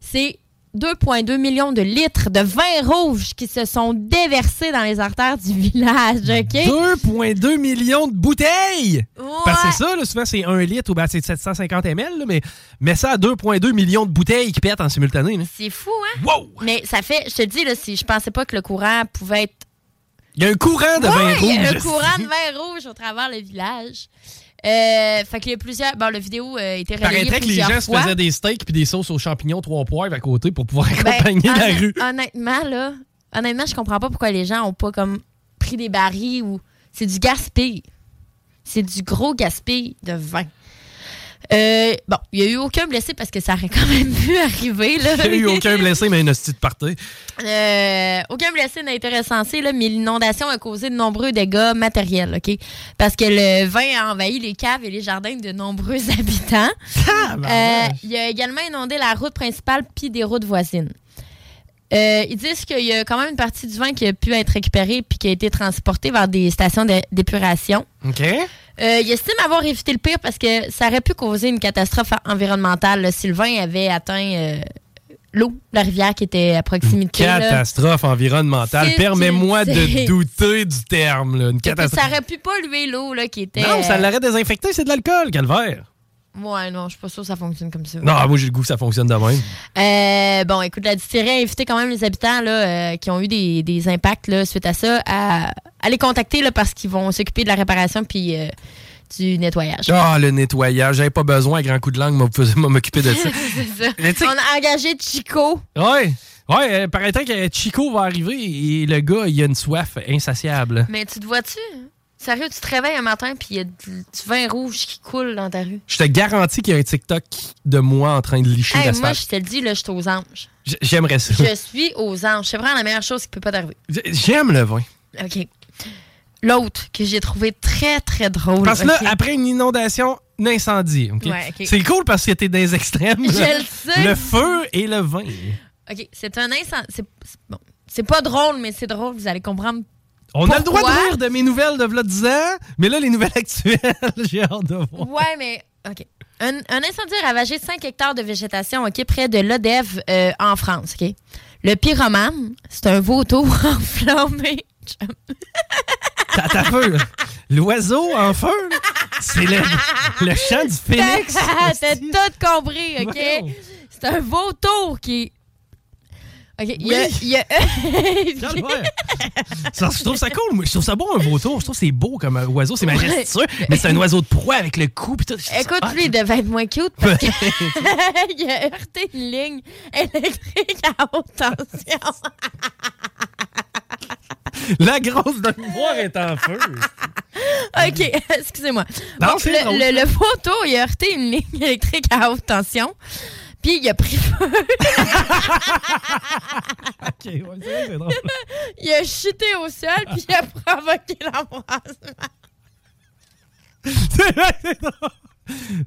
C'est 2,2 millions de litres de vin rouge qui se sont déversés dans les artères du village, OK? 2,2 millions de bouteilles! Ouais. Parce que c'est ça, là, souvent c'est 1 litre ou ben, c'est 750 ml, là, mais, mais ça à 2,2 millions de bouteilles qui pètent en simultané. C'est fou, hein? Mais ça fait, je te dis, là, si je pensais pas que le courant pouvait être. Il y a un courant de Ouais, vin rouge. Il y a un courant de vin rouge au travers le village. Euh, fait qu'il y a plusieurs. Bon, le vidéo euh, a été relayé Paraîtrait que les gens se fois. faisaient des steaks puis des sauces aux champignons trois poivres à côté pour pouvoir Ben, accompagner la rue. Honnêtement, là, honnêtement, je comprends pas pourquoi les gens ont pas comme pris des barils ou. C'est du gaspille. C'est du gros gaspille de vin. Euh, bon, il n'y a eu aucun blessé parce que ça aurait quand même pu arriver. Il n'y a eu aucun blessé, mais une hostie de party. Euh, aucun blessé n'a été recensé, là, mais l'inondation a causé de nombreux dégâts matériels, OK? Parce que le vin a envahi les caves et les jardins de nombreux habitants. Euh, il a également inondé la route principale puis des routes voisines. Euh, ils disent qu'il y a quand même une partie du vin qui a pu être récupérée puis qui a été transportée vers des stations d'é- d'épuration. OK. Euh, il estime avoir évité le pire parce que ça aurait pu causer une catastrophe environnementale là, vin avait atteint euh, l'eau, la rivière qui était à proximité. là. Catastrophe environnementale. Permets-moi une- de douter du terme. Là. Une puis, ça catastrophe. aurait pu polluer l'eau qui était. Non, ça euh, l'aurait désinfecté, c'est de l'alcool, calvaire. Ouais, non, je suis pas sûre que ça fonctionne comme ça. Non, moi j'ai le goût que ça fonctionne de même. Euh, bon, écoute, la distillerie a invité quand même les habitants là, euh, qui ont eu des, des impacts là, suite à ça à, à les contacter là, parce qu'ils vont s'occuper de la réparation puis euh, du nettoyage. Ah, le nettoyage. J'avais pas besoin, à grand coup de langue, m'occuper de ça. Mais On a engagé Chico. ouais. Ouais, euh, paraît que Chico va arriver et le gars, il a une soif insatiable. Mais tu te vois-tu? Sérieux, tu te réveilles un matin puis il y a du, vin rouge qui coule dans ta rue. Je te garantis qu'il y a un TikTok de moi en train de licher Hey, moi, je te le dis, là, je suis aux anges. J'aimerais ça. Je suis aux anges. C'est vraiment la meilleure chose qui peut pas t'arriver. J'aime le vin. OK. L'autre que j'ai trouvé très, très drôle. Parce que là, après une inondation, un incendie. Ouais. C'est cool parce que t'es dans les extrêmes. Je là. le sais. Le feu et le vin. OK, c'est un incendie. C'est c'est- bon. C'est pas drôle, mais c'est drôle. Vous allez comprendre. On a le droit de rire de mes nouvelles de v'là 10 ans, mais là, les nouvelles actuelles, j'ai hâte de voir. Ouais, mais OK. Un, un incendie a ravagé 5 hectares de végétation OK, près de l'Odève euh, en France. OK? Le pyromane, c'est un vautour enflammé. T'as t'as feu, là. L'oiseau en feu, c'est le, le chant du phénix. T'as tout compris, OK? C'est un vautour qui. OK, il y a. Oui. il y a- Calvaire. Ça, je trouve ça cool. moi. Je trouve ça beau, un vautour. Je trouve que c'est beau comme un oiseau. C'est majestueux. Ouais. Mais c'est un oiseau de proie avec le cou. Pis tout. Écoute, lui, il devait être moins cute parce que il a heurté une ligne électrique à haute tension. La grosse de mémoire est en feu. OK, excusez-moi. Bon, le, le, le photo, il a heurté une ligne électrique à haute tension. Puis il a pris feu. OK, ouais, c'est vrai, c'est drôle. il a chuté au sol, puis il a provoqué l'embrasement. C'est vrai, c'est drôle.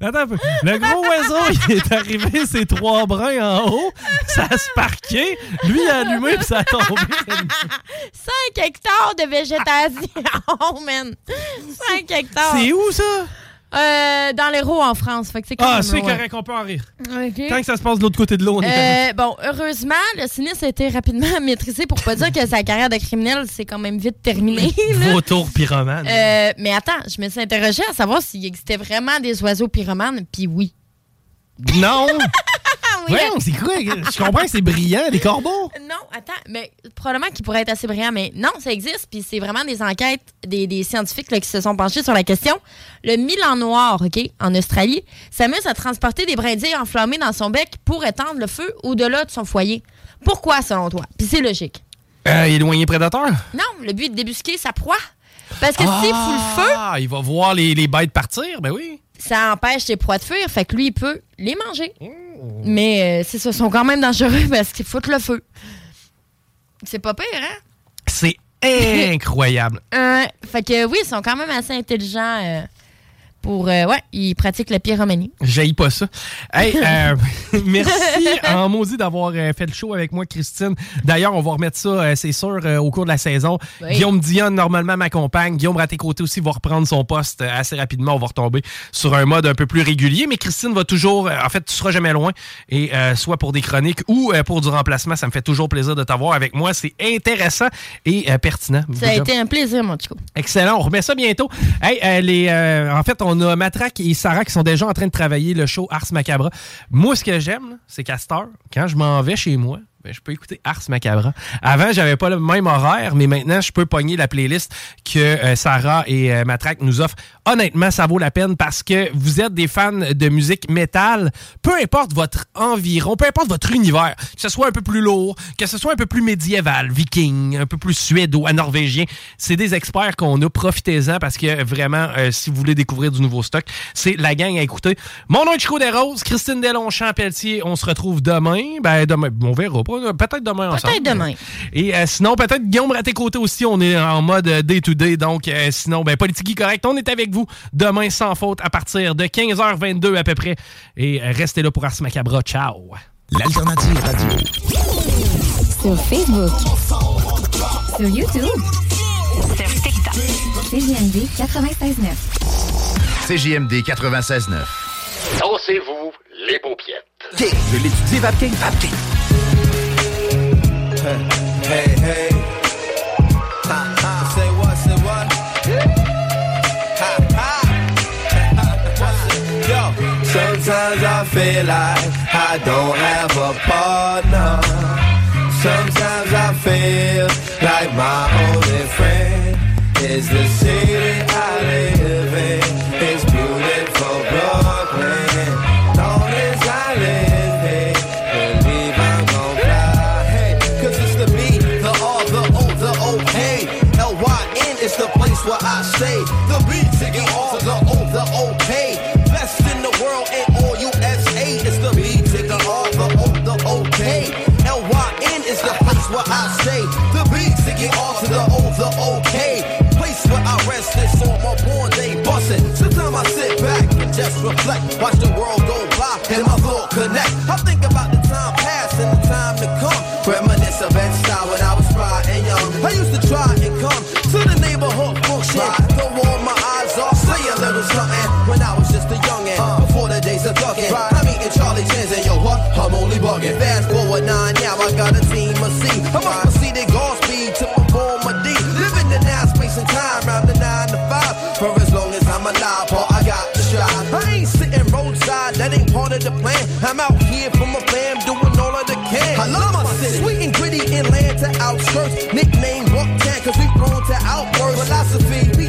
Attends un peu. Le gros oiseau, il est arrivé, ses trois brins en haut. Ça a sparké. Lui, il a allumé, puis ça a tombé. 5 hectares de végétation, oh, man. 5 hectares. C'est où, ça? Euh, dans l'Hérault, en France. Fait que c'est quand Ah, même c'est correct, on peut en rire. Tant que ça se passe de l'autre côté de l'eau, on est. Euh, bon, heureusement, le sinistre a été rapidement maîtrisé pour pas dire que sa carrière de criminel s'est quand même vite terminée. Vautour pyromane. Euh, mais attends, je me suis interrogée à savoir s'il existait vraiment des oiseaux pyromanes, puis oui. Non! Oui. Voyons, c'est quoi? Je comprends que c'est brillant, des corbeaux. Non, attends, mais probablement qu'il pourrait être assez brillant, mais non, ça existe, puis c'est vraiment des enquêtes des, des scientifiques là, qui se sont penchés sur la question. Le milan noir, OK, en Australie, s'amuse à transporter des brindilles enflammées dans son bec pour étendre le feu au-delà de son foyer. Pourquoi, selon toi? Puis c'est logique. Euh, éloigné prédateur? Non, le but est de débusquer sa proie. Parce que s'il fout le feu, Ah, il va voir les, les bêtes partir, ben oui. ça empêche ses proies de fuir, fait que lui, il peut les manger. Mais euh, c'est ça, ils sont quand même dangereux parce qu'ils foutent le feu. C'est pas pire, hein? C'est incroyable. Euh, fait que oui, ils sont quand même assez intelligents. Pour. euh, ouais, il pratique la pyromanie. J'aille pas ça. Hey, euh, merci en maudit d'avoir euh, fait le show avec moi, Christine. D'ailleurs, on va remettre ça, euh, c'est sûr, euh, au cours de la saison. Oui. Guillaume Dion, normalement, m'accompagne. Guillaume Raté-Côté aussi va reprendre son poste assez rapidement. On va retomber sur un mode un peu plus régulier. Mais Christine va toujours... en fait, tu seras jamais loin. Et euh, soit pour des chroniques ou euh, pour du remplacement, ça me fait toujours plaisir de t'avoir avec moi. C'est intéressant et euh, pertinent. Ça a été un plaisir, mon Chico. Excellent, on remet ça bientôt. Hey, euh, les, euh, en fait, on a Matraque et Sarah qui sont déjà en train de travailler le show Ars Macabra. Moi, ce que j'aime, c'est qu'à cette heure, quand je m'en vais chez moi, ben, je peux écouter Ars Macabra. Avant, j'avais pas le même horaire, mais maintenant, je peux pogner la playlist que euh, Sarah et euh, Matraque nous offrent. Honnêtement, ça vaut la peine parce que vous êtes des fans de musique métal, peu importe votre environ, peu importe votre univers, que ce soit un peu plus lourd, que ce soit un peu plus médiéval, viking, un peu plus suédois, norvégien, c'est des experts qu'on a. Profitez-en parce que vraiment, euh, si vous voulez découvrir du nouveau stock, c'est la gang à écouter. Mon nom est Chico Desroses, Christine Delonchamp-Pelletier. On se retrouve demain. Ben, demain, on verra pas. Peut-être demain ensemble. Peut-être demain. Et euh, sinon, peut-être Guillaume Raté-Côté aussi. On est en mode euh, day-to-day. donc, euh, sinon, ben, Politique correct. On est avec vous demain sans faute à partir de 15h22 à peu près. Et euh, restez là pour Ars Macabra. Ciao. L'alternative radio. Sur Facebook. Sur YouTube. Sur TikTok. CJMD 96.9. CJMD 96.9. Dansez-vous les paupiètes. Je l'étudie, Vapking. Vapking. Hey, hey. Ha, ha. Say what, say what? Ha, ha. Yo, sometimes I feel like I don't have a partner. Sometimes I feel like my only friend is the reflect. Watch the world go by and my thought connect. I think about the time past and the time to come. Reminisce of that style when I was fly and young. I used to try and come to the neighborhood function. Throw all my eyes off, say a little something. When I was just a youngin', before the days of thuggin'. I'm eating Charlie Chins and yo what? I'm only bugging.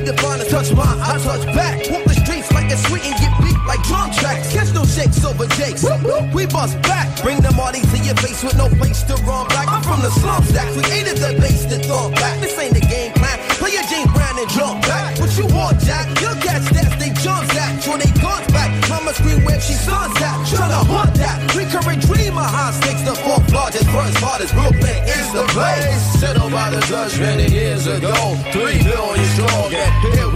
Divine and touch mine, I touch back. Walk the streets like it's sweet and get beat like drum tracks. Catch no shakes over jakes. We bust back. Bring the Marty to your face with no place to run back. I'm from the slums that created the bass that thump back. This ain't a game plan. Play your James Brown and jump back. What you want, Jack? Your cat stats, they jumps at. Throw they guns back. Mama scream where she sons at. Tryna hunt that. Recurring dream of high stakes. The fourth largest, first hardest. The place. Settled by the judge many years ago. Three billion strong. Here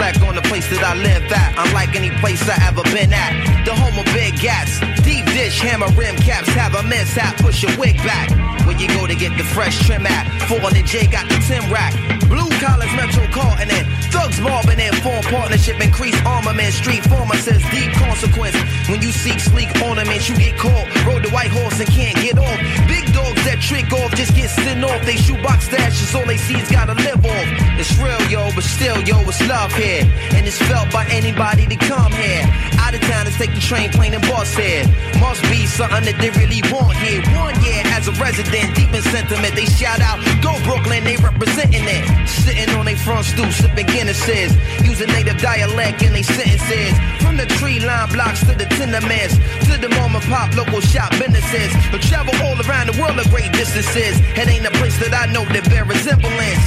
reflect on the place that I live at. Unlike any place I ever been at. The home of big gats, deep dish, hammer rim caps. Have a mishap, push your wig back. Where you go to get the fresh trim at? Fallen and J got the Tim rack. Blue collars, Metro carting in. Thugs mobbing in, form partnership, increase armament. Street former says deep consequence. When you seek sleek ornaments, you get caught. Rode the white horse and can't get off. Big dogs that trick off just get sent off. They shoebox stashes, all they see is gotta live off. It's real, yo, but still, yo, it's love here. And it's felt by anybody to come here. Out of towners take the train, plane, and bus here. Must be something that they really want here. One year as a resident, deep in sentiment, they shout out, Go Brooklyn, they representing it. Sitting on their front stoop, sipping Guinnesses. Using native dialect in they sentences. From the tree line blocks to the tenements, to the mom and pop local shop businesses. But travel all around the world at great distances. It ain't a place that I know that bear resemblance.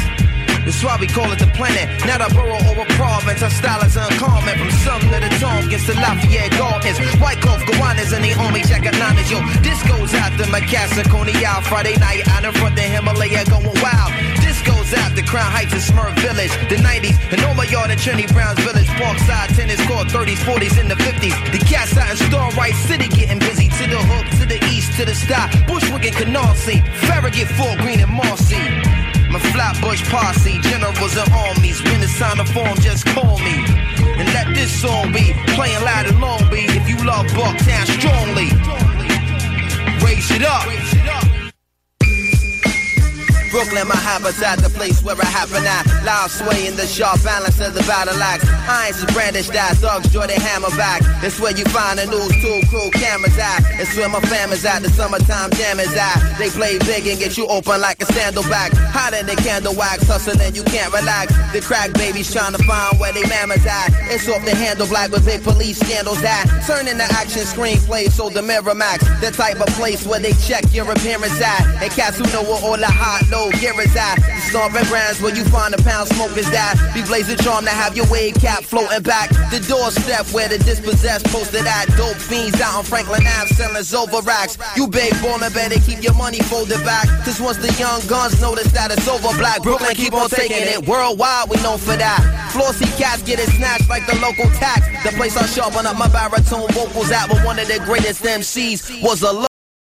That's why we call it the planet, not a borough or a province. Our style is uncommon from some to the Tompkins to Lafayette Gardens. White cloth Gowanus and the army jacket liners. Yo, this goes out to Macassa, Coney out Friday night out in front of the Himalaya going wild. To Crown Heights and Smurf Village, the 90s, and all my yard in Trinity Brown's Village, Parkside, tennis court, 30s, 40s, in the 50s. The cats out in Starlight City getting busy. To the hook, to the east, to the stop. Bushwick and Canarsie, Farragut, Fort Greene, and Marcy. My Flatbush posse, generals and armies. When it's time to form, just call me. And let this song be playing loud in Long Beach. If you love Bucktown strongly, raise it up. Brooklyn, my habitat, the place where I happen at. Loud sway in the sharp balance of the battle axe. Irons is brandished at, thugs draw their hammer back. It's where you find the news tool crew cameras at. It's where my fam is at, the summertime jam is at. They play big and get you open like a sandal back. Hotter than candle wax, hustling, and you can't relax. The crack babies trying to find where they mamas at. It's off the handle black with big police scandals at. Turning the action screenplay so the Miramax. The type of place where they check your appearance at. And cats who know where all the hot low is at. The stomping grounds where you find a pound smokers that. Be blazing charm to have your wave cap floating back. The doorstep where the dispossessed posted at. Dope fiends out on Franklin Ave selling over racks. You big baller better keep your money folded back. Cause once the young guns notice that it's over black, Brooklyn keep on taking it. Worldwide we known for that. Flossy cats get it snatched like the local tax. The place I sharpen up my baritone vocals at with one of the greatest MCs was a